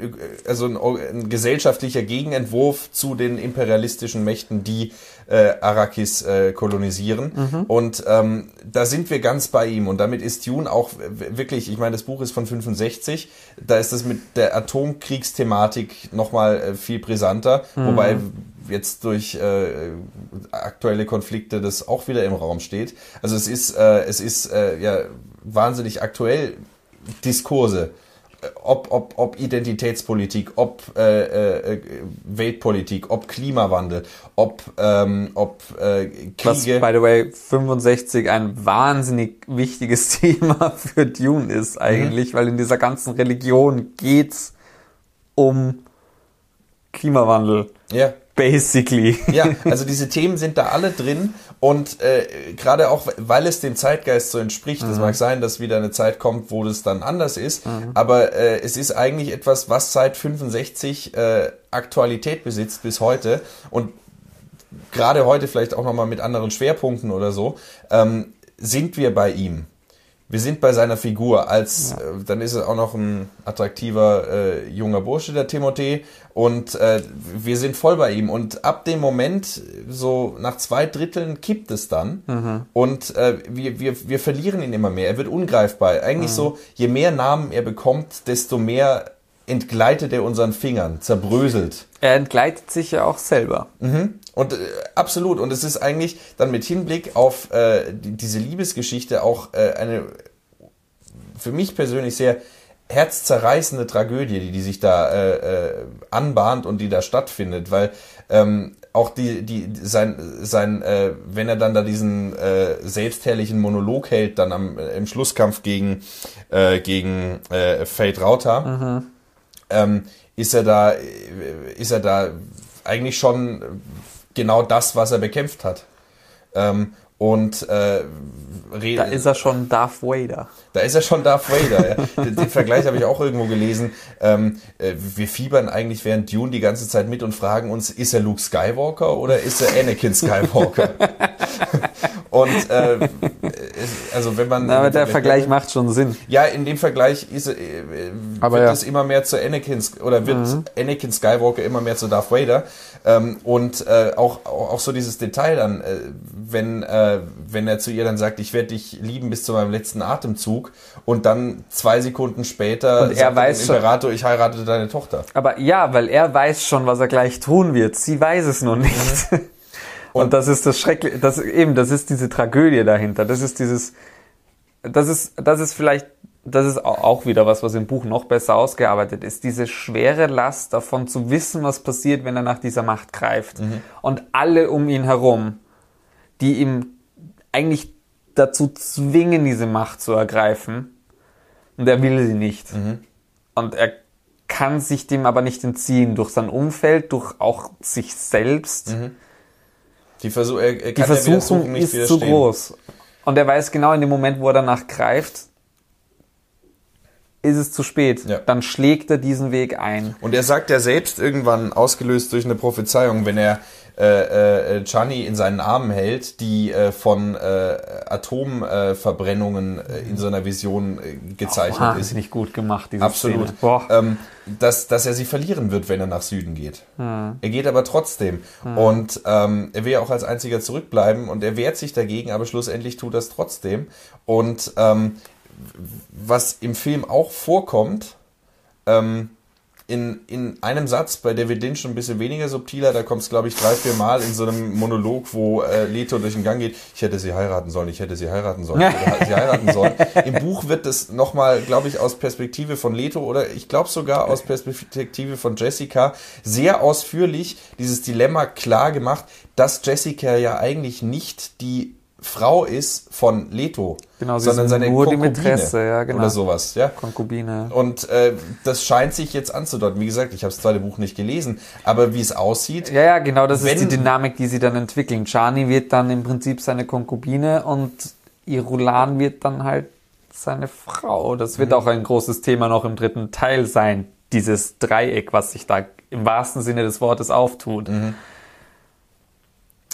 also ein, ein gesellschaftlicher Gegenentwurf zu den imperialistischen Mächten, die äh, Arrakis äh, kolonisieren. Mhm. Und ähm, da sind wir ganz bei ihm. Und damit ist Dune auch wirklich, ich meine, das Buch ist von 65, da ist das mit der Atomkriegsthematik nochmal äh, viel brisanter, mhm. wobei jetzt durch äh, aktuelle Konflikte das auch wieder im Raum steht. Also es ist, äh, es ist äh, ja wahnsinnig aktuell Diskurse ob, ob, ob Identitätspolitik, ob äh, äh, Weltpolitik, ob Klimawandel, ob, ähm, ob äh, Kriege. Was, by the way, 65 ein wahnsinnig wichtiges Thema für Dune ist eigentlich, mhm. weil in dieser ganzen Religion geht's um Klimawandel. Ja. Basically. Ja, also diese Themen sind da alle drin und äh, gerade auch, weil es dem Zeitgeist so entspricht, es mhm. mag sein, dass wieder eine Zeit kommt, wo das dann anders ist, mhm. aber äh, es ist eigentlich etwas, was seit 65 äh, Aktualität besitzt bis heute und gerade heute vielleicht auch nochmal mit anderen Schwerpunkten oder so, ähm, sind wir bei ihm wir sind bei seiner Figur. Als ja. äh, dann ist er auch noch ein attraktiver äh, junger Bursche, der Timothée, und äh, wir sind voll bei ihm. Und ab dem Moment, so nach zwei Dritteln, kippt es dann mhm. und äh, wir, wir, wir verlieren ihn immer mehr. Er wird ungreifbar. Eigentlich mhm. so, je mehr Namen er bekommt, desto mehr entgleitet er unseren Fingern, zerbröselt. Er entgleitet sich ja auch selber. Mhm. Und äh, absolut. Und es ist eigentlich dann mit Hinblick auf äh, die, diese Liebesgeschichte auch äh, eine für mich persönlich sehr herzzerreißende Tragödie, die, die sich da äh, äh, anbahnt und die da stattfindet, weil ähm, auch die, die, sein, sein, äh, wenn er dann da diesen äh, selbstherrlichen Monolog hält, dann am, äh, im Schlusskampf gegen, äh, gegen äh, Fate Rauter, mhm ähm, ist er da, ist er da eigentlich schon genau das, was er bekämpft hat. Ähm, und äh, da ist er schon Darth Vader. Da ist er schon Darth Vader. ja. den, den, Vergleich habe ich auch irgendwo gelesen. Ähm, äh, wir fiebern eigentlich während Dune die ganze Zeit mit und fragen uns, ist er Luke Skywalker oder ist er Anakin Skywalker? und äh, also wenn man. Na, aber der Vergleich macht schon Sinn. Ja, in dem Vergleich ist, äh, Aber wird ja. Mhm. es immer mehr zu Anakin oder wird Anakin Skywalker immer mehr zu Darth Vader. Ähm, und äh, auch, auch so dieses Detail dann, äh, wenn, äh, wenn er zu ihr dann sagt, ich werde dich lieben bis zu meinem letzten Atemzug und dann zwei Sekunden später Und er weiß dem schon- Imperator, ich heirate deine Tochter. Aber ja, weil er weiß schon, was er gleich tun wird. Sie weiß es noch nicht. Und, das ist das Schreckliche, das eben, das ist diese Tragödie dahinter. Das ist dieses, das ist, das ist vielleicht, das ist au- auch wieder was, was im Buch noch besser ausgearbeitet ist. Diese schwere Last davon zu wissen, was passiert, wenn er nach dieser Macht greift. Und alle um ihn herum, die ihm eigentlich dazu zwingen, diese Macht zu ergreifen. Und er will sie nicht. Und er kann sich dem aber nicht entziehen durch sein Umfeld, durch auch sich selbst. Die, Versuch, er, er Die Versuchung nicht ist zu groß. Und er weiß genau in dem Moment, wo er danach greift, ist es zu spät. Ja. Dann schlägt er diesen Weg ein. Und er sagt ja selbst irgendwann, ausgelöst durch eine Prophezeiung, wenn er äh, äh, Chani in seinen Armen hält, die äh, von äh, Atomverbrennungen äh, in so einer Vision äh, gezeichnet ist. Wahnsinnig gut gemacht, diese Absolut. Szene. Boah. Ähm, dass, dass er sie verlieren wird, wenn er nach Süden geht. Hm. Er geht aber trotzdem. Und ähm, er will ja auch als einziger zurückbleiben und er wehrt sich dagegen, aber schlussendlich tut er es trotzdem. Und ähm, was im Film auch vorkommt, ähm, in, in einem Satz, bei David Lynch schon ein bisschen weniger subtiler, da kommt es, glaube ich, drei, vier Mal in so einem Monolog, wo äh, Leto durch den Gang geht, ich hätte sie heiraten sollen, ich hätte sie heiraten sollen, ich hätte sie heiraten sollen. Im Buch wird es nochmal, glaube ich, aus Perspektive von Leto oder ich glaube sogar aus Perspektive von Jessica sehr ausführlich dieses Dilemma klar gemacht, dass Jessica ja eigentlich nicht die Frau ist von Leto, Genau, sondern seine nur die Konkubine Mätresse, ja, genau. oder sowas, ja. Konkubine. Und äh, das scheint sich jetzt anzudeuten. Wie gesagt, ich habe das zweite Buch nicht gelesen, aber wie es aussieht, Ja, ja, genau, das ist die Dynamik, die sie dann entwickeln. Chani wird dann im Prinzip seine Konkubine und Irulan wird dann halt seine Frau. Das wird auch ein großes Thema noch im dritten Teil sein. Dieses Dreieck, was sich da im wahrsten Sinne des Wortes auftut.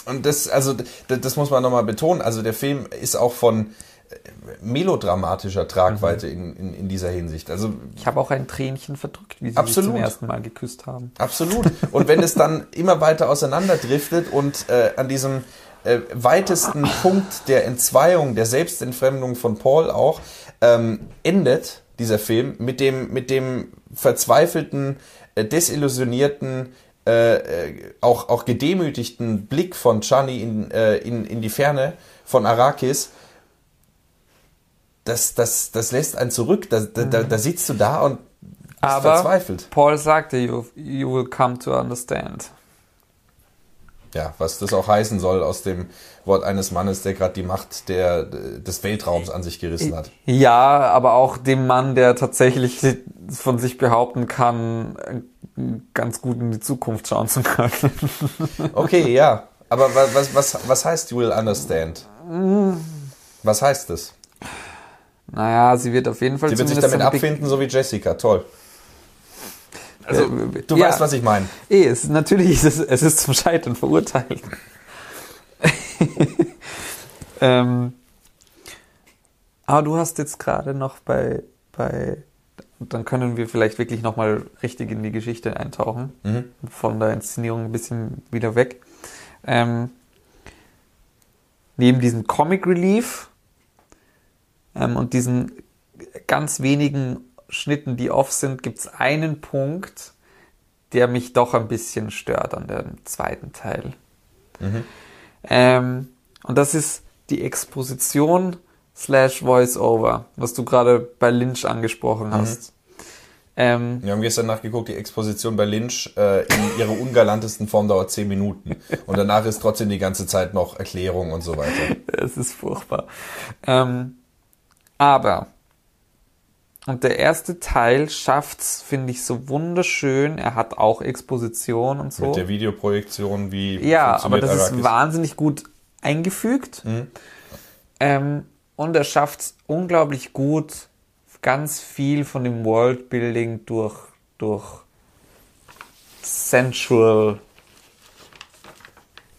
Und das, also d- das muss man nochmal betonen, also der Film ist auch von äh, melodramatischer Tragweite in, in, in dieser Hinsicht. Also Ich habe auch ein Tränchen verdrückt, wie sie Absolut. sich zum ersten Mal geküsst haben. Absolut. Und wenn es dann immer weiter auseinanderdriftet und äh, an diesem äh, weitesten Punkt der Entzweiung, der Selbstentfremdung von Paul auch ähm, endet, dieser Film, mit dem, mit dem verzweifelten, äh, desillusionierten, äh, äh, auch, auch gedemütigten Blick von Chani in, äh, in, in die Ferne von Arrakis, das, das, das lässt einen zurück. Da, da, da, da sitzt du da und bist Aber verzweifelt. Paul sagte, you, you will come to understand. Ja, was das auch heißen soll aus dem Wort eines Mannes, der gerade die Macht der, des Weltraums an sich gerissen hat. Ja, aber auch dem Mann, der tatsächlich von sich behaupten kann, ganz gut in die Zukunft schauen zu können. Okay, ja. Aber wa- was, was, was heißt you will understand? Was heißt das? Naja, sie wird auf jeden Fall Sie wird sich damit abfinden, so wie Jessica. Toll. Also, Äh, du ja. weißt, was ich meine. Eh, es, natürlich ist es, es ist zum Scheitern verurteilt. ähm, aber du hast jetzt gerade noch bei, bei, dann können wir vielleicht wirklich nochmal richtig in die Geschichte eintauchen, von der Inszenierung ein bisschen wieder weg. Ähm, neben diesem Comic Relief ähm, und diesen ganz wenigen Schnitten, die off sind, gibt es einen Punkt, der mich doch ein bisschen stört an dem zweiten Teil. Ähm, und das ist die Exposition slash Voice-Over, was du gerade bei Lynch angesprochen hast. Ähm, Wir haben gestern nachgeguckt, die Exposition bei Lynch äh, in ihrer ungalantesten Form dauert 10 Minuten. Und danach ist trotzdem die ganze Zeit noch Erklärung und so weiter. Es ist furchtbar. Ähm, aber, und der erste Teil schafft's, finde ich, so wunderschön. Er hat auch Exposition und so. Mit der Videoprojektion, wie Ja, aber das ist Arrakis? wahnsinnig gut eingefügt. Ähm, und er schafft es unglaublich gut, ganz viel von dem Worldbuilding durch, durch sensual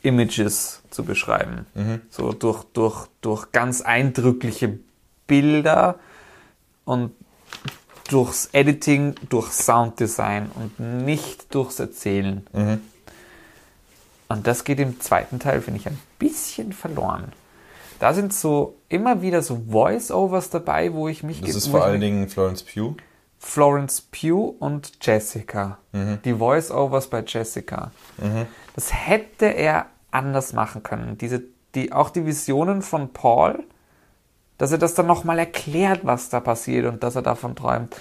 Images zu beschreiben. So durch, durch, durch ganz eindrückliche Bilder und durchs Editing, durch Sounddesign und nicht durchs Erzählen. Und das geht im zweiten Teil, finde ich, ein bisschen verloren. Da sind so immer wieder so Voice-Overs dabei, wo ich mich Das ist vor allen Dingen Florence Pugh. Florence Pugh und Jessica. Die Voice-Overs bei Jessica. Das hätte er anders machen können. Diese, die, auch die Visionen von Paul, dass er das dann nochmal erklärt, was da passiert und dass er davon träumt.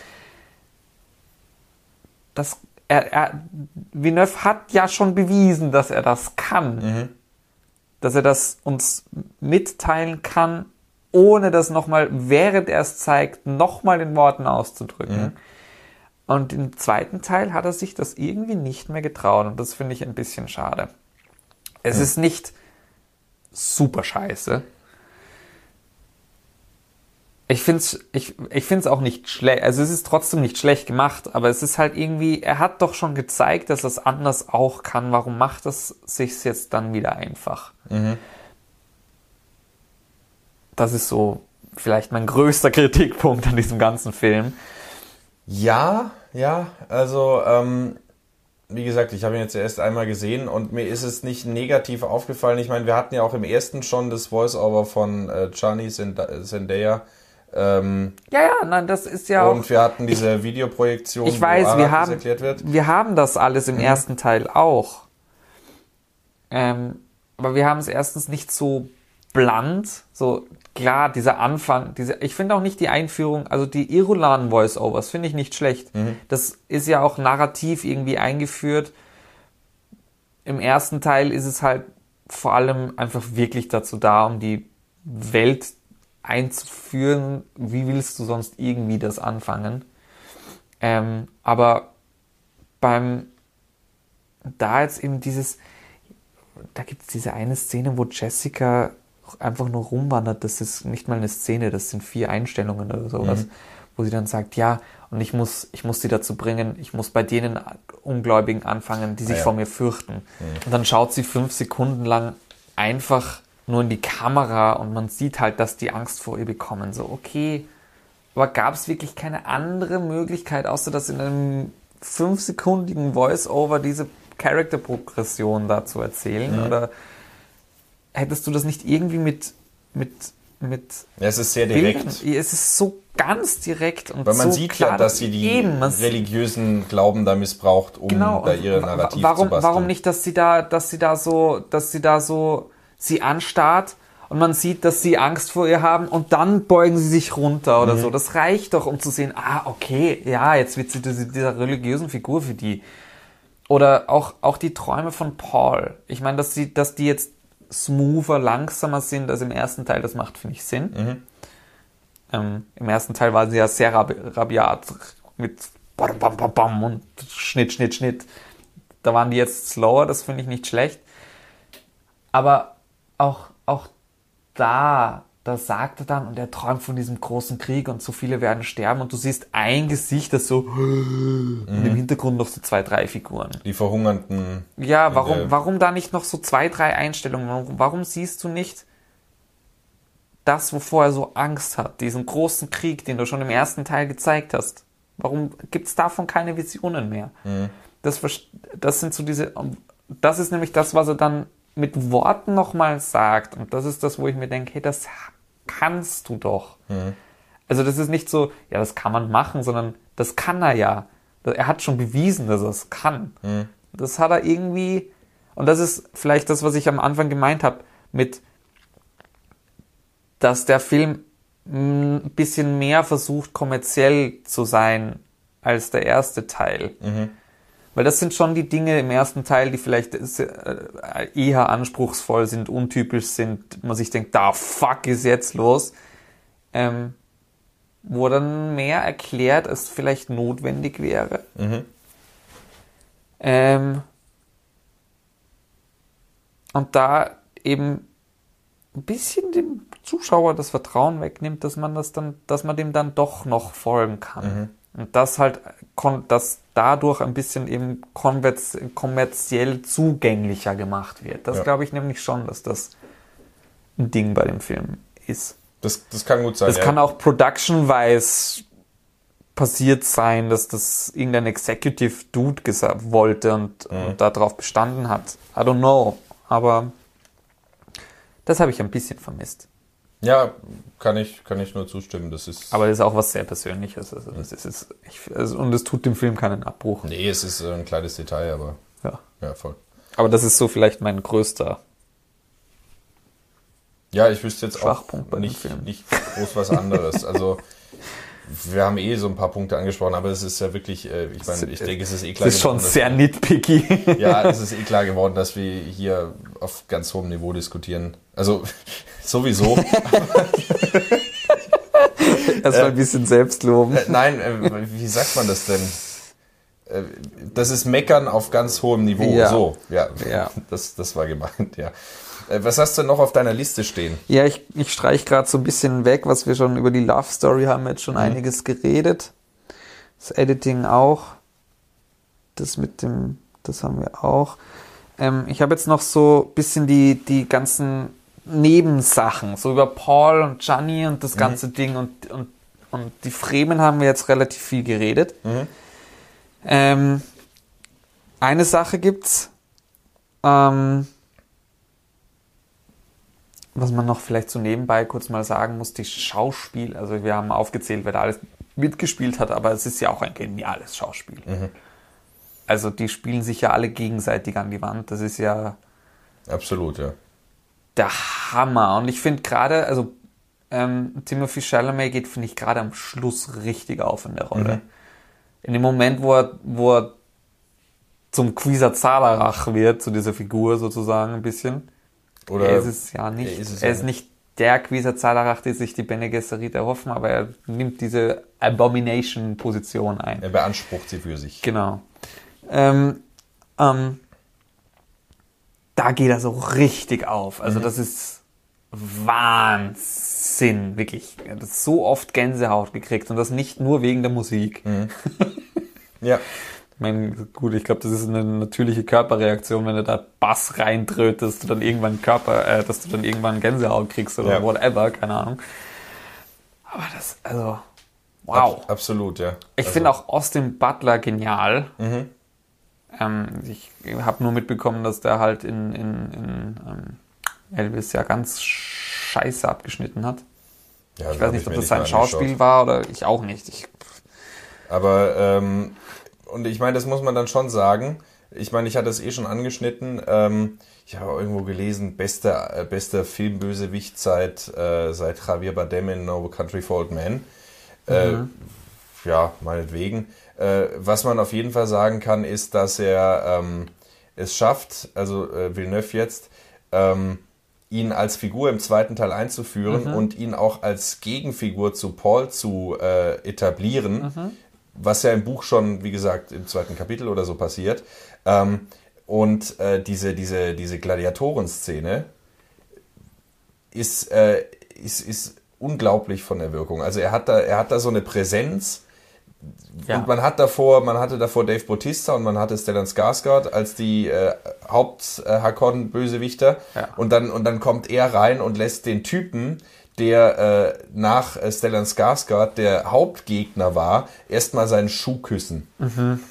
Das, er, er, Villeneuve hat ja schon bewiesen, dass er das kann. Dass er das uns mitteilen kann, ohne das nochmal, während er es zeigt, nochmal in Worten auszudrücken. Und im zweiten Teil hat er sich das irgendwie nicht mehr getraut und das finde ich ein bisschen schade. Es ist nicht super scheiße. Ich finde es ich, ich find's auch nicht schlecht, also es ist trotzdem nicht schlecht gemacht, aber es ist halt irgendwie, er hat doch schon gezeigt, dass es anders auch kann. Warum macht es sich jetzt dann wieder einfach? Das ist so vielleicht mein größter Kritikpunkt an diesem ganzen Film. Ja, ja, also ähm, wie gesagt, ich habe ihn jetzt erst einmal gesehen und mir ist es nicht negativ aufgefallen. Ich meine, wir hatten ja auch im ersten schon das Voice-Over von äh, Chani Zend- Zendaya ähm, Ja, ja, nein, das ist ja auch. und wir hatten diese Videoprojektion, Ich weiß, wo wir haben, erklärt wird. wir haben das alles im ersten Teil auch. Ähm, aber wir haben es erstens nicht so bland, so klar, dieser Anfang, diese, ich finde auch nicht die Einführung, also die Irulan Voice-Overs finde ich nicht schlecht. Das ist ja auch narrativ irgendwie eingeführt. Im ersten Teil ist es halt vor allem einfach wirklich dazu da, um die Welt einzuführen. Wie willst du sonst irgendwie das anfangen? Ähm, aber beim da jetzt eben dieses, da gibt es diese eine Szene, wo Jessica einfach nur rumwandert. Das ist nicht mal eine Szene, das sind vier Einstellungen oder sowas, wo sie dann sagt, ja, und ich muss, ich muss sie dazu bringen, ich muss bei denen Ungläubigen anfangen, die sich Ah ja. vor mir fürchten. Und dann schaut sie fünf Sekunden lang einfach nur in die Kamera und man sieht halt, dass die Angst vor ihr bekommen. So, okay, aber gab es wirklich keine andere Möglichkeit, außer dass in einem fünfsekundigen Voice-Over diese Charakterprogression da zu erzählen? Oder hättest du das nicht irgendwie mit, mit, mit Ja, es ist sehr Bildern? direkt. Es ist so ganz direkt und Weil man so sieht klar, ja, dass sie die eben, religiösen Glauben da missbraucht, um genau, da ihre wa- Narrativ warum, zu basteln. warum nicht, dass sie da, dass sie da so, dass sie da so sie anstarrt und man sieht, dass sie Angst vor ihr haben und dann beugen sie sich runter Mhm. oder so. Das reicht doch, um zu sehen, ah, okay, ja, jetzt wird sie diese, dieser religiösen Figur für die. Oder auch, auch die Träume von Paul. Ich meine, dass sie, dass die jetzt smoother, langsamer sind als im ersten Teil, das macht, finde ich, Sinn. Mhm. Ähm, Im ersten Teil war sie ja sehr rabi rabiat mit bam, bam, bam, bam und Schnitt, Schnitt, Schnitt. Da waren die jetzt slower, das finde ich nicht schlecht. Aber auch, auch da, da sagt er dann und er träumt von diesem großen Krieg und so viele werden sterben und du siehst ein Gesicht, das so und im Hintergrund noch so zwei, drei Figuren. Die verhungernden. Ja, warum, warum da nicht noch so zwei, drei Einstellungen? Warum, warum siehst du nicht das, wovor er so Angst hat, diesen großen Krieg, den du schon im ersten Teil gezeigt hast? Warum gibt's davon keine Visionen mehr? Das, vers- das sind so diese, das ist nämlich das, was er dann mit Worten nochmal sagt. Und das ist das, wo ich mir denke, hey, das kannst du doch. Also das ist nicht so, ja, das kann man machen, sondern das kann er ja. Er hat schon bewiesen, dass er es kann. Das hat er irgendwie, und das ist vielleicht das, was ich am Anfang gemeint habe, mit, dass der Film ein bisschen mehr versucht, kommerziell zu sein als der erste Teil. Weil das sind schon die Dinge im ersten Teil, die vielleicht äh, eher anspruchsvoll sind, untypisch sind, man sich denkt, da fuck ist jetzt los. Ähm, wo dann mehr erklärt, als vielleicht notwendig wäre. Ähm, und da eben ein bisschen dem Zuschauer das Vertrauen wegnimmt, dass man das dann, dass man dem dann doch noch folgen kann. Und das halt dass dadurch ein bisschen eben kommerziell zugänglicher gemacht wird. Das Ja. glaube ich nämlich schon, dass das ein Ding bei dem Film ist. Das, das kann gut sein. Das ja. kann auch production-wise passiert sein, dass das irgendein Executive Dude gesagt wollte und, Mhm. und darauf bestanden hat. I don't know. Aber das habe ich ein bisschen vermisst. Ja, kann ich, kann ich nur zustimmen. Das ist. Aber das ist auch was sehr Persönliches. Also das ist, ist ich, also, und es tut dem Film keinen Abbruch. nee, es ist äh, ein kleines Detail, aber Ja. ja, voll. Aber das ist so vielleicht mein größter. Ja, ich wüsste jetzt Schwachpunkt bei auch dem nicht, Film. nicht groß was anderes. also, wir haben eh so ein paar Punkte angesprochen, aber es ist ja wirklich, äh, ich meine, ich denke, es ist eh klar Das ist schon geworden, sehr nitpicky. ja, es ist eh klar geworden, dass wir hier auf ganz hohem Niveau diskutieren. Also, sowieso. Erstmal ein bisschen Selbstloben. Äh, Nein, äh, wie sagt man das denn? Äh, Das ist Meckern auf ganz hohem Niveau. Ja. So, ja, Ja. Das, das war gemeint, ja. Äh, Was hast du noch auf deiner Liste stehen? Ja, ich, ich streich gerade so ein bisschen weg, was wir schon über die Love Story haben, jetzt schon einiges geredet. Das Editing auch. Das mit dem, das haben wir auch. Ähm, ich habe jetzt noch so ein bisschen die, die ganzen Nebensachen, so über Paul und Gianni und das ganze Ding und, und, und die Fremen haben wir jetzt relativ viel geredet. Ähm, eine Sache gibt's, ähm, was man noch vielleicht so nebenbei kurz mal sagen muss, die Schauspiel, also wir haben aufgezählt, wer da alles mitgespielt hat, aber es ist ja auch ein geniales Schauspiel. Also die spielen sich ja alle gegenseitig an die Wand. Das ist ja Absolut, ja. der Hammer. Und ich finde gerade, also ähm, Timothy Chalamet geht, finde ich, gerade am Schluss richtig auf in der Rolle. In dem Moment, wo er, wo er zum Quisazarach wird, zu dieser Figur sozusagen ein bisschen. Oder er ist es ja nicht. er ist er ist nicht der Quisazarach, den sich die Bene Gesserit erhoffen, aber er nimmt diese Abomination-Position ein. er beansprucht sie für sich. Genau. Ähm, ähm, da geht er so richtig auf. Also das ist Wahnsinn, wirklich. Er hat so oft Gänsehaut gekriegt und das nicht nur wegen der Musik. Ja. Ich meine, gut, ich glaube, das ist eine natürliche Körperreaktion, wenn du da Bass reintrötest, dass du dann irgendwann Körper, äh, dass du dann irgendwann Gänsehaut kriegst oder Ja. whatever, keine Ahnung. Aber das, also, wow. Ab, absolut, ja. Ich Also, finde auch Austin Butler genial. Ähm, ich habe nur mitbekommen, dass der halt in, in, in ähm, Elvis ja ganz scheiße abgeschnitten hat. ja, Ich weiß nicht, ob das sein Schauspiel war oder ich auch nicht. Ich, Aber, ähm, und ich meine, das muss man dann schon sagen. Ich meine, ich hatte es eh schon angeschnitten. Ähm, ich habe irgendwo gelesen, bester, äh, bester Filmbösewicht seit, äh, seit Javier Bardem in No Country for Old Men. Äh, ja, meinetwegen. Äh, was man auf jeden Fall sagen kann, ist, dass er ähm, es schafft, also äh, Villeneuve jetzt, ähm, ihn als Figur im zweiten Teil einzuführen und ihn auch als Gegenfigur zu Paul zu äh, etablieren, was ja im Buch schon, wie gesagt, im zweiten Kapitel oder so passiert. Ähm, und äh, diese, diese, diese Gladiatoren-Szene ist, äh, ist, ist unglaublich von der Wirkung. Also er hat da, er hat da so eine Präsenz, ja. und man hat davor, man hatte davor Dave Bautista und man hatte Stellan Skarsgård als die äh, Haupt-Hakon-Bösewichter. Ja. Und, dann, und dann kommt er rein und lässt den Typen, der äh, nach äh, Stellan Skarsgård der Hauptgegner war, erstmal seinen Schuh küssen.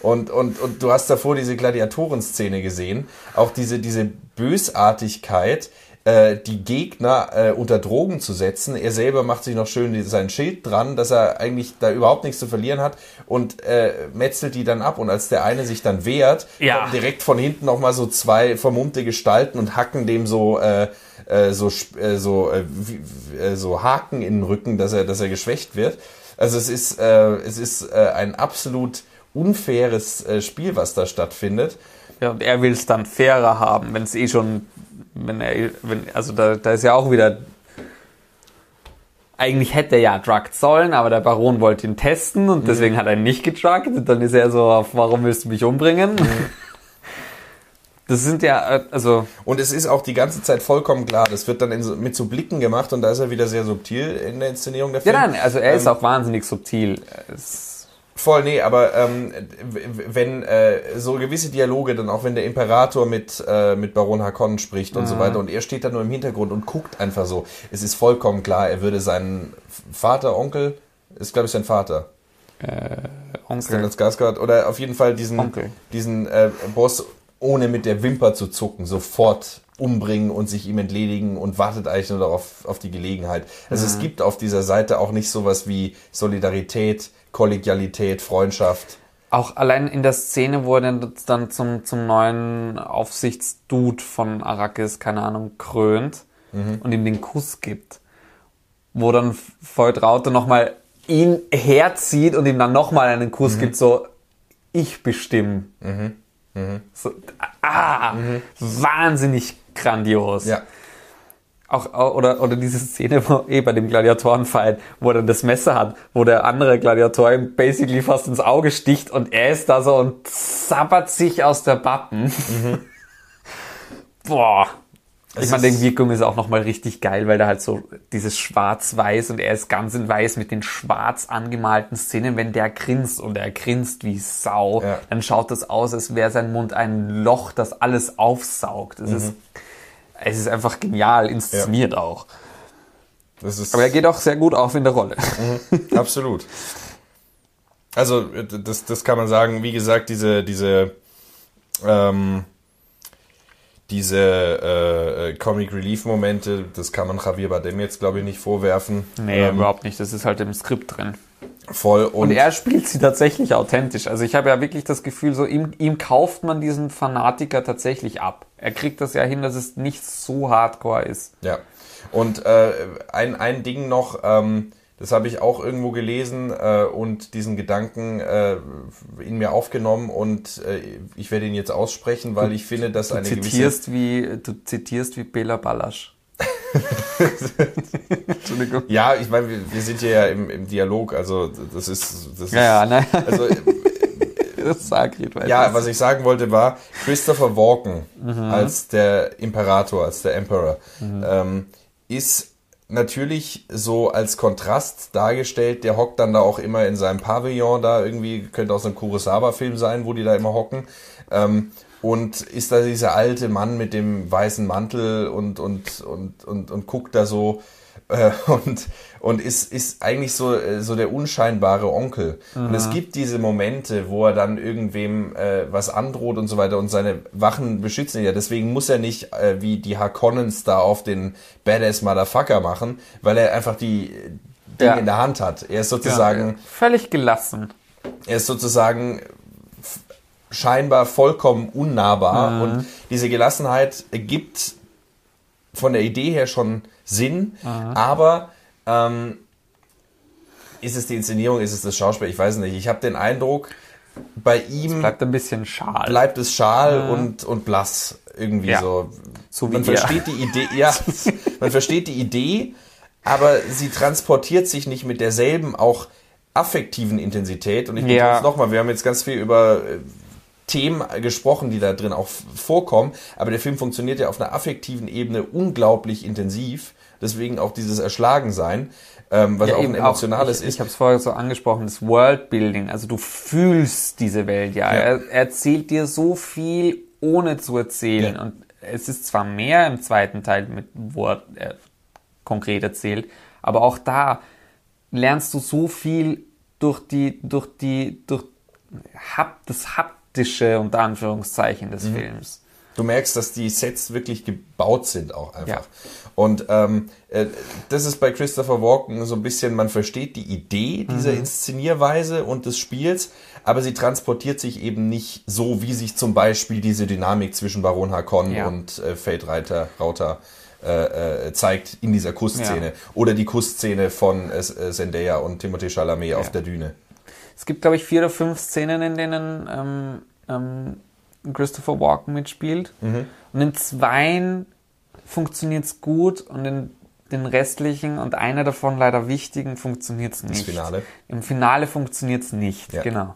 Und, und, und du hast davor diese Gladiatoren-Szene gesehen, auch diese, diese Bösartigkeit, äh, die Gegner äh, unter Drogen zu setzen. Er selber macht sich noch schön sein Schild dran, dass er eigentlich da überhaupt nichts zu verlieren hat und äh, metzelt die dann ab. Und als der eine sich dann wehrt, Ja. direkt von hinten noch mal so zwei vermummte Gestalten und hacken dem so äh, äh, so äh, so äh, wie, äh, so Haken in den Rücken, dass er dass er geschwächt wird. Also es ist äh, es ist äh, ein absolut unfaires äh, Spiel, was da stattfindet. ja, und er will es dann fairer haben, wenn es eh schon, wenn er, wenn, also da, da ist ja auch wieder, eigentlich hätte er ja drugged sollen, aber der Baron wollte ihn testen und deswegen hat er ihn nicht gedrugged und dann ist er so auf, warum willst du mich umbringen? Das sind ja, äh, also, Und es ist auch die ganze Zeit vollkommen klar. Das wird dann in mit so Blicken gemacht und da ist er wieder sehr subtil in der Inszenierung der ja Film. nein, also er ist Ähm, auch wahnsinnig subtil. Es, Voll, nee, aber ähm, wenn äh, so gewisse Dialoge, dann auch wenn der Imperator mit, äh, mit Baron Harkonnen spricht und so weiter und er steht da nur im Hintergrund und guckt einfach so, es ist vollkommen klar, er würde seinen Vater, Onkel, ist glaube ich sein Vater, Onkel. Stellan Skarsgård, oder auf jeden Fall diesen, Onkel. diesen äh, Boss ohne mit der Wimper zu zucken, sofort umbringen und sich ihm entledigen und wartet eigentlich nur darauf auf die Gelegenheit. Also es gibt auf dieser Seite auch nicht sowas wie Solidarität, Kollegialität, Freundschaft. Auch allein in der Szene, wo er dann, zum, zum neuen Aufsichtsdude von Arrakis, keine Ahnung, krönt und ihm den Kuss gibt. Wo dann Volltraute nochmal ihn herzieht und ihm dann nochmal einen Kuss gibt, so, ich bestimme. So, ah, wahnsinnig grandios. Ja. Auch, oder, oder diese Szene wo, eh bei dem Gladiatorenfight, wo er dann das Messer hat, wo der andere Gladiator ihm basically fast ins Auge sticht und er ist da so und zappert sich aus der Bappen. Boah. Ich meine, die Wirkung ist auch nochmal richtig geil, weil da halt so dieses Schwarz-Weiß und er ist ganz in Weiß mit den schwarz angemalten Szenen. Wenn der grinst und er grinst wie Sau, Ja. dann schaut das aus, als wäre sein Mund ein Loch, das alles aufsaugt. Es, ist, es ist einfach genial inszeniert auch. Das ist Aber er geht auch sehr gut auf in der Rolle. absolut. Also das, das kann man sagen. Wie gesagt, diese diese ähm, diese äh, äh, Comic Relief Momente, das kann man Javier Bardem jetzt glaube ich nicht vorwerfen. Nee, ähm, überhaupt nicht. Das ist halt im Skript drin. voll und, Und er spielt sie tatsächlich authentisch. Also ich habe ja wirklich das Gefühl, so ihm, ihm kauft man diesen Fanatiker tatsächlich ab. Er kriegt das ja hin, dass es nicht so hardcore ist. Ja. Und äh, ein, ein Ding noch, ähm, das habe ich auch irgendwo gelesen äh, und diesen Gedanken äh, in mir aufgenommen und äh, ich werde ihn jetzt aussprechen, weil ich finde, dass Du eine gewisse... zitierst wie du zitierst wie Bela Balasch. Entschuldigung. Ja, ich meine, wir, wir sind hier ja im, im Dialog, also das ist... Das ist Ja, ja, ne? Also, Sagrid, weil ja, das- was ich sagen wollte war, Christopher Walken als der Imperator, als der Emperor, ähm, ist natürlich so als Kontrast dargestellt. Der hockt dann da auch immer in seinem Pavillon da irgendwie, könnte auch so ein Kurosawa-Film sein, wo die da immer hocken. Ähm, und ist da dieser alte Mann mit dem weißen Mantel und, und, und, und, und guckt da so äh, und, und ist, ist eigentlich so, äh, so der unscheinbare Onkel. Und es gibt diese Momente, wo er dann irgendwem äh, was androht und so weiter und seine Wachen beschützen ihn ja. Deswegen muss er nicht äh, wie die Harkonnens da auf den Badass Motherfucker machen, weil er einfach die Dinge Ja. in der Hand hat. Er ist sozusagen, ja, völlig gelassen. er ist sozusagen scheinbar vollkommen unnahbar Mhm. und diese Gelassenheit ergibt von der Idee her schon Sinn, Mhm. aber ähm, ist es die Inszenierung, ist es das Schauspiel, ich weiß nicht. Ich habe den Eindruck, bei ihm bleibt, Bleibt ein bisschen schal. es schal und, und blass irgendwie. Ja. so. So man ihr. versteht die Idee, ja, man versteht die Idee, aber sie transportiert sich nicht mit derselben auch affektiven Intensität. Und ich Ja. betone es nochmal, wir haben jetzt ganz viel über äh, Themen gesprochen, die da drin auch vorkommen, aber der Film funktioniert ja auf einer affektiven Ebene unglaublich intensiv. Deswegen auch dieses Erschlagensein, ähm, was Ja, auch ein emotionales ich, ist. Ich habe es vorher so angesprochen, das Worldbuilding. Also du fühlst diese Welt ja. Ja. Er, er erzählt dir so viel, ohne zu erzählen. Ja. Und es ist zwar mehr im zweiten Teil, mit wo er äh, konkret erzählt, aber auch da lernst du so viel durch die, durch die, durch hap, das haptische unter Anführungszeichen des Mhm. Films. Du merkst, dass die Sets wirklich gebaut sind auch einfach. Ja. Und ähm, äh, das ist bei Christopher Walken so ein bisschen, man versteht die Idee dieser Mhm. Inszenierweise und des Spiels, aber sie transportiert sich eben nicht so, wie sich zum Beispiel diese Dynamik zwischen Baron Harkonnen Ja. und äh, Fate Reiter, Rauter äh, äh, zeigt in dieser Kussszene. Ja. Oder die Kussszene von äh, äh, Zendaya und Timothée Chalamet auf der Düne. Es gibt, glaube ich, vier oder fünf Szenen, in denen ähm, ähm, Christopher Walken mitspielt. Und in zweien funktioniert es gut und in den restlichen und einer davon leider wichtigen funktioniert es nicht. Finale. Im Finale funktioniert es nicht, Ja. genau.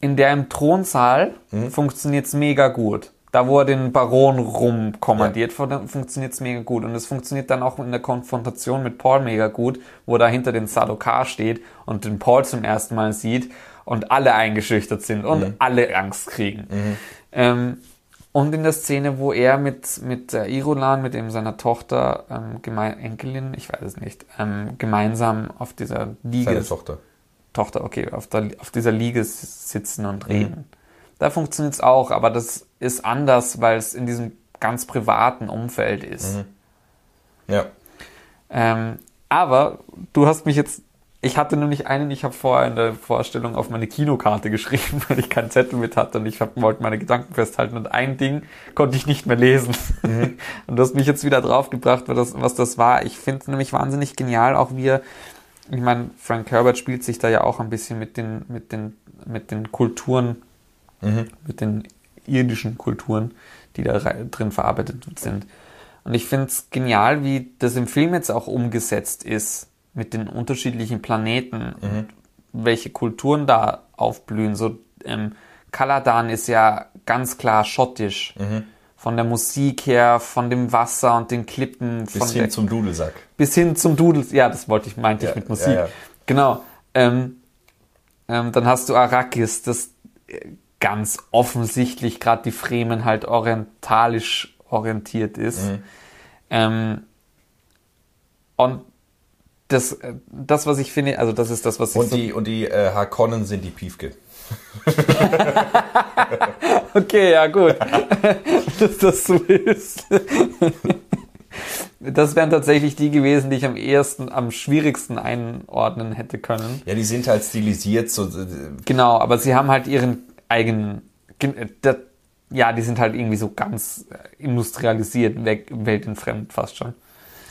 In der im Thronsaal funktioniert es mega gut. Da wo er den Baron rumkommandiert, ja. funktioniert es mega gut. Und es funktioniert dann auch in der Konfrontation mit Paul mega gut, wo er da hinter den Sadokar steht und den Paul zum ersten Mal sieht und alle eingeschüchtert sind und mhm. alle Angst kriegen. Mhm. Ähm, und in der Szene, wo er mit, mit äh, Irulan, mit eben seiner Tochter, ähm, gemein, Enkelin, ich weiß es nicht, ähm, gemeinsam auf dieser Liege. Seine Tochter. Tochter, okay, auf, der, auf dieser Liege sitzen und reden. Mhm. Da funktioniert es auch, aber das ist anders, weil es in diesem ganz privaten Umfeld ist. Mhm. Ja. Ähm, aber du hast mich jetzt ich hatte nämlich einen, ich habe vorher in der Vorstellung auf meine Kinokarte geschrieben, weil ich keinen Zettel mit hatte und ich hab, wollte meine Gedanken festhalten und ein Ding konnte ich nicht mehr lesen. Mhm. Und du hast mich jetzt wieder draufgebracht, was das, was das war. Ich finde es nämlich wahnsinnig genial, auch wie er, ich meine, Frank Herbert spielt sich da ja auch ein bisschen mit den, mit den, mit den Kulturen, mhm. mit den irdischen Kulturen, die da drin verarbeitet sind. Und ich finde es genial, wie das im Film jetzt auch umgesetzt ist mit den unterschiedlichen Planeten mhm. und welche Kulturen da aufblühen. So ähm, Kaladan ist ja ganz klar schottisch. Mhm. Von der Musik her, von dem Wasser und den Klippen. Bis hin der, zum Dudelsack. Bis hin zum Dudelsack. Ja, das wollte ich, meinte ja, ich mit Musik. Ja, ja. Genau. Ähm, ähm, dann hast du Arrakis, das ganz offensichtlich gerade die Fremen halt orientalisch orientiert ist. Mhm. Ähm, und das, das, was ich finde, also das ist das, was ich. Und die, so und die äh, Harkonnen sind die Piefke. okay, ja, gut. Dass das so ist. Das wären tatsächlich die gewesen, die ich am ehesten, am schwierigsten einordnen hätte können. Ja, die sind halt stilisiert. So, äh, genau, aber sie haben halt ihren eigenen. Ja, die sind halt irgendwie so ganz äh, industrialisiert, weg, weltenfremd fast schon.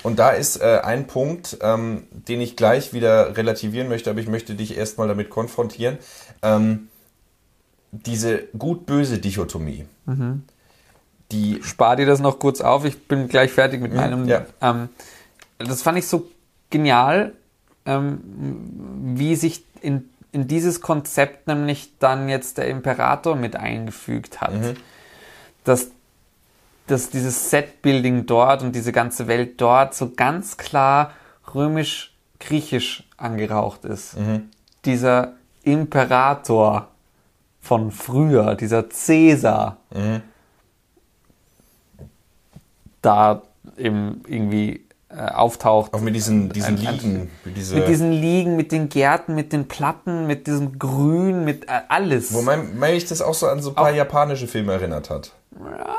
Und da ist äh, ein Punkt, ähm, den ich gleich wieder relativieren möchte, aber ich möchte dich erstmal damit konfrontieren. Ähm, diese gut-böse Dichotomie. Mhm. Die Spar dir das noch kurz auf, ich bin gleich fertig mit meinem. Ja. Ähm, das fand ich so genial, ähm, wie sich in, in dieses Konzept nämlich dann jetzt der Imperator mit eingefügt hat. Mhm. Dass dass dieses Setbuilding dort und diese ganze Welt dort so ganz klar römisch-griechisch angeraucht ist. Mhm. Dieser Imperator von früher, dieser Cäsar, mhm. da eben irgendwie äh, auftaucht. Auch mit diesen, diesen ein, Liegen. Mit, diese mit, diesen Liegen, mit den Gärten, mit den Platten, mit diesem Grün, mit äh, alles. Wo mein, mein ich das auch so an so ein paar auch, japanische Filme erinnert hat. Ja,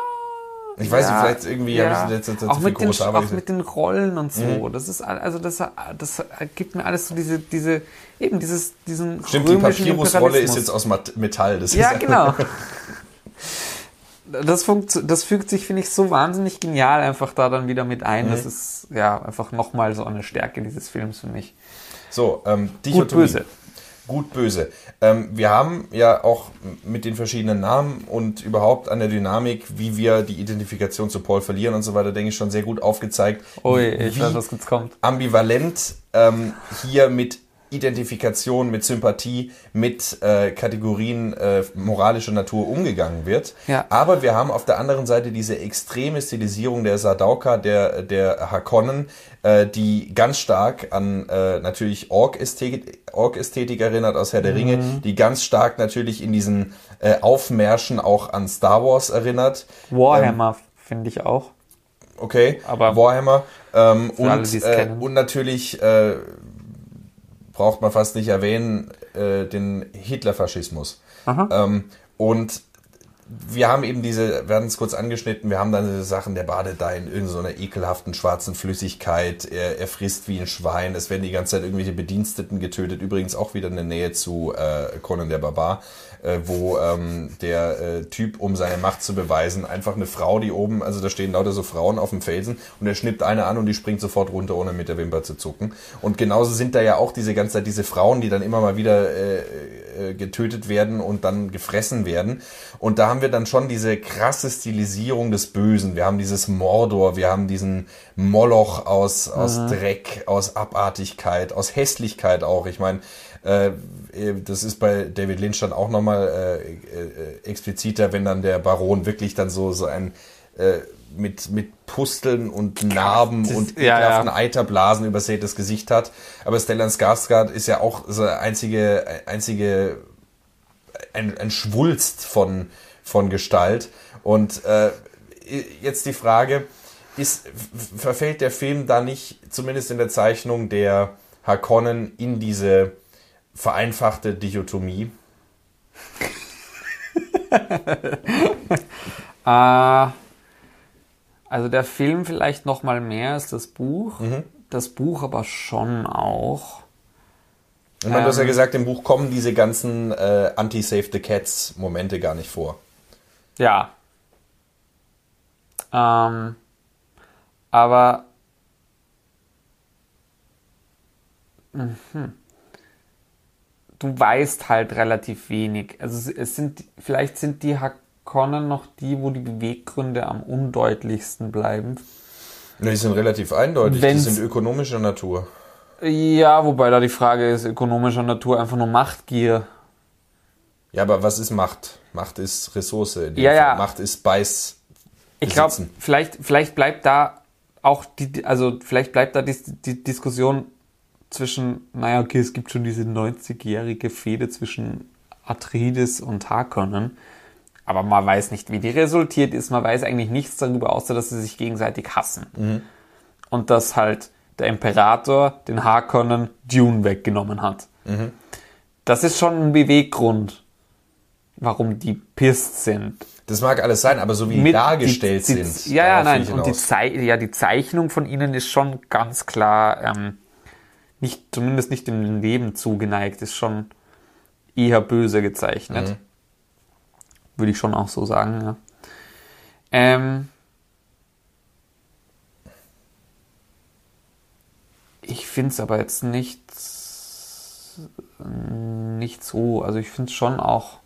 ich weiß ja, nicht, vielleicht irgendwie ja. habe ich jetzt, jetzt, jetzt auch, mit den, auch mit den Rollen und so. Mhm. Das ist also das, das gibt mir alles so diese diese eben dieses diesen Stimmt, die Papyrusrolle ist jetzt aus Metall. Das ja, genau. das, funkt, das fügt sich, finde ich, so wahnsinnig genial einfach da dann wieder mit ein. Mhm. Das ist ja einfach nochmal so eine Stärke dieses Films für mich. So, ähm, Dichotomie. Gut, böse gut, böse. Ähm, wir haben ja auch mit den verschiedenen Namen und überhaupt an der Dynamik, wie wir die Identifikation zu Paul verlieren und so weiter, denke ich, schon sehr gut aufgezeigt. Ui, ich weiß, was jetzt kommt. Ambivalent ähm, hier mit Identifikation, mit Sympathie, mit äh, Kategorien äh, moralischer Natur umgegangen wird. Ja. Aber wir haben auf der anderen Seite diese extreme Stilisierung der Sadauka, der, der Hakonnen, äh, die ganz stark an äh, natürlich Ork-Ästhetik Ork erinnert aus Herr der Ringe, mhm. die ganz stark natürlich in diesen äh, Aufmärschen auch an Star Wars erinnert. Warhammer ähm, finde ich auch. Okay, aber Warhammer. Ähm, und, äh, und natürlich äh, braucht man fast nicht erwähnen, äh, den Hitlerfaschismus. Ähm, und wir haben eben diese, wir hatten es kurz angeschnitten, wir haben dann diese Sachen, der badet da in irgendeiner so ekelhaften schwarzen Flüssigkeit, er, er frisst wie ein Schwein, es werden die ganze Zeit irgendwelche Bediensteten getötet, übrigens auch wieder in der Nähe zu äh, Conan der Barbar, äh, wo ähm, der äh, Typ, um seine Macht zu beweisen, einfach eine Frau, die oben, also da stehen lauter so Frauen auf dem Felsen und er schnippt eine an und die springt sofort runter, ohne mit der Wimper zu zucken. Und genauso sind da ja auch diese ganze Zeit diese Frauen, die dann immer mal wieder äh, äh, getötet werden und dann gefressen werden. Und da haben wir dann schon diese krasse Stilisierung des Bösen. Wir haben dieses Mordor, wir haben diesen Moloch aus, aus mhm. Dreck, aus Abartigkeit, aus Hässlichkeit auch. Ich meine, Äh, äh, das ist bei David Lynch dann auch nochmal äh, äh, expliziter, wenn dann der Baron wirklich dann so, so ein äh, mit, mit Pusteln und Narben das- und ja, ekelhaften ja. Eiterblasen übersätes Gesicht hat. Aber Stellan Skarsgård ist ja auch so einzige, einzige ein, ein Schwulst von, von Gestalt. Und äh, jetzt die Frage, ist, verfällt der Film da nicht, zumindest in der Zeichnung der Harkonnen, in diese vereinfachte Dichotomie? Äh, also der Film vielleicht noch mal mehr als das Buch. Das Buch aber schon auch. Ich meine, du hast ja Ähm. gesagt, im Buch kommen diese ganzen äh, Anti-Save the Cats-Momente gar nicht vor. Ja. Ähm, aber mhm. Du weißt halt relativ wenig. Also es, sind vielleicht sind die Hakonnen noch die, wo die Beweggründe am undeutlichsten bleiben. Die sind relativ eindeutig, Wenn's- die sind ökonomischer Natur. Ja, wobei da die Frage ist, ökonomischer Natur einfach nur Machtgier. Ja, aber was ist Macht? Macht ist Ressource. Ja, ja. Macht ist Beiß. Ich glaube, vielleicht, vielleicht bleibt da auch die, also vielleicht bleibt da die, die Diskussion zwischen, naja, okay, es gibt schon diese 90-jährige Fehde zwischen Atreides und Harkonnen, aber man weiß nicht, wie die resultiert ist, man weiß eigentlich nichts darüber, außer dass sie sich gegenseitig hassen. Und dass halt der Imperator den Harkonnen Dune weggenommen hat. Das ist schon ein Beweggrund, warum die pisst sind. Das mag alles sein, aber so wie die Mit- dargestellt die, die, sind. Ja, ja, nein. Und die. Zei ja, die Zeichnung von ihnen ist schon ganz klar, ähm, nicht, zumindest nicht dem Leben zugeneigt, ist schon eher böse gezeichnet. Mhm. Würde ich schon auch so sagen, ja. Ähm, ich finde es aber jetzt nicht, nicht so. Also ich finde es schon auch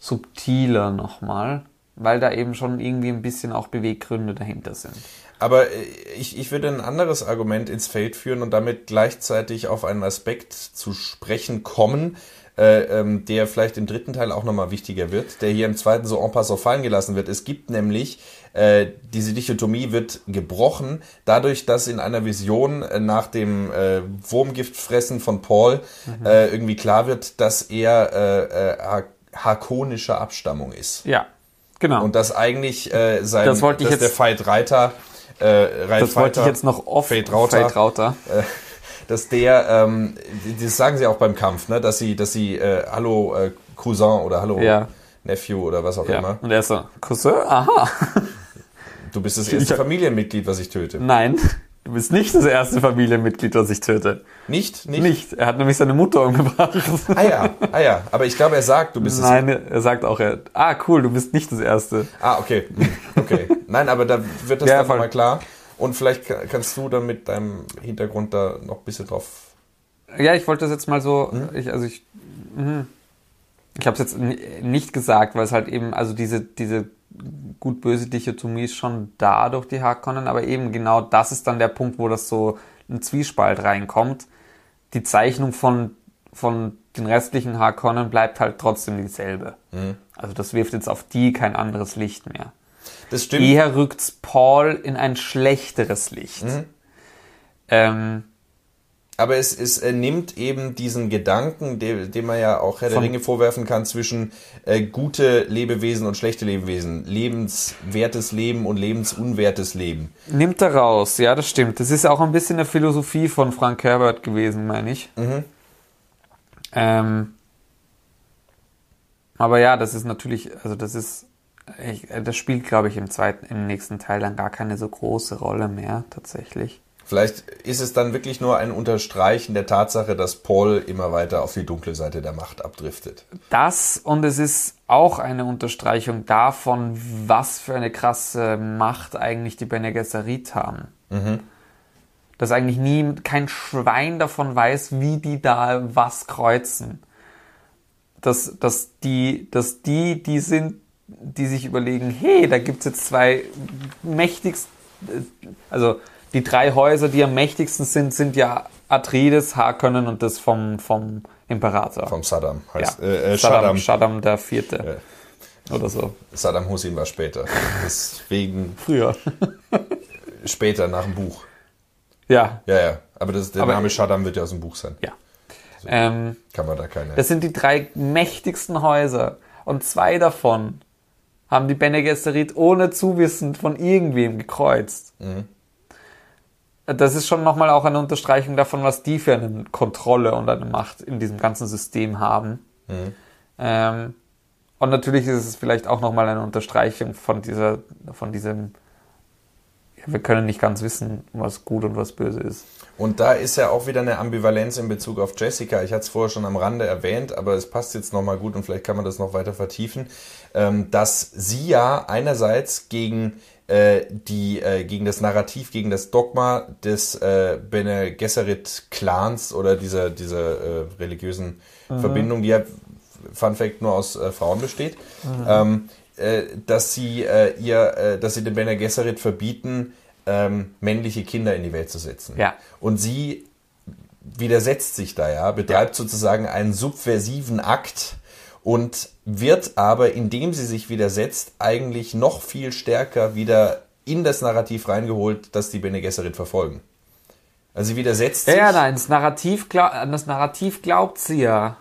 subtiler nochmal, weil da eben schon irgendwie ein bisschen auch Beweggründe dahinter sind. Aber äh, ich, ich würde ein anderes Argument ins Feld führen und damit gleichzeitig auf einen Aspekt zu sprechen kommen, äh, ähm, der vielleicht im dritten Teil auch nochmal wichtiger wird, der hier im zweiten so en passant fallen gelassen wird. Es gibt nämlich, äh, diese Dichotomie wird gebrochen, dadurch, dass in einer Vision äh, nach dem äh, Wurmgiftfressen von Paul äh, irgendwie klar wird, dass er äh, äh, har- harkonischer Abstammung ist. Ja, genau. Und dass eigentlich äh, sein, Das wollte ich dass jetzt- der Veit Reiter, äh, Reit das wollte ich jetzt noch oft. Veit Rauter, Veit Rauter. Äh, dass der, ähm, das sagen sie auch beim Kampf, ne, dass sie, dass sie, äh, hallo äh, Cousin oder hallo Ja. Nephew oder was auch Ja. immer. Und er ist so, Cousin? Aha. Du bist das erste Familienmitglied, was ich töte. Nein, du bist nicht das erste Familienmitglied, das ich töte. Nicht? Nicht? Nicht. Er hat nämlich seine Mutter umgebracht. Ah ja, ah ja. Aber ich glaube, er sagt, du bist es. Nein, er sagt auch, er, ah cool, du bist nicht das Erste. Ah, okay. Hm, Okay. Nein, aber da wird das Ja, mal klar. Und vielleicht ka- kannst du dann mit deinem Hintergrund da noch ein bisschen drauf. Ja, ich wollte das jetzt mal so, Hm? ich, also ich, mhm. ich habe es jetzt ni- nicht gesagt, weil es halt eben, also diese, diese gut-böse Dichotomie ist schon da durch die Harkonnen, aber eben genau das ist dann der Punkt, wo das so ein Zwiespalt reinkommt. Die Zeichnung von, von den restlichen Harkonnen bleibt halt trotzdem dieselbe. Hm. Also das wirft jetzt auf die kein anderes Licht mehr. Das stimmt. Eher rückt's Paul in ein schlechteres Licht. Mhm. Ähm, Aber es, es äh, nimmt eben diesen Gedanken, dem, dem man ja auch Herr der Ringe vorwerfen kann, zwischen äh, gute Lebewesen und schlechte Lebewesen, lebenswertes Leben und lebensunwertes Leben. Nimmt er raus, ja, das stimmt. Das ist auch ein bisschen eine Philosophie von Frank Herbert gewesen, meine ich. Ähm, aber ja, das ist natürlich, also das ist, ich, äh, das spielt, glaube ich, im zweiten, im nächsten Teil dann gar keine so große Rolle mehr, tatsächlich. Vielleicht ist es dann wirklich nur ein Unterstreichen der Tatsache, dass Paul immer weiter auf die dunkle Seite der Macht abdriftet. Das und es ist auch eine Unterstreichung davon, was für eine krasse Macht eigentlich die Bene Gesserit haben. Dass eigentlich nie kein Schwein davon weiß, wie die da was kreuzen. Dass, dass, die, dass die, die sind, die sich überlegen, hey, da gibt's jetzt zwei mächtigst, also die drei Häuser, die am mächtigsten sind, sind ja Atreides, Harkonnen und das vom, vom Imperator. Vom Saddam heißt. ja. Äh, äh, Saddam, Shaddam. Shaddam der Vierte. Oder so. Saddam Hussein war später. Deswegen Früher. später nach dem Buch. ja, Ja, ja. Aber das, der Aber- Name Shaddam wird ja aus dem Buch sein. ja. Ähm, Kann man da keine. das sind die drei mächtigsten Häuser. Und zwei davon haben die Bene Gesserit ohne Zuwissen von irgendwem gekreuzt. Das ist schon nochmal auch eine Unterstreichung davon, was die für eine Kontrolle und eine Macht in diesem ganzen System haben. Ähm, und natürlich ist es vielleicht auch nochmal eine Unterstreichung von dieser, von diesem, ja, wir können nicht ganz wissen, was gut und was böse ist. Und da ist ja auch wieder eine Ambivalenz in Bezug auf Jessica. Ich hatte es vorher schon am Rande erwähnt, aber es passt jetzt nochmal gut und vielleicht kann man das noch weiter vertiefen, ähm, dass sie ja einerseits gegen äh, die äh, gegen das Narrativ, gegen das Dogma des äh, Bene Gesserit Clans oder dieser dieser äh, religiösen Verbindung, die ja Fun Fact nur aus äh, Frauen besteht, ähm, äh, dass sie äh, ihr, äh, dass sie den Bene Gesserit verbieten, ähm, männliche Kinder in die Welt zu setzen. Ja. Und sie widersetzt sich da ja, betreibt sozusagen einen subversiven Akt und wird aber, indem sie sich widersetzt, eigentlich noch viel stärker wieder in das Narrativ reingeholt, dass die Bene Gesserit verfolgen. Also sie widersetzt Ja, sich. ja, nein, das Narrativ, an das Narrativ glaubt sie ja.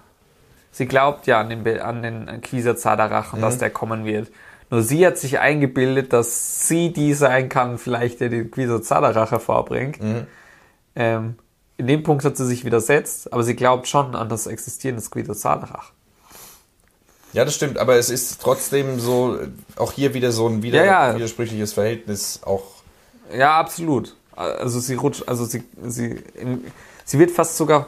Sie glaubt ja an den, an den Quieser Zadarach und dass der kommen wird. Nur sie hat sich eingebildet, dass sie die sein kann, vielleicht der den Quieser Zadarach hervorbringt. Ähm, in dem Punkt hat sie sich widersetzt, aber sie glaubt schon an das Existieren des Quieser Zadarach. Ja, das stimmt, aber es ist trotzdem so, auch hier wieder so ein wieder, Ja, ja. widersprüchliches Verhältnis, auch Ja, absolut. Also sie rutscht, also sie, sie, sie wird fast sogar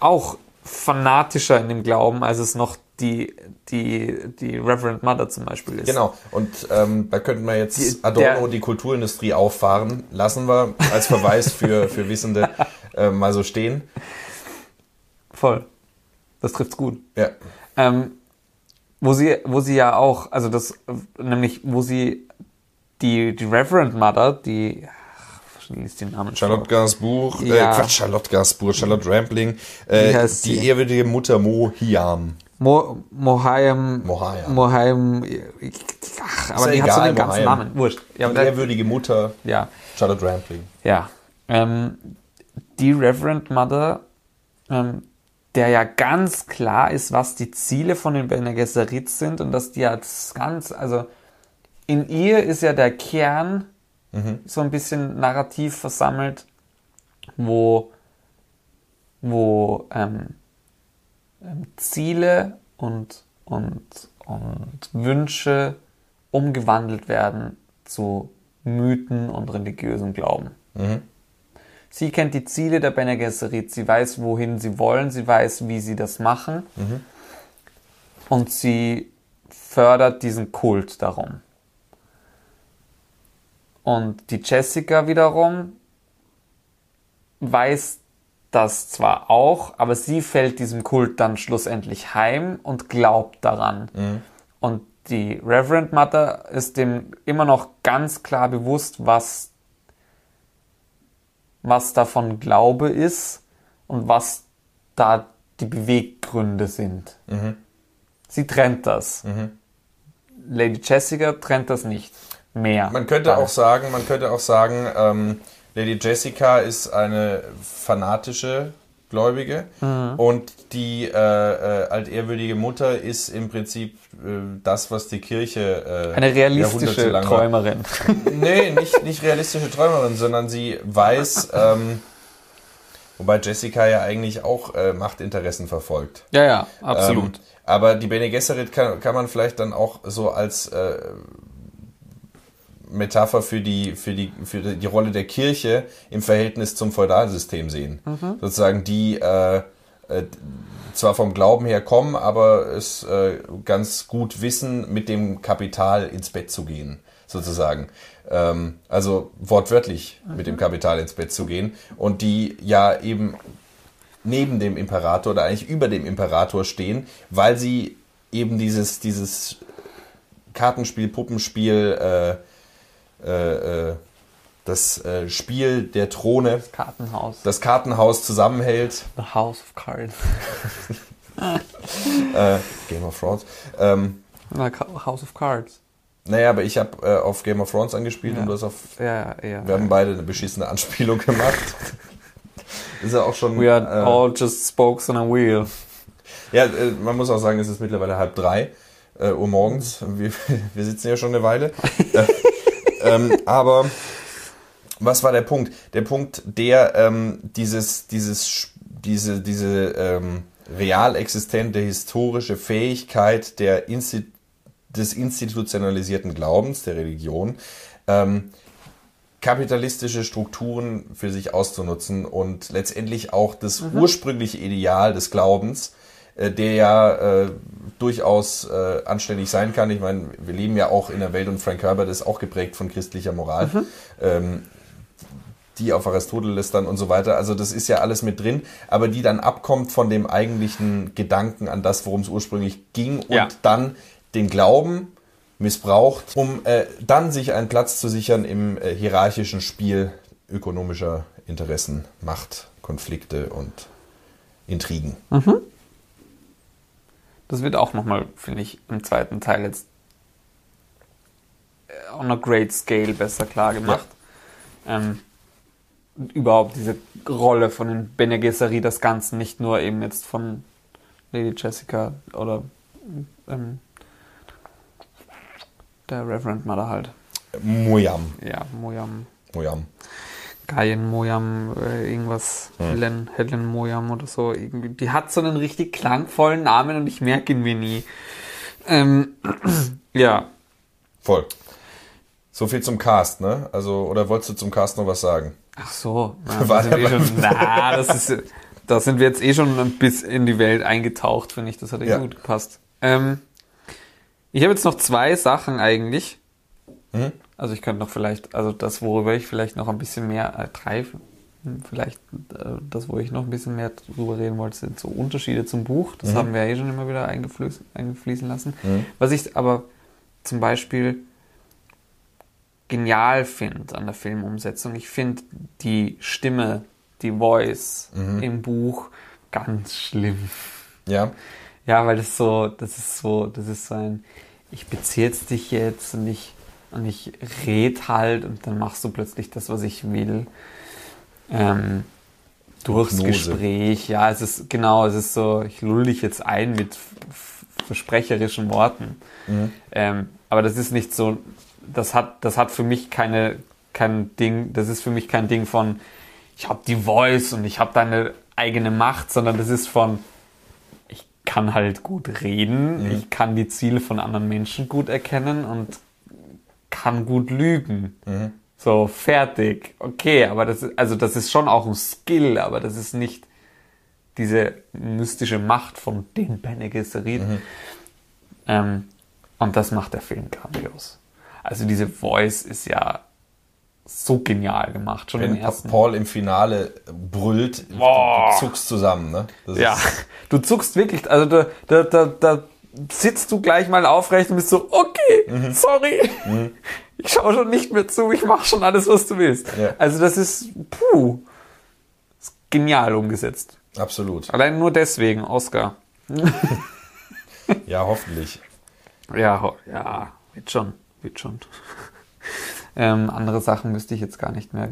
auch fanatischer in dem Glauben, als es noch die, die, die Reverend Mother zum Beispiel ist. Genau, und ähm, da könnten wir jetzt Die- Adorno der- die Kulturindustrie auffahren. Lassen wir als Verweis für, für Wissende äh, mal so stehen. Voll. Das trifft's gut. Ja. Ähm, wo sie, wo sie ja auch, also das, äh, nämlich, wo sie die, die Reverend Mother, die, liest den Namen. Charlotte Gainsbourg, äh, Ja. Quatsch, Charlotte Gainsbourg, Charlotte Rampling, äh, die ehrwürdige Mutter Mo Hiam. Mo, Mohaim, Mohaim. Mohaim, ach, aber die hat so egal, den ganzen Mohaim. Namen. Wurscht. Ja, Die ehrwürdige Mutter ja. Charlotte Rampling. Ja. Ähm, die Reverend Mother, ähm, der ja ganz klar ist, was die Ziele von den Bene Gesserit sind und dass die jetzt ganz, also in ihr ist ja der Kern so ein bisschen narrativ versammelt, wo, wo ähm, ähm, Ziele und, und, und Wünsche umgewandelt werden zu Mythen und religiösem Glauben. Sie kennt die Ziele der Bene Gesserit, sie weiß, wohin sie wollen, sie weiß, wie sie das machen. Und sie fördert diesen Kult darum. Und die Jessica wiederum weiß das zwar auch, aber sie fällt diesem Kult dann schlussendlich heim und glaubt daran. Und die Reverend Mother ist dem immer noch ganz klar bewusst, was, was davon Glaube ist und was da die Beweggründe sind. Sie trennt das. Lady Jessica trennt das nicht mehr. Man könnte auch sagen, man könnte auch sagen, ähm, Lady Jessica ist eine fanatische Gläubige Mhm. und die äh, äh, altehrwürdige Mutter ist im Prinzip äh, das, was die Kirche äh, eine realistische Träumerin. Nee, nicht, nicht realistische Träumerin, sondern sie weiß, ähm, wobei Jessica ja eigentlich auch äh, Machtinteressen verfolgt. ja, ja, absolut. Ähm, aber die Bene Gesserit kann, kann man vielleicht dann auch so als äh, Metapher für die, für, die, für die Rolle der Kirche im Verhältnis zum Feudalsystem sehen. Sozusagen die äh, äh, zwar vom Glauben her kommen, aber es äh, ganz gut wissen, mit dem Kapital ins Bett zu gehen, sozusagen. Ähm, also wortwörtlich mit dem Kapital ins Bett zu gehen. Und die ja eben neben dem Imperator oder eigentlich über dem Imperator stehen, weil sie eben dieses, dieses Kartenspiel, Puppenspiel äh, äh, äh, das äh, Spiel der Throne, Kartenhaus. das Kartenhaus zusammenhält. The House of Cards. Äh, Game of Thrones. Ähm, Na, House of Cards. naja, aber ich habe äh, auf Game of Thrones angespielt Ja. und du hast auf. Ja, ja. Wir haben beide eine beschissene Anspielung gemacht. ist ja auch schon. We are äh, all just spokes on a wheel. Ja, äh, man muss auch sagen, es ist mittlerweile halb drei Uhr morgens. Wir, wir sitzen ja schon eine Weile. Äh, ähm, aber was war der Punkt? Der Punkt, der ähm, dieses, dieses, diese, diese ähm, real existente historische Fähigkeit der Insti des institutionalisierten Glaubens, der Religion, ähm, kapitalistische Strukturen für sich auszunutzen und letztendlich auch das ursprüngliche Ideal des Glaubens, äh, der ja äh, durchaus äh, anständig sein kann. Ich meine, wir leben ja auch in der Welt und Frank Herbert ist auch geprägt von christlicher Moral. Ähm, die auf Aristoteles dann und so weiter. Also das ist ja alles mit drin, aber die dann abkommt von dem eigentlichen Gedanken an das, worum es ursprünglich ging und Ja. dann den Glauben missbraucht, um äh, dann sich einen Platz zu sichern im äh, hierarchischen Spiel ökonomischer Interessen, Macht, Konflikte und Intrigen. Das wird auch nochmal, finde ich, im zweiten Teil jetzt äh, on a great scale besser klar gemacht. Ähm, und überhaupt diese Rolle von den Bene Gesserit des Ganzen, nicht nur eben jetzt von Lady Jessica oder ähm, der Reverend Mother halt. Mojam. Ja, Mojam, Mojam. Gaien Mojam, äh, irgendwas, Helen, Helen Mojam oder so. Irgendwie. Die hat so einen richtig klangvollen Namen und ich merke ihn mir nie. Ähm, ja, Voll. So viel zum Cast, ne? Also, oder wolltest du zum Cast noch was sagen? ach so. Na, War sind wir der- schon, na, das ist, da sind wir jetzt eh schon ein bisschen in die Welt eingetaucht, finde ich. Das hat eh Ja. gut gepasst. Ähm, ich habe jetzt noch zwei Sachen eigentlich. Mhm. Also ich könnte noch vielleicht, also das, worüber ich vielleicht noch ein bisschen mehr, äh, drei, hm, vielleicht äh, das, wo ich noch ein bisschen mehr drüber reden wollte, sind so Unterschiede zum Buch. Das haben wir ja eh schon immer wieder eingefließen, eingefließen lassen. Was ich aber zum Beispiel genial finde an der Filmumsetzung, ich finde die Stimme, die Voice im Buch ganz schlimm. Ja. Ja, weil das so, das ist so, das ist so ein, ich beziehe jetzt dich jetzt und ich, und ich red halt und dann machst du plötzlich das, was ich will. Ähm, durchs Hypnose. Gespräch, ja, es ist, genau, es ist so, ich lull dich jetzt ein mit versprecherischen Worten. Ähm, aber das ist nicht so, das hat, das hat für mich keine, kein Ding, das ist für mich kein Ding von, ich habe die Voice und ich habe deine eigene Macht, sondern das ist von, ich kann halt gut reden, ich kann die Ziele von anderen Menschen gut erkennen und kann gut lügen. So, fertig. Okay, aber das ist, also das ist schon auch ein Skill, aber das ist nicht diese mystische Macht von den Bene Gesserit. Ähm, und das macht der Film grandios. Also diese Voice ist ja so genial gemacht, schon im Wenn ersten. Paul im Finale brüllt, Boah. du zuckst zusammen, ne? Das Ja, du zuckst wirklich, also da, da, da, da sitzt du gleich mal aufrecht und bist so, okay, Mhm. sorry, ich schaue schon nicht mehr zu, ich mache schon alles, was du willst. Ja. Also das ist, puh, ist genial umgesetzt. Absolut. Allein nur deswegen, Oscar. Ja, hoffentlich. Ja, ho- ja, wird schon, wird schon. ähm, andere Sachen wüsste ich jetzt gar nicht mehr,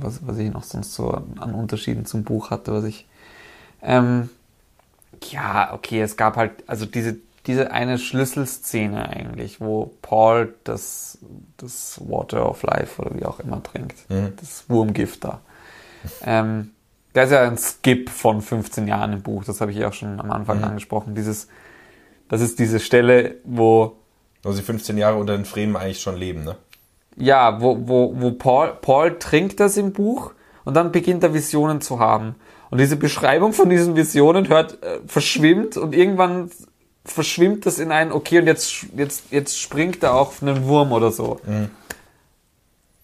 was, was ich noch sonst so an, an Unterschieden zum Buch hatte, was ich. Ähm, ja, okay, es gab halt, also diese, diese eine Schlüsselszene eigentlich, wo Paul das, das Water of Life oder wie auch immer trinkt, das Wurmgift da. Ähm, der ist ja ein Skip von 15 Jahren im Buch, das habe ich ja auch schon am Anfang angesprochen. Dieses, das ist diese Stelle, wo, Wo sie 15 Jahre unter den Fremen eigentlich schon leben, ne? ja, wo, wo, wo Paul, Paul trinkt das im Buch und dann beginnt er Visionen zu haben. Und diese Beschreibung von diesen Visionen hört, äh, verschwimmt und irgendwann verschwimmt das in ein, okay, und jetzt, jetzt, jetzt springt er auf einen Wurm oder so.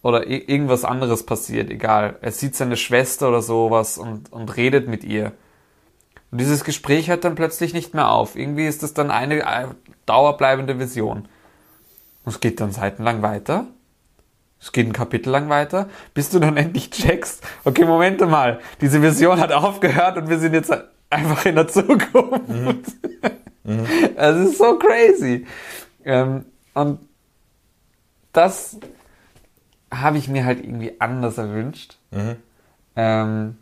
Oder i- irgendwas anderes passiert, egal. Er sieht seine Schwester oder sowas und, und redet mit ihr. Und dieses Gespräch hört dann plötzlich nicht mehr auf. Irgendwie ist das dann eine äh, dauerbleibende Vision. Und es geht dann seitenlang weiter. Es geht ein Kapitel lang weiter, bis du dann endlich checkst, okay, Moment mal, diese Vision hat aufgehört und wir sind jetzt einfach in der Zukunft. Mhm. Mhm. Es ist so crazy. Ähm, und das habe ich mir halt irgendwie anders erwünscht. Mhm. Ähm,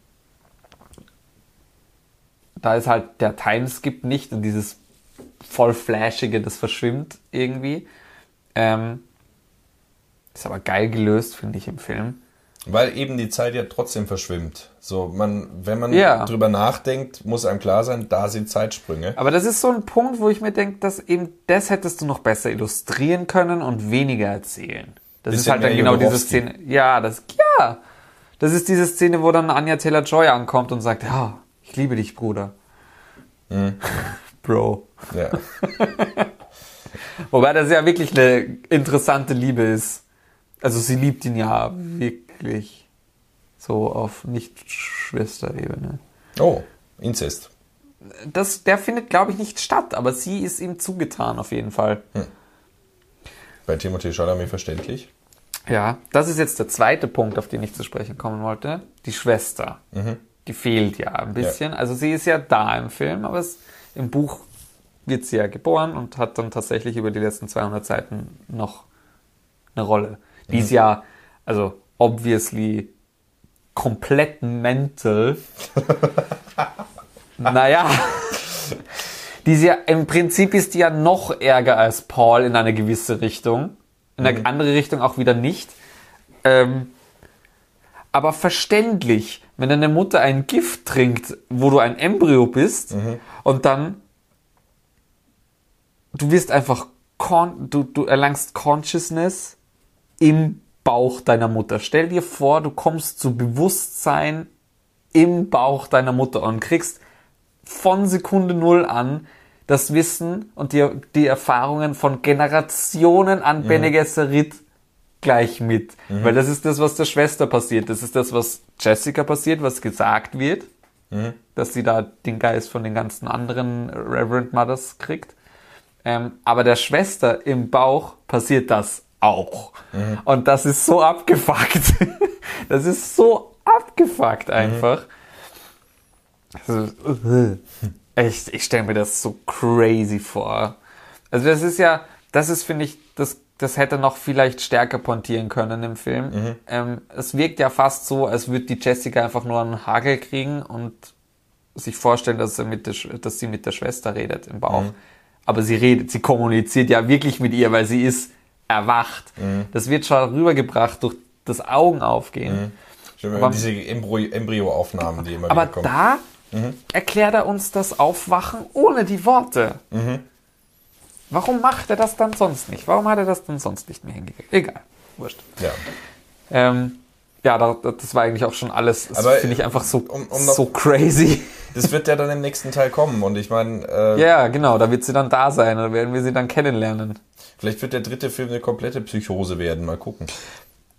da ist halt der Timeskip nicht und dieses voll flashige, das verschwimmt irgendwie. Ähm, ist aber geil gelöst, finde ich, im Film. Weil eben die Zeit ja trotzdem verschwimmt. So, man, wenn man ja. drüber nachdenkt, muss einem klar sein, da sind Zeitsprünge. Aber das ist so ein Punkt, wo ich mir denke, dass eben das hättest du noch besser illustrieren können und weniger erzählen. Das Bisschen ist halt dann genau diese Szene. Ja, das, ja. Das ist diese Szene, wo dann Anja Taylor Joy ankommt und sagt, ja, ich liebe dich, Bruder. Mhm. Bro. Ja. Wobei das ja wirklich eine interessante Liebe ist. Also sie liebt ihn ja wirklich so auf Nicht-Schwester-Ebene. Oh, Inzest. Das, der findet, glaube ich, nicht statt, aber sie ist ihm zugetan auf jeden Fall. Hm. Bei Timothy Chalamet verständlich. Ja, das ist jetzt der zweite Punkt, auf den ich zu sprechen kommen wollte. Die Schwester. Mhm. Die fehlt ja ein bisschen. Ja. Also sie ist ja da im Film, aber es, im Buch wird sie ja geboren und hat dann tatsächlich über die letzten 200 Seiten noch eine Rolle. Die ist ja, also obviously komplett mental. naja. Die ist ja, im Prinzip ist die ja noch ärger als Paul in eine gewisse Richtung. In eine mhm. andere Richtung auch wieder nicht. Ähm, aber verständlich, wenn deine Mutter ein Gift trinkt, wo du ein Embryo bist mhm. und dann du wirst einfach du, du erlangst Consciousness im Bauch deiner Mutter. Stell dir vor, du kommst zu Bewusstsein im Bauch deiner Mutter und kriegst von Sekunde Null an das Wissen und die, die Erfahrungen von Generationen an mhm. Bene Gesserit gleich mit. Mhm. Weil das ist das, was der Schwester passiert. Das ist das, was Jessica passiert, was gesagt wird. Mhm. Dass sie da den Geist von den ganzen anderen Reverend Mothers kriegt. Ähm, aber der Schwester im Bauch passiert das auch. Mhm. Und das ist so abgefuckt. das ist so abgefuckt einfach. Also, ich, ich stelle mir das so crazy vor. Also das ist ja, das ist, finde ich, das, das hätte noch vielleicht stärker pontieren können im Film. Mhm. Ähm, es wirkt ja fast so, als würde die Jessica einfach nur einen Hagel kriegen und sich vorstellen, dass, er mit der, dass sie mit der Schwester redet im Bauch. Mhm aber sie redet, sie kommuniziert ja wirklich mit ihr, weil sie ist erwacht. Mhm. Das wird schon rübergebracht durch das Augenaufgehen. Mhm. Aber, diese Embryoaufnahmen, die immer aber wieder kommen. Aber da mhm. erklärt er uns das Aufwachen ohne die Worte. Mhm. Warum macht er das dann sonst nicht? Warum hat er das dann sonst nicht mehr hingekriegt? Egal, wurscht. Ja. Ähm, ja, das war eigentlich auch schon alles. Das finde ich einfach so, um, um so crazy. Das wird ja dann im nächsten Teil kommen und ich meine. Äh, ja, genau, da wird sie dann da sein, da werden wir sie dann kennenlernen. Vielleicht wird der dritte Film eine komplette Psychose werden, mal gucken.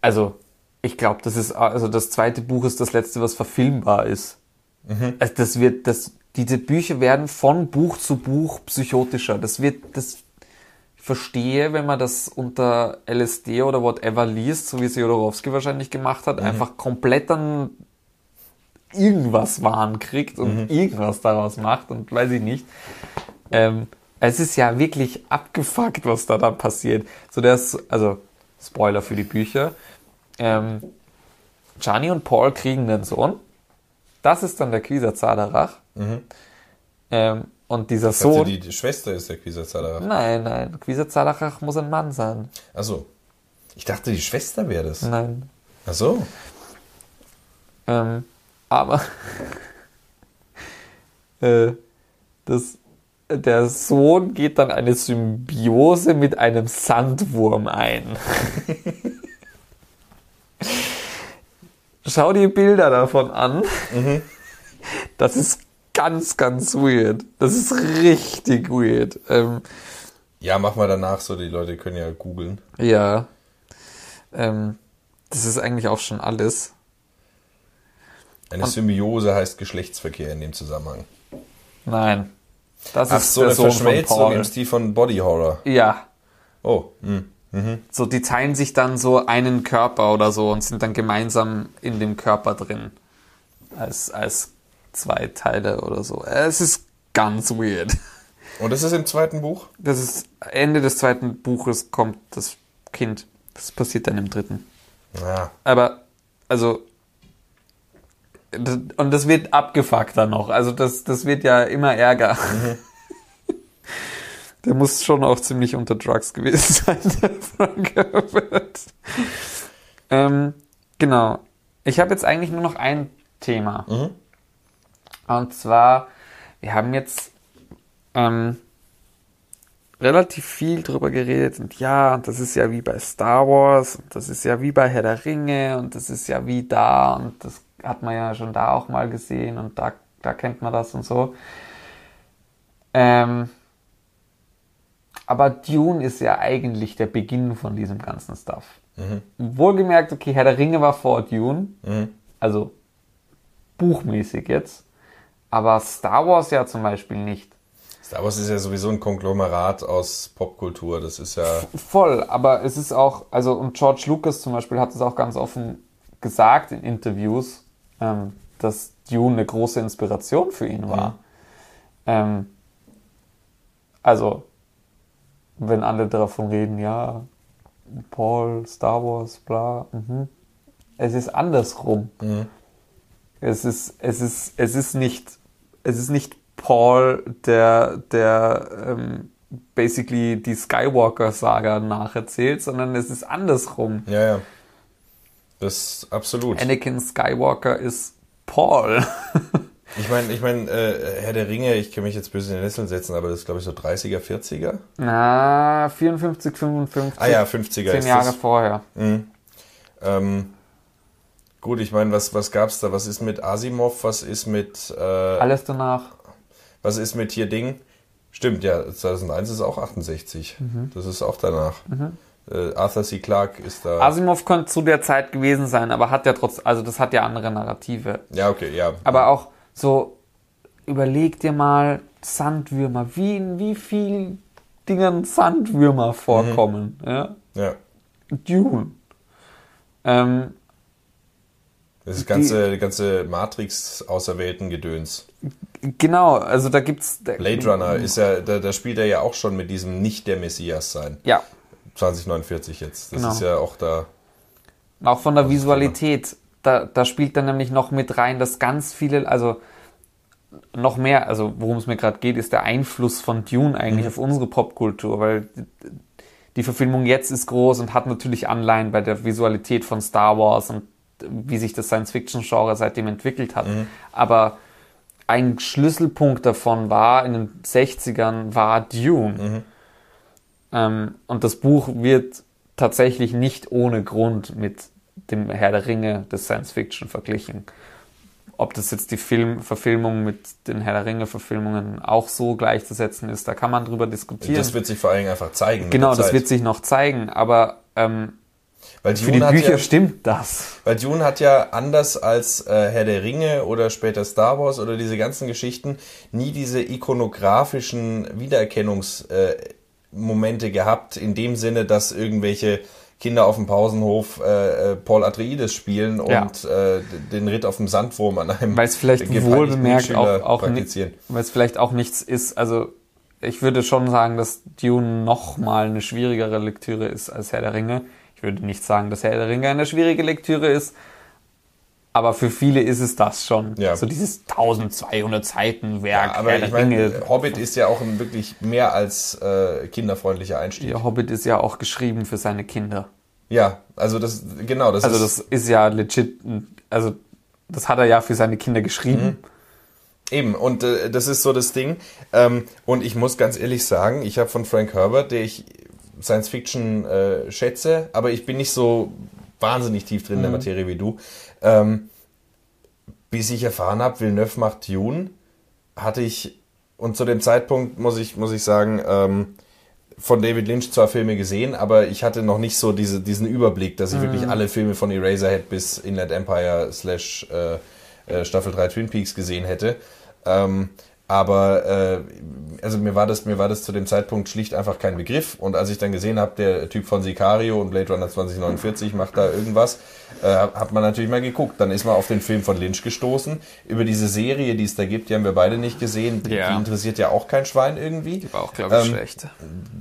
Also, ich glaube, das ist, also das zweite Buch ist das letzte, was verfilmbar ist. Mhm. Also das wird, das, diese Bücher werden von Buch zu Buch psychotischer. Das wird, das verstehe, wenn man das unter LSD oder whatever liest, so wie es Jodorowsky wahrscheinlich gemacht hat, mhm. einfach komplett dann irgendwas Wahn kriegt und mhm. irgendwas daraus macht und weiß ich nicht. Ähm, es ist ja wirklich abgefuckt, was da dann passiert. So das, also Spoiler für die Bücher. Ähm, Gianni und Paul kriegen einen Sohn. Das ist dann der Quieser Zadarach. Mhm. Ähm, und dieser Sohn. Die, die Schwester ist der Quieser Zadarach. Nein, nein. Quieser Zadarach muss ein Mann sein. Achso. Ich dachte, die Schwester wäre das. Nein. Ach so. Ähm, aber äh, das, der Sohn geht dann eine Symbiose mit einem Sandwurm ein. Schau dir Bilder davon an. Mhm. Das ist ganz, ganz weird. Das ist richtig weird. Ähm, ja, mach mal danach so, die Leute können ja googeln. Ja. Ähm, das ist eigentlich auch schon alles. Eine Symbiose heißt Geschlechtsverkehr in dem Zusammenhang. Nein. Das Ach ist so, eine Sohn Verschmelzung im Stil von Body Horror. Ja. Oh, hm. So, die teilen sich dann so einen Körper oder so und sind dann gemeinsam in dem Körper drin. Als, als zwei Teile oder so. Es ist ganz weird. Und das ist im zweiten Buch? Das ist Ende des zweiten Buches kommt das Kind. Das passiert dann im dritten. Ja. Aber, also, und das wird abgefuckter noch. Also, das, das wird ja immer ärger. Der muss schon auch ziemlich unter Drugs gewesen sein, der Frank Herbert. Ähm, genau. Ich habe jetzt eigentlich nur noch ein Thema. Und zwar, wir haben jetzt ähm, relativ viel drüber geredet und ja, und das ist ja wie bei Star Wars und das ist ja wie bei Herr der Ringe und das ist ja wie da und das hat man ja schon da auch mal gesehen und da, da kennt man das und so. Ähm, aber Dune ist ja eigentlich der Beginn von diesem ganzen Stuff. Wohlgemerkt, okay, Herr der Ringe war vor Dune, also buchmäßig jetzt, aber Star Wars ja zum Beispiel nicht. Star Wars ist ja sowieso ein Konglomerat aus Popkultur. Das ist ja. Voll, aber es ist auch, also und George Lucas zum Beispiel hat es auch ganz offen gesagt in Interviews, ähm, dass Dune eine große Inspiration für ihn war. Ähm, also, wenn alle davon reden, ja, Paul, Star Wars, bla, mhm. es ist andersrum. Es ist, es ist, es ist nicht, es ist nicht Paul, der, der ähm, basically die Skywalker-Saga nacherzählt, sondern es ist andersrum. Ja, ja. Das ist absolut. Anakin Skywalker ist Paul. Ich meine, ich meine, äh, Herr der Ringe, ich kann mich jetzt böse in den Nesseln setzen, aber das ist, glaube ich, so 30er, 40er. Na, 54, 55. Ah ja, 50er Zehn Jahre das. vorher. Ähm, gut, ich meine, was, was gab's da? Was ist mit Asimov? Was ist mit, äh, Alles danach. was ist mit hier Ding? Stimmt, ja, 2001 ist auch 68. Mhm. Das ist auch danach. Äh, Arthur C. Clarke ist da. Asimov könnte zu der Zeit gewesen sein, aber hat ja trotz, also das hat ja andere Narrative. ja, okay, ja. Aber auch so, überleg dir mal Sandwürmer, wie in wie viel Dingern Sandwürmer vorkommen. Ja? ja. Dune. Ähm, Das ist ganze, die ganze Matrix-Auserwählten-Gedöns. genau, also da gibt's. Da, Blade Runner ist ja, da, da spielt er ja auch schon mit diesem nicht der Messias sein. Ja, 2049 jetzt. Das Genau. ist ja auch da. auch von der Visualität. Da, da spielt dann nämlich noch mit rein, dass ganz viele, also noch mehr, also worum es mir gerade geht, ist der Einfluss von Dune eigentlich auf unsere Popkultur, weil die Verfilmung jetzt ist groß und hat natürlich Anleihen bei der Visualität von Star Wars und wie sich das Science-Fiction-Genre seitdem entwickelt hat. Aber ein Schlüsselpunkt davon war, in den 60ern war Dune. Ähm, und das Buch wird tatsächlich nicht ohne Grund mit dem Herr der Ringe des Science-Fiction verglichen. Ob das jetzt die Film Verfilmung mit den Herr der Ringe-Verfilmungen auch so gleichzusetzen ist, da kann man drüber diskutieren. Das wird sich vor allen Dingen einfach zeigen. genau, das wird sich noch zeigen, aber ähm, Weil für die Bücher ja, stimmt das. weil Dune hat ja anders als äh, Herr der Ringe oder später Star Wars oder diese ganzen Geschichten nie diese ikonografischen Wiedererkennungsmomente äh, Momente gehabt, in dem Sinne, dass irgendwelche Kinder auf dem Pausenhof äh, äh, Paul Atreides spielen Ja. und äh, den Ritt auf dem Sandwurm an einem Weil es vielleicht gefallenen wohl bemerkt Mitschüler auch, auch praktizieren. weil es vielleicht auch nichts ist. Also ich würde schon sagen, dass Dune noch mal eine schwierigere Lektüre ist als Herr der Ringe. Ich würde nicht sagen, dass Herr der Ringe eine schwierige Lektüre ist, aber für viele ist es das schon. Ja. So dieses 1200 Seiten Werk. Ja, aber ich meine. Hobbit ist ja auch ein wirklich mehr als äh, kinderfreundlicher Einstieg. Der Hobbit ist ja auch geschrieben für seine Kinder. Ja, also das, genau, das Also ist, das ist ja legit, also das hat er ja für seine Kinder geschrieben. eben, und äh, das ist so das Ding. Ähm, und ich muss ganz ehrlich sagen, ich habe von Frank Herbert, der ich Science Fiction äh, schätze, aber ich bin nicht so wahnsinnig tief drin in der Materie wie du. Ähm, bis ich erfahren habe, Villeneuve macht Dune, hatte ich, und zu dem Zeitpunkt muss ich, muss ich sagen, ähm, von David Lynch zwar Filme gesehen, aber ich hatte noch nicht so diese, diesen Überblick, dass ich wirklich alle Filme von Eraserhead bis Inland Empire slash äh, äh, Staffel 3 Twin Peaks gesehen hätte. Ähm, Aber äh, also mir war das mir war das zu dem Zeitpunkt schlicht einfach kein Begriff. Und als ich dann gesehen habe, der Typ von Sicario und Blade Runner 2049 macht da irgendwas, äh, hat man natürlich mal geguckt. Dann ist man auf den Film von Lynch gestoßen. Über diese Serie, die es da gibt, die haben wir beide nicht gesehen. Die, Ja. die interessiert ja auch kein Schwein irgendwie. Die war auch, glaube ich, Ähm, schlecht.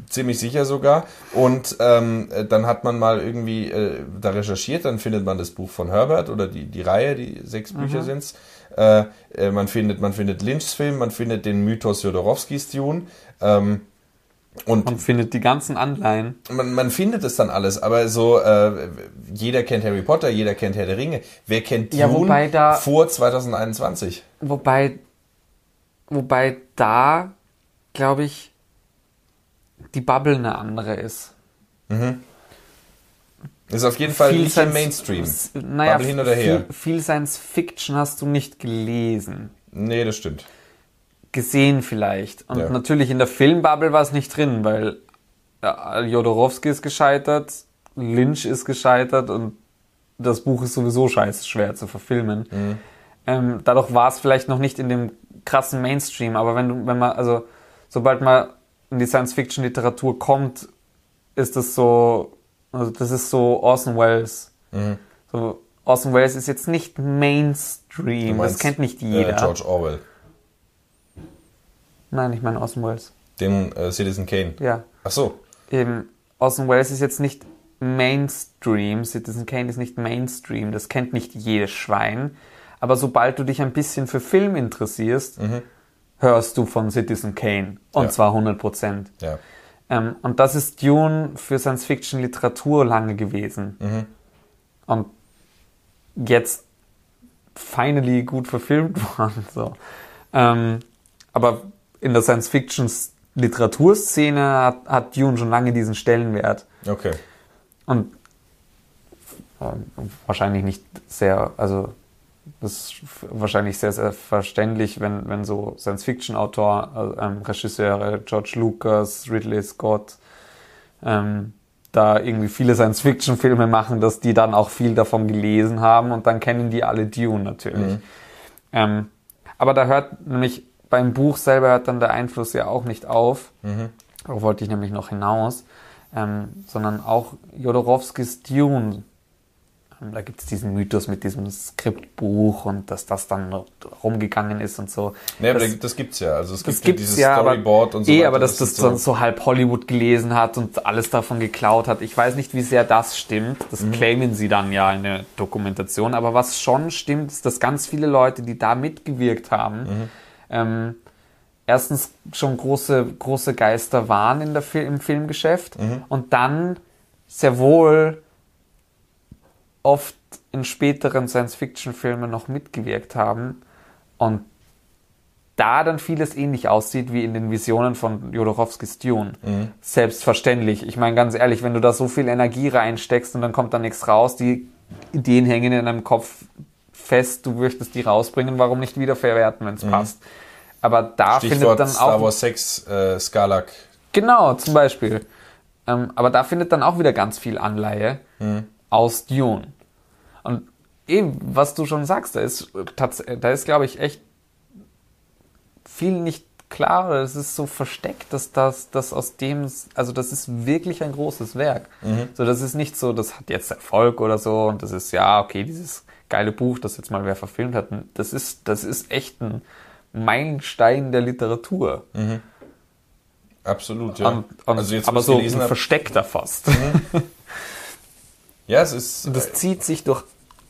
Ziemlich sicher sogar. Und ähm, äh, dann hat man mal irgendwie äh, da recherchiert, dann findet man das Buch von Herbert oder die, die Reihe, die sechs Bücher sind's. Äh, äh, man findet, man findet Lynchs Film, man findet den Mythos Jodorowskis Dune. Ähm, und Man findet die ganzen Anleihen. man, man findet es dann alles, aber so, äh, jeder kennt Harry Potter, jeder kennt Herr der Ringe. Wer kennt Ja, Dune wobei da- vor 2021? Wobei, wobei da, glaube ich, die Bubble eine andere ist. Ist auf jeden Fall nicht im Science- Mainstream. s- Naja, Bubble hin oder her. Viel, viel Science Fiction hast du nicht gelesen. Nee, das stimmt. Gesehen vielleicht. Und Ja. natürlich in der Filmbubble war es nicht drin, weil ja, Jodorowsky ist gescheitert, Lynch ist gescheitert und das Buch ist sowieso scheiße schwer zu verfilmen. Mhm. Ähm, dadurch war es vielleicht noch nicht in dem krassen Mainstream, aber wenn du, wenn man, also sobald man in die Science-Fiction-Literatur kommt, ist das so, also das ist so Orson Welles. Mhm. So, Orson Welles ist jetzt nicht Mainstream, das meinst, kennt nicht jeder. Äh, George Orwell, Nein, ich meine Orson Welles. den äh, Citizen Kane. Ja. Ach so. Eben, Orson Welles ist jetzt nicht Mainstream, Citizen Kane ist nicht Mainstream, das kennt nicht jedes Schwein. Aber sobald du dich ein bisschen für Film interessierst, hörst du von Citizen Kane. Und Ja. zwar 100 Prozent. Ja. Ähm, und das ist Dune für Science-Fiction-Literatur lange gewesen. Und jetzt finally gut verfilmt worden. So. Ähm, aber in der Science-Fiction-Literaturszene hat, hat Dune schon lange diesen Stellenwert. Okay. Und ähm, wahrscheinlich nicht sehr, also das ist wahrscheinlich sehr, sehr verständlich, wenn, wenn so Science-Fiction-Autor, äh, ähm, Regisseure, George Lucas, Ridley Scott, ähm, da irgendwie viele Science-Fiction-Filme machen, dass die dann auch viel davon gelesen haben und dann kennen die alle Dune natürlich. Ähm, aber da hört nämlich beim Buch selber hört dann der Einfluss ja auch nicht auf. Darauf wollte ich nämlich noch hinaus. Ähm, sondern auch Jodorowskis Dune. Da gibt es diesen Mythos mit diesem Skriptbuch und dass das dann rumgegangen ist und so. Nee, aber das, das, das gibt's ja. Also es das gibt ja dieses ja, aber, Storyboard und so eh, weiter. aber dass das, ist so, so halb Hollywood gelesen hat und alles davon geklaut hat. Ich weiß nicht, wie sehr das stimmt. Das Mhm. claimen sie dann ja in der Dokumentation. Aber was schon stimmt, ist, dass ganz viele Leute, die da mitgewirkt haben, Mhm. ähm, erstens schon große, große Geister waren in der Fil im Filmgeschäft Mhm. und dann sehr wohl oft in späteren Science-Fiction-Filmen noch mitgewirkt haben und da dann vieles ähnlich aussieht wie in den Visionen von Jodorowskis Dune. Selbstverständlich. Ich meine, ganz ehrlich, wenn du da so viel Energie reinsteckst und dann kommt da nichts raus, die Ideen hängen in deinem Kopf fest, du möchtest die rausbringen, warum nicht wieder verwerten, wenn es passt. Aber da findet Stichwort dann Star auch Wars 6, äh, Scarlac. Genau, zum Beispiel. Ähm, aber da findet dann auch wieder ganz viel Anleihe aus Dune. Und eben, was du schon sagst, da ist, da ist glaube ich, echt viel nicht klar, oder es ist so versteckt, dass das, das aus dem, also das ist wirklich ein großes Werk. So, das ist nicht so, das hat jetzt Erfolg oder so und das ist, ja, okay, dieses geile Buch, das jetzt mal wer verfilmt hat, das ist, das ist echt ein Meilenstein der Literatur. Absolut, ja. Und, und, also jetzt, aber so ein versteckter fast. Ja, es ist. Und das zieht sich durch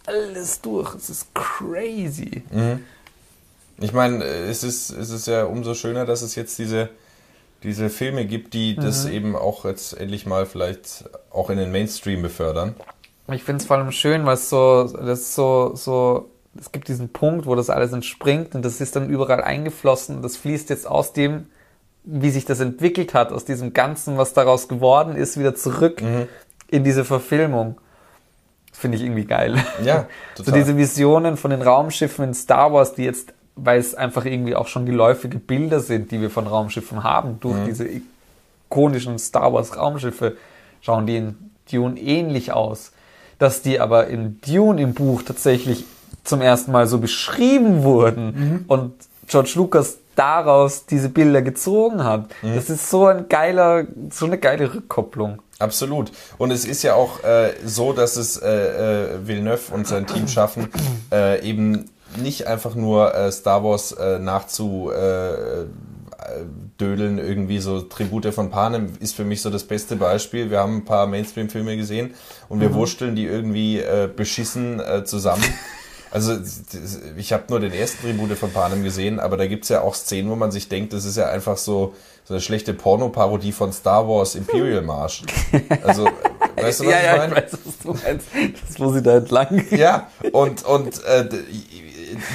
alles durch. Es ist crazy. Ich meine, es ist, es ist ja umso schöner, dass es jetzt diese, diese Filme gibt, die das Mhm. eben auch jetzt endlich mal vielleicht auch in den Mainstream befördern. Ich finde es vor allem schön, weil es so, das so, so, es gibt diesen Punkt, wo das alles entspringt und das ist dann überall eingeflossen und das fließt jetzt aus dem, wie sich das entwickelt hat, aus diesem Ganzen, was daraus geworden ist, wieder zurück in diese Verfilmung. Finde ich irgendwie geil. Ja, So total. diese Visionen von den Raumschiffen in Star Wars, die jetzt, weil es einfach irgendwie auch schon geläufige Bilder sind, die wir von Raumschiffen haben, durch diese ikonischen Star Wars Raumschiffe, schauen die in Dune ähnlich aus. Dass die aber in Dune im Buch tatsächlich zum ersten Mal so beschrieben wurden und George Lucas daraus diese Bilder gezogen hat. Mhm. Das ist so ein geiler, so eine geile Rückkopplung. Absolut. Und es ist ja auch äh, so, dass es äh, äh, Villeneuve und sein Team schaffen, äh, eben nicht einfach nur äh, Star Wars äh, nachzu äh, dödeln irgendwie so Tribute von Panem ist für mich so das beste Beispiel. Wir haben ein paar Mainstream-Filme gesehen und wir wursteln die irgendwie äh, beschissen äh, zusammen. Also ich habe nur den ersten Tribute von Panem gesehen, aber da gibt's ja auch Szenen, wo man sich denkt, das ist ja einfach so, so eine schlechte Pornoparodie von Star Wars Imperial March. Also, weißt du, was ja, ich ja, meine? ich weiß, was du meinst. Das, wo sie da entlang. Ja, und, und äh,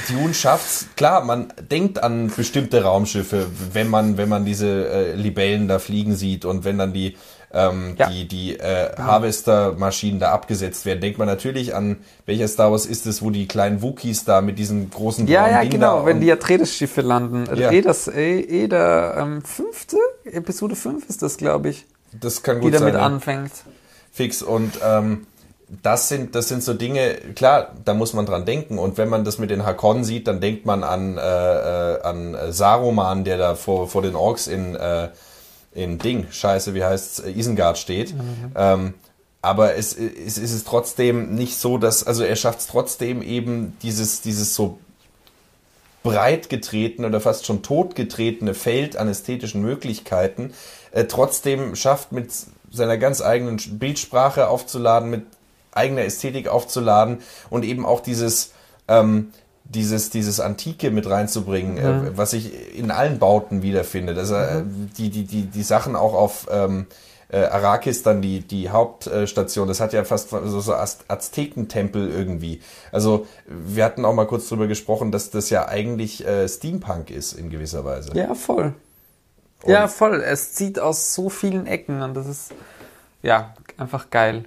Dune schafft's, klar, man denkt an bestimmte Raumschiffe, wenn man, wenn man diese äh, Libellen da fliegen sieht und wenn dann die, ähm, Ja. die, die äh, Harvester-Maschinen da abgesetzt werden, denkt man natürlich an, welcher Star Wars ist es, wo die kleinen Wookies da mit diesen großen Ja, ja, Ding genau, wenn die Atreides-Schiffe landen. Ja. Eh, das, eh, eh der ähm, fünfte, Episode 5 ist das, glaube ich, das kann die gut damit sein. ja. anfängt. fix und ähm, das sind das sind so Dinge klar da muss man dran denken und wenn man das mit den Hakon sieht dann denkt man an äh, äh, an äh, Saruman der da vor vor den Orks in äh, in Ding. Scheiße wie heißt's äh, Isengard steht. Ähm, aber es, es, es ist trotzdem nicht so dass also er schafft es trotzdem eben dieses dieses so breit getretene oder fast schon totgetretene Feld an ästhetischen Möglichkeiten äh, trotzdem schafft mit seiner ganz eigenen Bildsprache aufzuladen, mit eigener Ästhetik aufzuladen und eben auch dieses ähm, dieses dieses Antike mit reinzubringen, äh, was ich in allen Bauten wiederfinde. Dass er äh, die die die die Sachen auch auf ähm, äh, Arrakis dann die die Hauptstation. Das hat ja fast so, so Az- Aztekentempel irgendwie. Also wir hatten auch mal kurz drüber gesprochen, dass das ja eigentlich äh, Steampunk ist in gewisser Weise. Ja, voll. ja, voll. Es zieht aus so vielen Ecken und das ist, ja, einfach geil.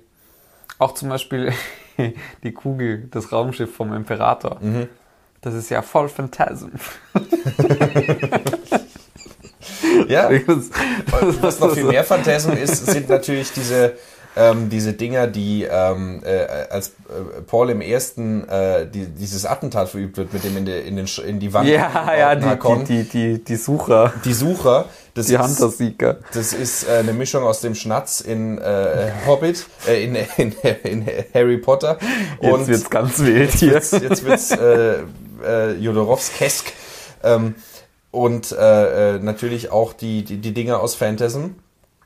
Auch zum Beispiel die Kugel, das Raumschiff vom Imperator. Mhm. Das ist ja voll Phantasm. Ja. Das- Was noch viel mehr Phantasm ist, sind natürlich diese, ähm, diese Dinger, die ähm, äh, als äh, Paul im ersten äh, die, dieses Attentat verübt wird, mit dem in, der, in, den, in die Wand Ja, ja, gebauten die, Hakon. die, die, die, Sucher, die Sucher, das die ist, Hunter-Seeker. das ist äh, eine Mischung aus dem Schnatz in äh, Hobbit, äh, in, in, in Harry Potter Jetzt wird's ganz wild hier. jetzt, jetzt wird's äh, äh, Jodorowskesk. Ähm, und äh, äh, natürlich auch die, die, die Dinger aus Phantasm,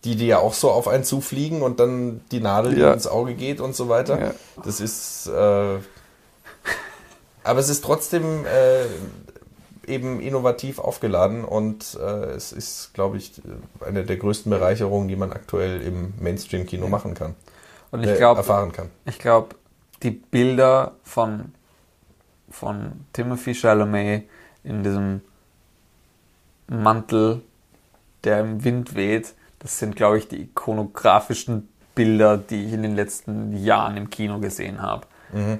die, die ja auch so auf einen zufliegen und dann die Nadel, die Ja. ins Auge geht und so weiter. Ja. Das ist. Äh, aber es ist trotzdem äh, eben innovativ aufgeladen und äh, es ist, glaube ich, eine der größten Bereicherungen, die man aktuell im Mainstream-Kino machen kann. Und äh, ich glaube, erfahren kann. ich glaube, die Bilder von, von Timothy Chalamet in diesem Mantel, der im Wind weht, das sind, glaube ich, die ikonografischen Bilder, die ich in den letzten Jahren im Kino gesehen habe.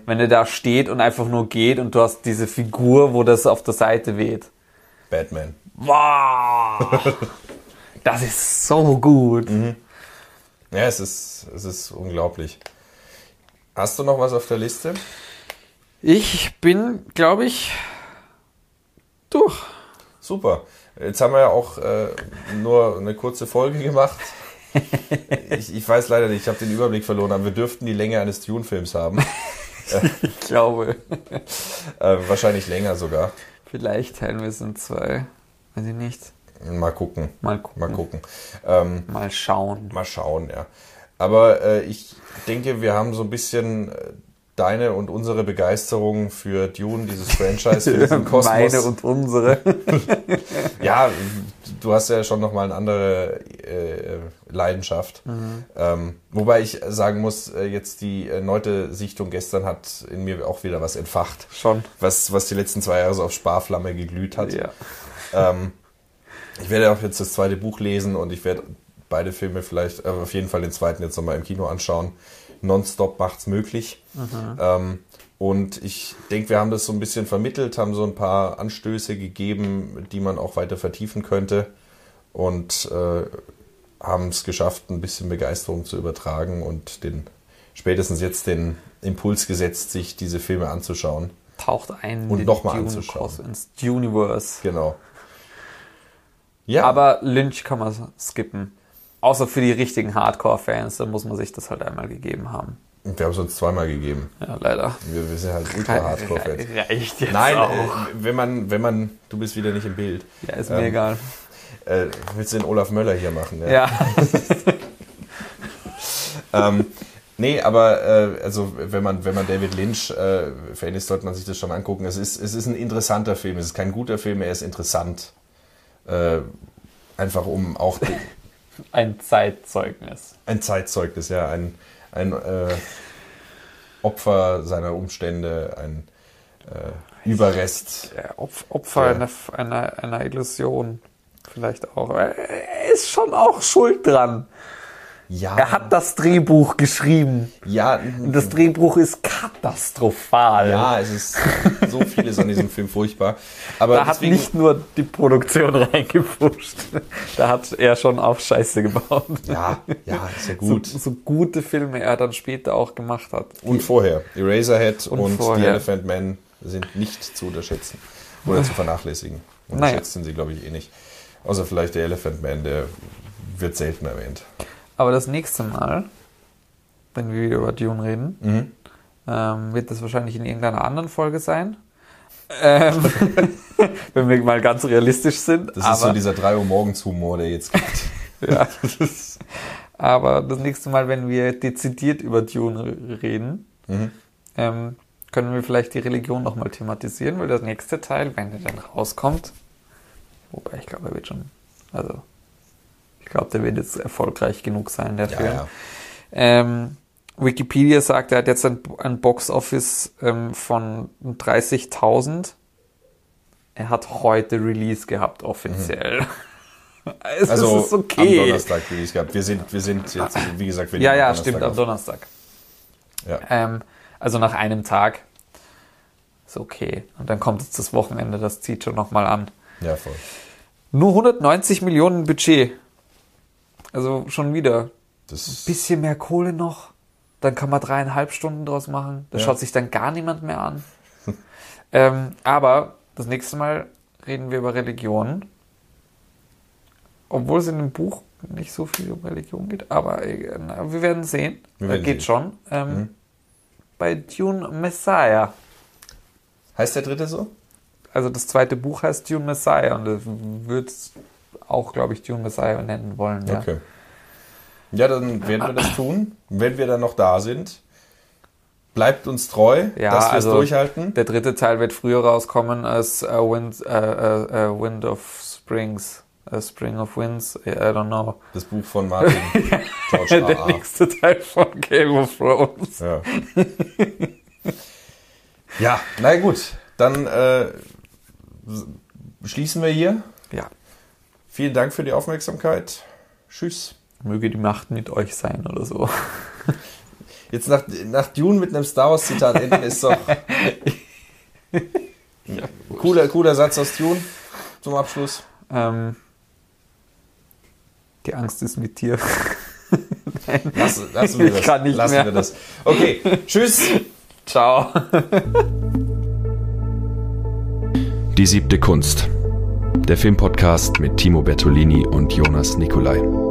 Wenn er da steht und einfach nur geht und du hast diese Figur, wo das auf der Seite weht. Batman. Wow! Das ist so gut. Ja, es ist, es ist unglaublich. Hast du noch was auf der Liste? Ich bin, glaube ich, durch. Super. Jetzt haben wir ja auch äh, nur eine kurze Folge gemacht. Ich, ich weiß leider nicht, ich habe den Überblick verloren, aber wir dürften die Länge eines Dune-Films haben. Ich glaube. Äh, wahrscheinlich länger sogar. Vielleicht teilen wir es in zwei. Weiß ich nicht. Mal gucken. Mal gucken. Mal gucken. Ähm, Mal schauen. mal schauen, ja. Aber äh, ich denke, wir haben so ein bisschen äh, deine und unsere Begeisterung für Dune, dieses Franchise, für diesen Kosmos. Meine und unsere. Ja, du hast ja schon nochmal eine andere äh, Leidenschaft. Ähm, wobei ich sagen muss, äh, jetzt die erneute Sichtung gestern hat in mir auch wieder was entfacht. Schon. Was, was die letzten zwei Jahre so auf Sparflamme geglüht hat. Ja. Ähm, ich werde auch jetzt das zweite Buch lesen und ich werde beide Filme vielleicht, äh, auf jeden Fall den zweiten jetzt nochmal im Kino anschauen. Nonstop macht's möglich. Ähm, und ich denke, wir haben das so ein bisschen vermittelt, haben so ein paar Anstöße gegeben, die man auch weiter vertiefen könnte. Und äh, haben es geschafft, ein bisschen Begeisterung zu übertragen und den spätestens jetzt den Impuls gesetzt, sich diese Filme anzuschauen. Taucht ein in Und den noch mal Dune anzuschauen. Ins Universe. Genau. Ja. Aber Lynch kann man skippen. Außer für die richtigen Hardcore-Fans, da muss man sich das halt einmal gegeben haben. Wir haben es uns zweimal gegeben. Ja, leider. Wir, wir sind halt ultra Hardcore-Fans. Reicht jetzt Nein, auch. äh, wenn man, wenn man, du bist wieder nicht im Bild. ja, ist mir ähm, egal. Äh, willst du den Olaf Möller hier machen? Ja. Ja. Ähm, nee, aber äh, also wenn man, wenn man David Lynch äh, Fan ist, sollte man sich das schon angucken. Es ist, es ist ein interessanter Film. Es ist kein guter Film, er ist interessant. Äh, einfach um auch Ein Zeitzeugnis. ein Zeitzeugnis, ja, ein, ein äh, Opfer seiner Umstände, ein äh, Überrest. Opfer Ja. einer, einer, einer Illusion. Vielleicht auch. Er ist schon auch schuld dran. Ja, Er hat das Drehbuch geschrieben. ja, das Drehbuch ist katastrophal. ja, es ist so vieles an diesem Film furchtbar. Aber Da hat deswegen, nicht nur die Produktion reingepusht. Da hat er schon auch Scheiße gebaut. ja, ja, ist ja So, gut. so gute Filme er dann später auch gemacht hat. Und vorher. Eraserhead und, Und The vorher. Elephant Man sind nicht zu unterschätzen oder zu vernachlässigen. Naja. Unterschätzt sind sie, glaube ich, eh nicht. Außer vielleicht der Elephant Man, der wird selten erwähnt. Aber das nächste Mal, wenn wir wieder über Dune reden, Mhm. ähm, wird das wahrscheinlich in irgendeiner anderen Folge sein. Ähm, wenn wir mal ganz realistisch sind. Das ist so dieser 3 Uhr morgens Humor, der jetzt gibt. ja. aber das nächste Mal, wenn wir dezidiert über Dune reden, Mhm. ähm, können wir vielleicht die Religion nochmal thematisieren, weil das nächste Teil, wenn er dann rauskommt, wobei ich glaube, er wird schon, also glaube, der wird jetzt erfolgreich genug sein, der Ja, ja. Ähm, Wikipedia sagt, er hat jetzt ein, ein Box-Office ähm, von 30.000. Er hat heute Release gehabt, offiziell. es Also ist am okay. Donnerstag Release gehabt. Wir sind, wir sind jetzt, wie gesagt, wir Ja, ja, Donnerstag stimmt, am auf. Donnerstag. Ja. Ähm, also nach einem Tag. Ist okay. Und dann kommt jetzt das Wochenende, das zieht schon nochmal an. ja, voll. Nur 190 Millionen Budget. Also schon wieder. Das ist, Bisschen mehr Kohle noch. Dann kann man dreieinhalb Stunden draus machen. Das Ja. schaut sich dann gar niemand mehr an. ähm, aber das nächste Mal reden wir über Religion. Obwohl es in dem Buch nicht so viel um Religion geht. Aber äh, na, wir werden sehen. Wir werden geht sehen. schon. Ähm, Mhm. Bei Dune Messiah. heißt der dritte so? Also das zweite Buch heißt Dune Messiah und das wird auch, glaube ich, Dune Messiah nennen wollen. Ja. Okay. Ja, dann werden wir das tun. Wenn wir dann noch da sind, bleibt uns treu, Ja, dass wir es also- durchhalten. Der dritte Teil wird früher rauskommen als äh, Wind, äh, äh, Wind of Springs. äh, Spring of Winds, I don't know. Das Buch von Martin George Der A.A. nächste Teil von Game of Thrones. Ja. ja, na gut. Dann äh, schließen wir hier. Ja. Vielen Dank für die Aufmerksamkeit. Tschüss. Möge die Macht mit euch sein oder so. Jetzt nach, nach Dune mit einem Star Wars Zitat enden ist doch cooler, cooler Satz aus Dune zum Abschluss. Ähm, die Angst ist mit dir. Lass, lassen wir Ich das. kann nicht lassen mehr. wir das. Okay, tschüss. Ciao. Die siebte Kunst. Der Filmpodcast mit Timo Bertolini und Jonas Nicolai.